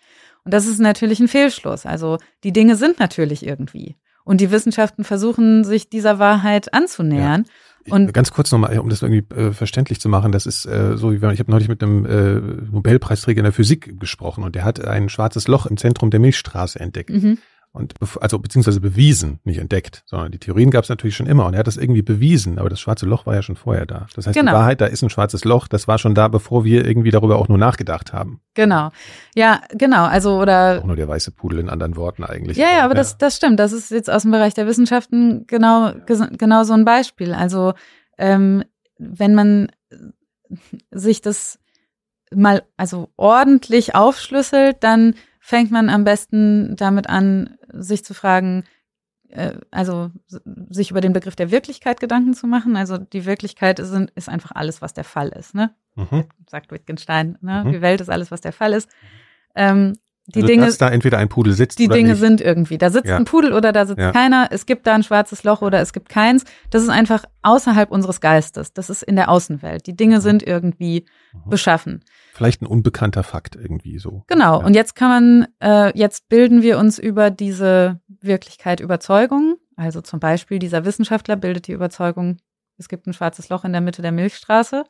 [SPEAKER 2] Und das ist natürlich ein Fehlschluss. Also die Dinge sind natürlich irgendwie. Und die Wissenschaften versuchen, sich dieser Wahrheit anzunähern. Ja.
[SPEAKER 1] Und ganz kurz nochmal, um das irgendwie äh, verständlich zu machen, das ist äh, so, wie wenn, ich habe neulich mit einem äh, Nobelpreisträger in der Physik gesprochen und der hat ein schwarzes Loch im Zentrum der Milchstraße entdeckt. Mhm. Und also beziehungsweise bewiesen, nicht entdeckt, sondern die Theorien gab es natürlich schon immer und er hat das irgendwie bewiesen, aber das schwarze Loch war ja schon vorher da. Das heißt, genau. die Wahrheit, da ist ein schwarzes Loch, das war schon da, bevor wir irgendwie darüber auch nur nachgedacht haben.
[SPEAKER 2] Genau. Ja, genau. Also oder
[SPEAKER 1] auch nur der weiße Pudel in anderen Worten eigentlich.
[SPEAKER 2] Ja, ja, aber ja. das das stimmt. Das ist jetzt aus dem Bereich der Wissenschaften genau genau so ein Beispiel. Also ähm, wenn man sich das mal also ordentlich aufschlüsselt, dann fängt man am besten damit an, sich zu fragen, äh, also sich über den Begriff der Wirklichkeit Gedanken zu machen. Also die Wirklichkeit ist, ist einfach alles, was der Fall ist, ne? Mhm. Sagt Wittgenstein, ne? Mhm. Die Welt ist alles, was der Fall ist. Ähm, die also, Dinge, dass
[SPEAKER 1] da entweder ein Pudel sitzt
[SPEAKER 2] die
[SPEAKER 1] oder
[SPEAKER 2] Dinge
[SPEAKER 1] nicht.
[SPEAKER 2] sind irgendwie. Da sitzt ja. ein Pudel oder da sitzt ja. keiner. Es gibt da ein schwarzes Loch oder es gibt keins. Das ist einfach außerhalb unseres Geistes. Das ist in der Außenwelt. Die Dinge mhm. sind irgendwie mhm. beschaffen.
[SPEAKER 1] Vielleicht ein unbekannter Fakt irgendwie so.
[SPEAKER 2] Genau. Ja. Und jetzt kann man, äh, jetzt bilden wir uns über diese Wirklichkeit Überzeugungen. Also zum Beispiel dieser Wissenschaftler bildet die Überzeugung, es gibt ein schwarzes Loch in der Mitte der Milchstraße.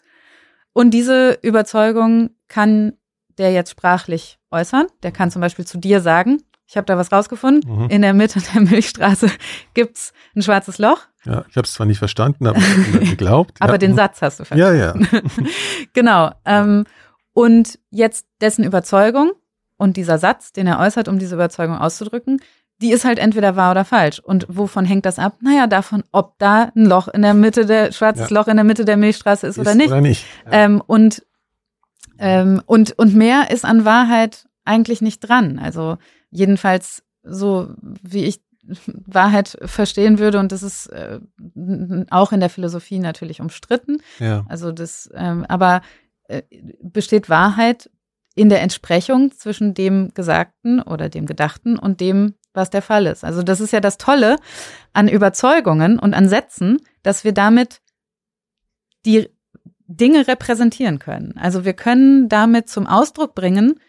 [SPEAKER 2] Und diese Überzeugung kann der jetzt sprachlich äußern. Der kann zum Beispiel zu dir sagen, ich habe da was rausgefunden. Mhm. In der Mitte der Milchstraße gibt's ein schwarzes Loch.
[SPEAKER 1] Ja, ich habe es zwar nicht verstanden, aber geglaubt.
[SPEAKER 2] aber
[SPEAKER 1] ja.
[SPEAKER 2] den Satz hast du verstanden.
[SPEAKER 1] Ja, ja.
[SPEAKER 2] genau. Ähm, und jetzt dessen Überzeugung und dieser Satz, den er äußert, um diese Überzeugung auszudrücken, die ist halt entweder wahr oder falsch. Und wovon hängt das ab? Naja, davon, ob da ein Loch in der Mitte der, schwarzes ja. Loch in der Mitte der Milchstraße ist, ist oder nicht.
[SPEAKER 1] Oder nicht.
[SPEAKER 2] Ja. Ähm, und, ähm, und, und mehr ist an Wahrheit eigentlich nicht dran. Also jedenfalls so, wie ich Wahrheit verstehen würde, und das ist äh, auch in der Philosophie natürlich umstritten.
[SPEAKER 1] Ja.
[SPEAKER 2] Also das, ähm, aber äh, besteht Wahrheit in der Entsprechung zwischen dem Gesagten oder dem Gedachten und dem, was der Fall ist. Also das ist ja das Tolle an Überzeugungen und an Sätzen, dass wir damit die Dinge repräsentieren können. Also wir können damit zum Ausdruck bringen,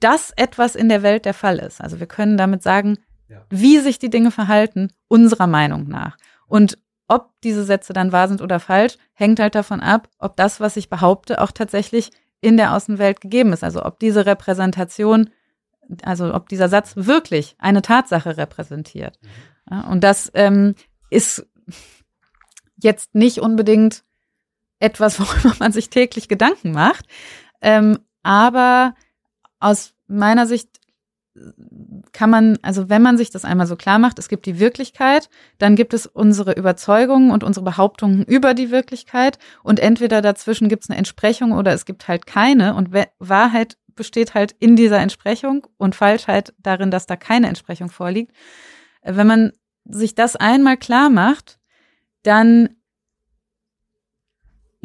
[SPEAKER 2] dass etwas in der Welt der Fall ist. Also wir können damit sagen, ja. wie sich die Dinge verhalten, unserer Meinung nach. Und ob diese Sätze dann wahr sind oder falsch, hängt halt davon ab, ob das, was ich behaupte, auch tatsächlich in der Außenwelt gegeben ist. Also ob diese Repräsentation also ob dieser Satz wirklich eine Tatsache repräsentiert. Mhm. Ja, und das ähm, ist jetzt nicht unbedingt etwas, worüber man sich täglich Gedanken macht. Ähm, aber aus meiner Sicht kann man, also wenn man sich das einmal so klar macht, es gibt die Wirklichkeit, dann gibt es unsere Überzeugungen und unsere Behauptungen über die Wirklichkeit und entweder dazwischen gibt es eine Entsprechung oder es gibt halt keine und Wahrheit besteht halt in dieser Entsprechung und Falschheit darin, dass da keine Entsprechung vorliegt. Äh, wenn man sich das einmal klar macht, dann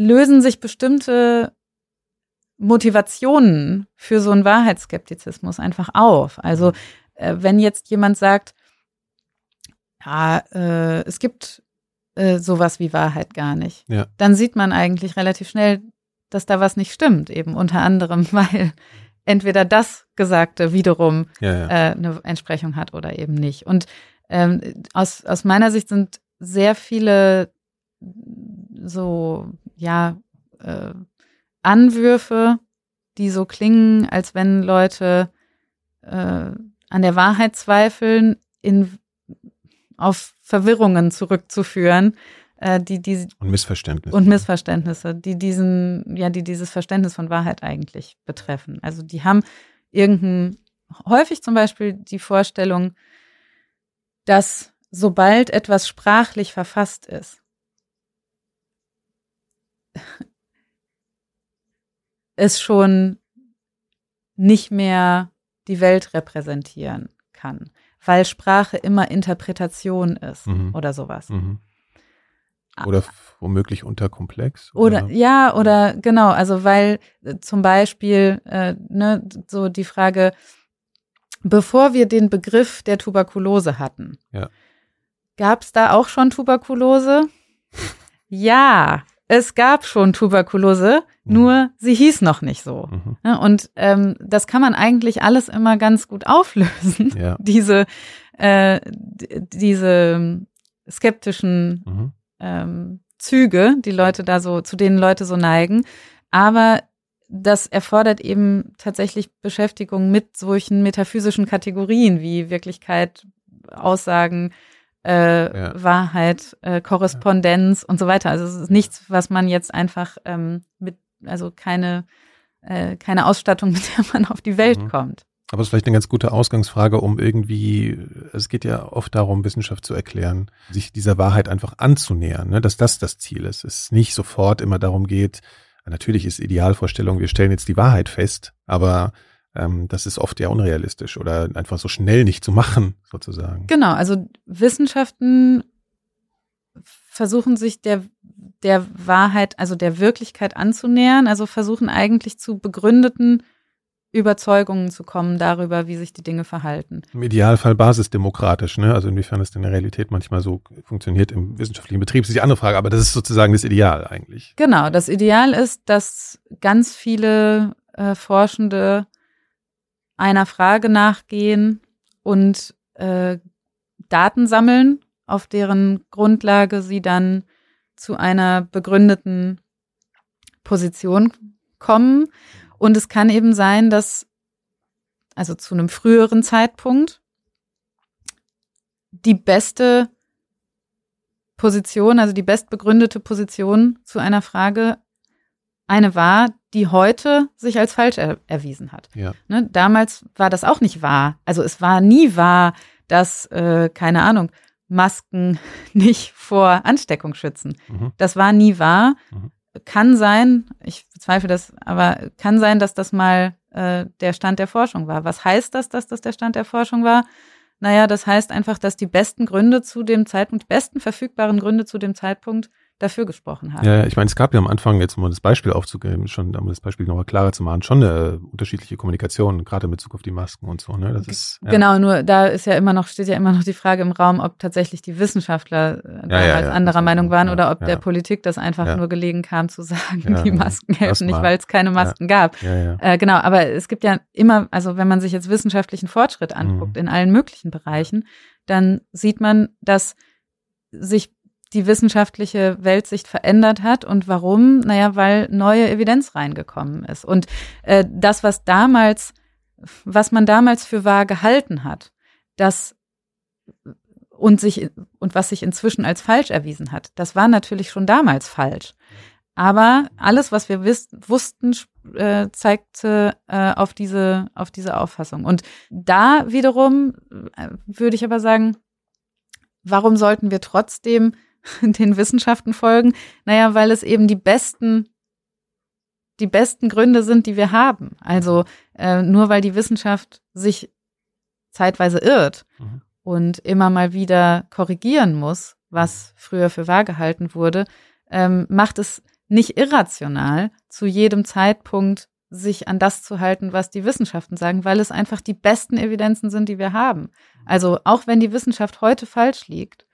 [SPEAKER 2] lösen sich bestimmte Motivationen für so einen Wahrheitsskeptizismus einfach auf. Also äh, wenn jetzt jemand sagt, ja, äh, es gibt äh, sowas wie Wahrheit gar nicht,
[SPEAKER 1] ja.
[SPEAKER 2] dann sieht man eigentlich relativ schnell, dass da was nicht stimmt, eben unter anderem, weil entweder das Gesagte wiederum
[SPEAKER 1] ja, ja.
[SPEAKER 2] Äh, eine Entsprechung hat oder eben nicht. Und ähm, aus, aus meiner Sicht sind sehr viele so, ja, äh, Anwürfe, die so klingen, als wenn Leute äh, an der Wahrheit zweifeln, in, auf Verwirrungen zurückzuführen, äh, die, die
[SPEAKER 1] und Missverständnisse
[SPEAKER 2] und Missverständnisse, die diesen, ja, die dieses Verständnis von Wahrheit eigentlich betreffen. Also die haben irgendein häufig zum Beispiel die Vorstellung, dass sobald etwas sprachlich verfasst ist, es schon nicht mehr die Welt repräsentieren kann, weil Sprache immer Interpretation ist mhm. oder sowas.
[SPEAKER 1] Mhm. Oder womöglich unterkomplex?
[SPEAKER 2] Oder? oder ja, oder genau, also weil äh, zum Beispiel äh, ne, so die Frage, bevor wir den Begriff der Tuberkulose hatten,
[SPEAKER 1] ja.
[SPEAKER 2] gab es da auch schon Tuberkulose? ja, es gab schon Tuberkulose, mhm. nur sie hieß noch nicht so. Mhm. Und ähm, das kann man eigentlich alles immer ganz gut auflösen,
[SPEAKER 1] ja.
[SPEAKER 2] diese, äh, diese skeptischen mhm ähm, Züge, die Leute da so, zu denen Leute so neigen. Aber das erfordert eben tatsächlich Beschäftigung mit solchen metaphysischen Kategorien wie Wirklichkeit, Aussagen, äh, ja. Wahrheit, äh, Korrespondenz ja. und so weiter. Also es ist nichts, was man jetzt einfach ähm, mit, also keine, äh, keine Ausstattung, mit der man auf die Welt mhm. kommt.
[SPEAKER 1] Aber es ist vielleicht eine ganz gute Ausgangsfrage, um irgendwie, es geht ja oft darum, Wissenschaft zu erklären, sich dieser Wahrheit einfach anzunähern, ne? dass das das Ziel ist. Es nicht sofort immer darum geht, natürlich ist Idealvorstellung, wir stellen jetzt die Wahrheit fest, aber ähm, das ist oft ja unrealistisch oder einfach so schnell nicht zu machen, sozusagen.
[SPEAKER 2] Genau, also Wissenschaften versuchen sich der, der Wahrheit, also der Wirklichkeit anzunähern, also versuchen eigentlich zu begründeten Überzeugungen zu kommen darüber, wie sich die Dinge verhalten.
[SPEAKER 1] Im Idealfall basisdemokratisch, ne? Also inwiefern es in der Realität manchmal so funktioniert im wissenschaftlichen Betrieb, ist die andere Frage, aber das ist sozusagen das Ideal eigentlich.
[SPEAKER 2] Genau, das Ideal ist, dass ganz viele äh, Forschende einer Frage nachgehen und äh, Daten sammeln, auf deren Grundlage sie dann zu einer begründeten Position kommen. Und es kann eben sein, dass, also zu einem früheren Zeitpunkt, die beste Position, also die bestbegründete Position zu einer Frage eine war, die heute sich als falsch er erwiesen hat.
[SPEAKER 1] Ja.
[SPEAKER 2] Ne, damals war das auch nicht wahr. Also es war nie wahr, dass, äh, keine Ahnung, Masken nicht vor Ansteckung schützen. Mhm. Das war nie wahr. Mhm. Kann sein, ich bezweifle das, aber kann sein, dass das mal äh, der Stand der Forschung war. Was heißt das, dass das der Stand der Forschung war? Naja, das heißt einfach, dass die besten Gründe zu dem Zeitpunkt, die besten verfügbaren Gründe zu dem Zeitpunkt dafür gesprochen hat.
[SPEAKER 1] Ja, ich meine, es gab ja am Anfang, jetzt um das Beispiel aufzugeben, schon, um das Beispiel nochmal klarer zu machen, schon eine unterschiedliche Kommunikation, gerade in Bezug auf die Masken und so. Ne? Das ist,
[SPEAKER 2] ja. Genau, nur da ist ja immer noch, steht ja immer noch die Frage im Raum, ob tatsächlich die Wissenschaftler äh, ja, ja, als anderer Meinung waren oder ob der Politik das einfach nur gelegen kam zu sagen, die Masken helfen nicht, weil es keine Masken gab. Äh, genau, aber es gibt ja immer, also wenn man sich jetzt wissenschaftlichen Fortschritt anguckt mhm. in allen möglichen Bereichen, dann sieht man, dass sich die wissenschaftliche Weltsicht verändert hat. Und warum? Naja, weil neue Evidenz reingekommen ist. Und äh, das, was damals, was man damals für wahr gehalten hat, das und sich und was sich inzwischen als falsch erwiesen hat, das war natürlich schon damals falsch. Aber alles, was wir wiss, wussten, äh, zeigte äh, auf diese auf diese Auffassung. Und da wiederum äh, würde ich aber sagen, warum sollten wir trotzdem den Wissenschaften folgen? Naja, weil es eben die besten, die besten Gründe sind, die wir haben. Also äh, nur weil die Wissenschaft sich zeitweise irrt mhm. und immer mal wieder korrigieren muss, was früher für wahr gehalten wurde, ähm, macht es nicht irrational, zu jedem Zeitpunkt sich an das zu halten, was die Wissenschaften sagen, weil es einfach die besten Evidenzen sind, die wir haben. Also auch wenn die Wissenschaft heute falsch liegt,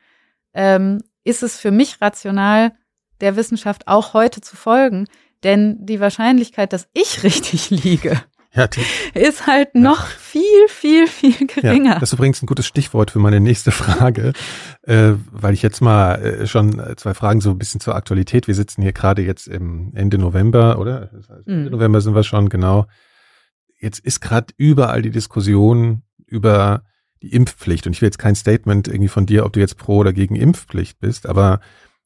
[SPEAKER 2] ähm, ist es für mich rational, der Wissenschaft auch heute zu folgen. Denn die Wahrscheinlichkeit, dass ich richtig liege, ja, ist halt noch ja. viel, viel, viel geringer. Ja,
[SPEAKER 1] das ist übrigens ein gutes Stichwort für meine nächste Frage, äh, weil ich jetzt mal äh, schon zwei Fragen so ein bisschen zur Aktualität. Wir sitzen hier gerade jetzt im Ende November, oder? Das heißt, Ende mhm. November sind wir schon, genau. Jetzt ist gerade überall die Diskussion über die Impfpflicht. Und ich will jetzt kein Statement irgendwie von dir, ob du jetzt pro oder gegen Impfpflicht bist, aber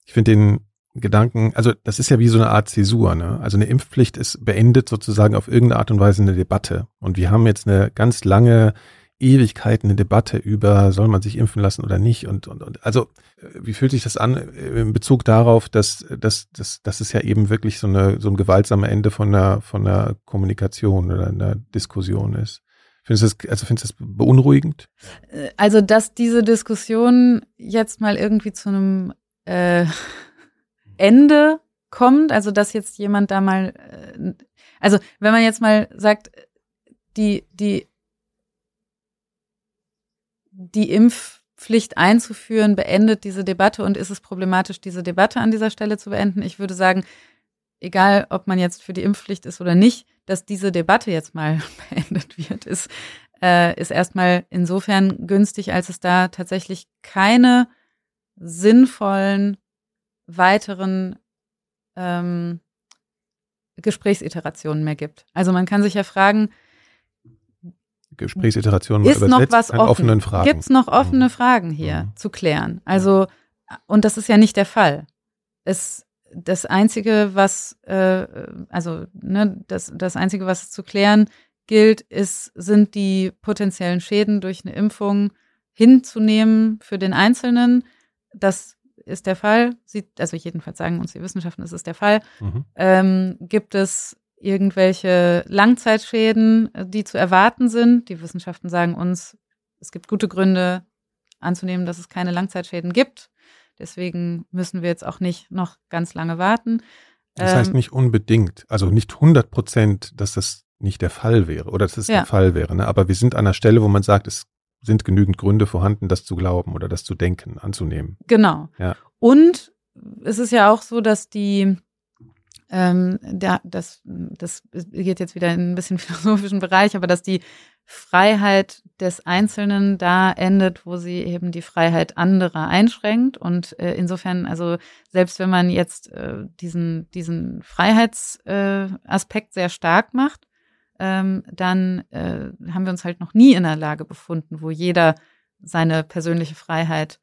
[SPEAKER 1] ich finde den Gedanken, also das ist ja wie so eine Art Zäsur, ne? Also eine Impfpflicht ist beendet sozusagen auf irgendeine Art und Weise eine Debatte. Und wir haben jetzt eine ganz lange Ewigkeit eine Debatte über, soll man sich impfen lassen oder nicht und, und, und. Also, wie fühlt sich das an in Bezug darauf, dass, dass, dass, dass es ja eben wirklich so eine, so ein gewaltsames Ende von einer, von einer Kommunikation oder einer Diskussion ist? Findest du das, also findest du das beunruhigend?
[SPEAKER 2] Also, dass diese Diskussion jetzt mal irgendwie zu einem äh, Ende kommt, also dass jetzt jemand da mal, äh, also wenn man jetzt mal sagt, die, die, die Impfpflicht einzuführen, beendet diese Debatte und ist es problematisch, diese Debatte an dieser Stelle zu beenden? Ich würde sagen, egal ob man jetzt für die Impfpflicht ist oder nicht, dass diese Debatte jetzt mal beendet wird, ist, äh, ist erstmal insofern günstig, als es da tatsächlich keine sinnvollen weiteren ähm, Gesprächsiterationen mehr gibt. Also man kann sich ja fragen,
[SPEAKER 1] Gesprächsiterationen
[SPEAKER 2] ist noch was offen?
[SPEAKER 1] offenen Fragen.
[SPEAKER 2] Gibt es noch offene mhm. Fragen hier mhm. zu klären? Also und das ist ja nicht der Fall. Es das Einzige, was, äh, also ne, das, das Einzige, was zu klären gilt, ist, sind die potenziellen Schäden durch eine Impfung hinzunehmen für den Einzelnen. Das ist der Fall. Sieht, also jedenfalls sagen uns die Wissenschaften, es ist der Fall. Mhm. Ähm, gibt es irgendwelche Langzeitschäden, die zu erwarten sind? Die Wissenschaften sagen uns, es gibt gute Gründe anzunehmen, dass es keine Langzeitschäden gibt. Deswegen müssen wir jetzt auch nicht noch ganz lange warten.
[SPEAKER 1] Das heißt ähm, nicht unbedingt, also nicht 100 Prozent, dass das nicht der Fall wäre oder dass es ja. der Fall wäre. Ne? Aber wir sind an einer Stelle, wo man sagt, es sind genügend Gründe vorhanden, das zu glauben oder das zu denken, anzunehmen.
[SPEAKER 2] Genau. Ja. Und es ist ja auch so, dass die ähm, da, das, das geht jetzt wieder in ein bisschen philosophischen Bereich, aber dass die Freiheit des Einzelnen da endet, wo sie eben die Freiheit anderer einschränkt. Und äh, insofern, also selbst wenn man jetzt äh, diesen, diesen Freiheitsaspekt äh, sehr stark macht, ähm, dann äh, haben wir uns halt noch nie in der Lage befunden, wo jeder seine persönliche Freiheit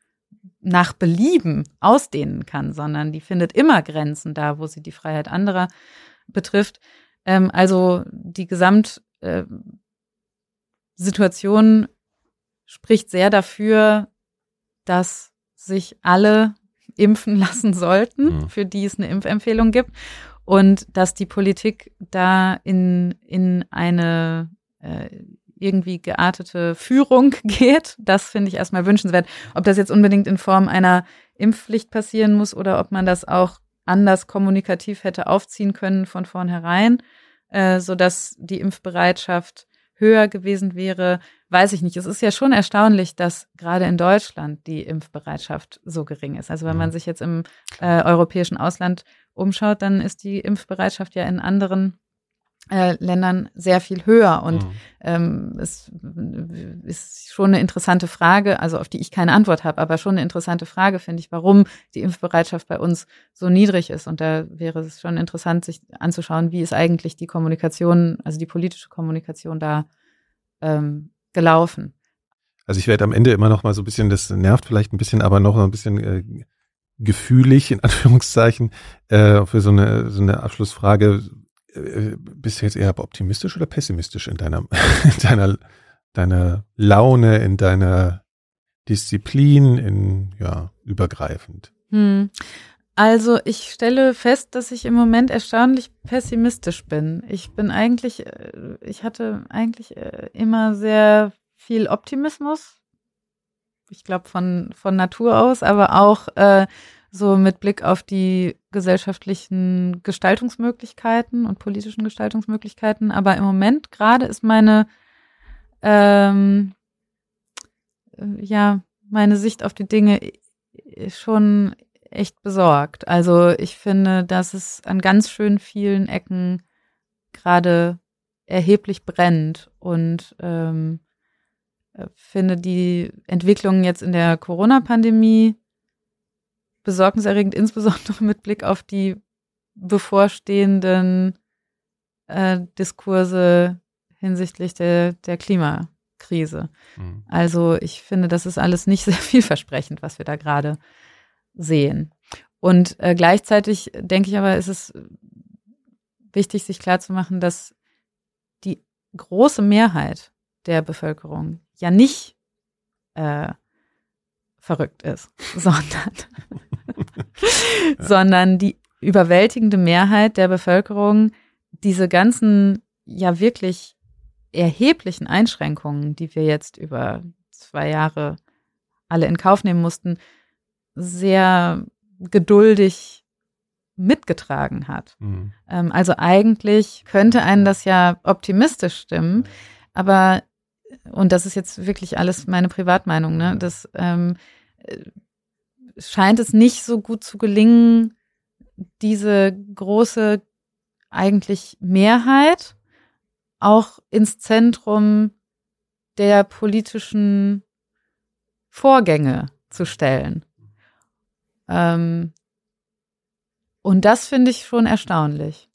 [SPEAKER 2] nach Belieben ausdehnen kann, sondern die findet immer Grenzen da, wo sie die Freiheit anderer betrifft. Ähm, also die Gesamtsituation äh, spricht sehr dafür, dass sich alle impfen lassen sollten, mhm. für die es eine Impfempfehlung gibt und dass die Politik da in, in eine äh, irgendwie geartete Führung geht. Das finde ich erstmal wünschenswert. Ob das jetzt unbedingt in Form einer Impfpflicht passieren muss oder ob man das auch anders kommunikativ hätte aufziehen können von vornherein, äh, so dass die Impfbereitschaft höher gewesen wäre, weiß ich nicht. Es ist ja schon erstaunlich, dass gerade in Deutschland die Impfbereitschaft so gering ist. Also wenn man mhm. sich jetzt im äh, europäischen Ausland umschaut, dann ist die Impfbereitschaft ja in anderen äh, Ländern sehr viel höher. Und mhm. ähm, es ist schon eine interessante Frage, also auf die ich keine Antwort habe, aber schon eine interessante Frage, finde ich, warum die Impfbereitschaft bei uns so niedrig ist. Und da wäre es schon interessant, sich anzuschauen, wie ist eigentlich die Kommunikation, also die politische Kommunikation da ähm, gelaufen.
[SPEAKER 1] Also ich werde am Ende immer noch mal so ein bisschen, das nervt vielleicht ein bisschen, aber noch ein bisschen äh, gefühlig, in Anführungszeichen, äh, für so eine, so eine Abschlussfrage äh, bist du jetzt eher optimistisch oder pessimistisch in deiner, in deiner, deiner Laune, in deiner Disziplin, in, ja, übergreifend?
[SPEAKER 2] Hm. Also ich stelle fest, dass ich im Moment erstaunlich pessimistisch bin. Ich bin eigentlich, äh, ich hatte eigentlich äh, immer sehr viel Optimismus. Ich glaube von, von Natur aus, aber auch äh, so mit Blick auf die gesellschaftlichen Gestaltungsmöglichkeiten und politischen Gestaltungsmöglichkeiten. Aber im Moment gerade ist meine, ähm, äh, ja, meine Sicht auf die Dinge schon echt besorgt. Also ich finde, dass es an ganz schön vielen Ecken gerade erheblich brennt und ähm, äh, finde die Entwicklungen jetzt in der Corona-Pandemie besorgniserregend, insbesondere mit Blick auf die bevorstehenden äh, Diskurse hinsichtlich der, der Klimakrise. Mhm. Also ich finde, das ist alles nicht sehr vielversprechend, was wir da gerade sehen. Und äh, gleichzeitig denke ich aber, ist es wichtig, sich klarzumachen, dass die große Mehrheit der Bevölkerung ja nicht äh, verrückt ist, sondern sondern die überwältigende Mehrheit der Bevölkerung diese ganzen ja wirklich erheblichen Einschränkungen, die wir jetzt über zwei Jahre alle in Kauf nehmen mussten, sehr geduldig mitgetragen hat. Mhm. Ähm, also eigentlich könnte einen das ja optimistisch stimmen, aber und das ist jetzt wirklich alles meine Privatmeinung, ne? Das ähm, scheint es nicht so gut zu gelingen, diese große eigentlich Mehrheit auch ins Zentrum der politischen Vorgänge zu stellen. Ähm, und das finde ich schon erstaunlich.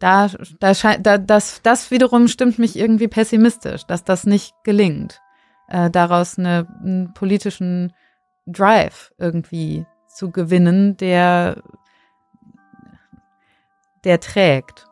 [SPEAKER 2] Da, da da, das, das wiederum stimmt mich irgendwie pessimistisch, dass das nicht gelingt, äh, daraus eine, einen politischen Drive irgendwie zu gewinnen, der, der trägt.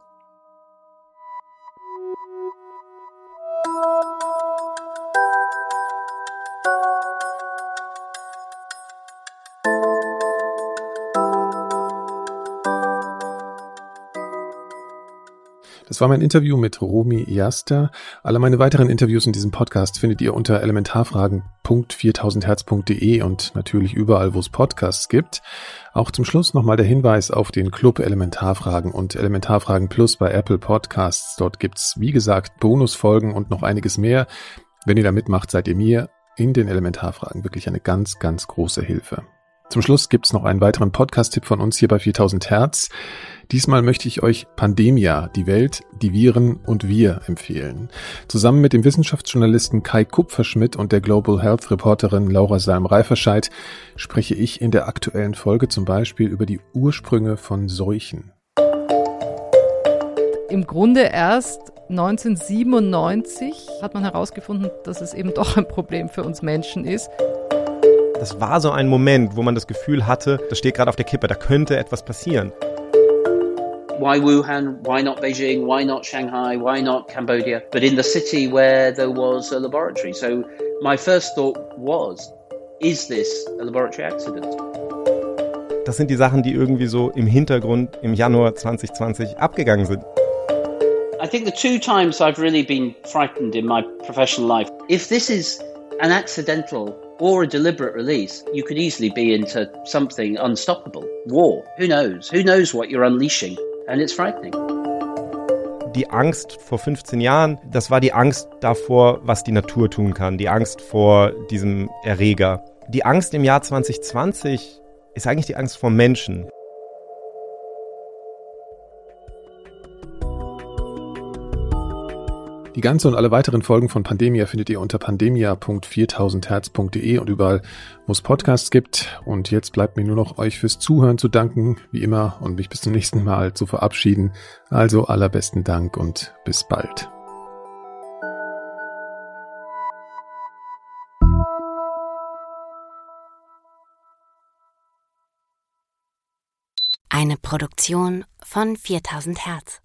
[SPEAKER 1] Das war mein Interview mit Romy Jaster. Alle meine weiteren Interviews in diesem Podcast findet ihr unter elementarfragen.4000herz.de und natürlich überall, wo es Podcasts gibt. Auch zum Schluss nochmal der Hinweis auf den Club Elementarfragen und Elementarfragen Plus bei Apple Podcasts. Dort gibt's, wie gesagt, Bonusfolgen und noch einiges mehr. Wenn ihr da mitmacht, seid ihr mir in den Elementarfragen wirklich eine ganz, ganz große Hilfe. Zum Schluss gibt's noch einen weiteren Podcast-Tipp von uns hier bei 4000 Hertz. Diesmal möchte ich euch Pandemia, die Welt, die Viren und wir empfehlen. Zusammen mit dem Wissenschaftsjournalisten Kai Kupferschmidt und der Global Health Reporterin Laura Salm-Reiferscheid spreche ich in der aktuellen Folge zum Beispiel über die Ursprünge von Seuchen.
[SPEAKER 5] Im Grunde erst 1997 hat man herausgefunden, dass es eben doch ein Problem für uns Menschen ist.
[SPEAKER 6] Das war so ein Moment, wo man das Gefühl hatte, das steht gerade auf der Kippe, da könnte etwas passieren.
[SPEAKER 7] Why Wuhan? Why not Beijing? Why not Shanghai? Why not Cambodia? But in the city where there was a laboratory. So my first thought was, is this a laboratory accident?
[SPEAKER 6] Das sind die Sachen, die irgendwie so im Hintergrund im Januar 2020 abgegangen sind.
[SPEAKER 7] I think the two times I've really been frightened in my professional life, if this is an accidental or a deliberate release, you could easily be into something unstoppable. War. Who knows? Who knows what you're unleashing? And it's frightening.
[SPEAKER 6] Die Angst vor 15 Jahren, das war die Angst davor, was die Natur tun kann. Die Angst vor diesem Erreger. Die Angst im Jahr 2020 ist eigentlich die Angst vor Menschen.
[SPEAKER 1] Die ganze und alle weiteren Folgen von Pandemia findet ihr unter pandemia.4000herz.de und überall, wo es Podcasts gibt. Und jetzt bleibt mir nur noch euch fürs Zuhören zu danken, wie immer, und mich bis zum nächsten Mal zu verabschieden. Also allerbesten Dank und bis bald.
[SPEAKER 8] Eine Produktion von 4000 Hertz.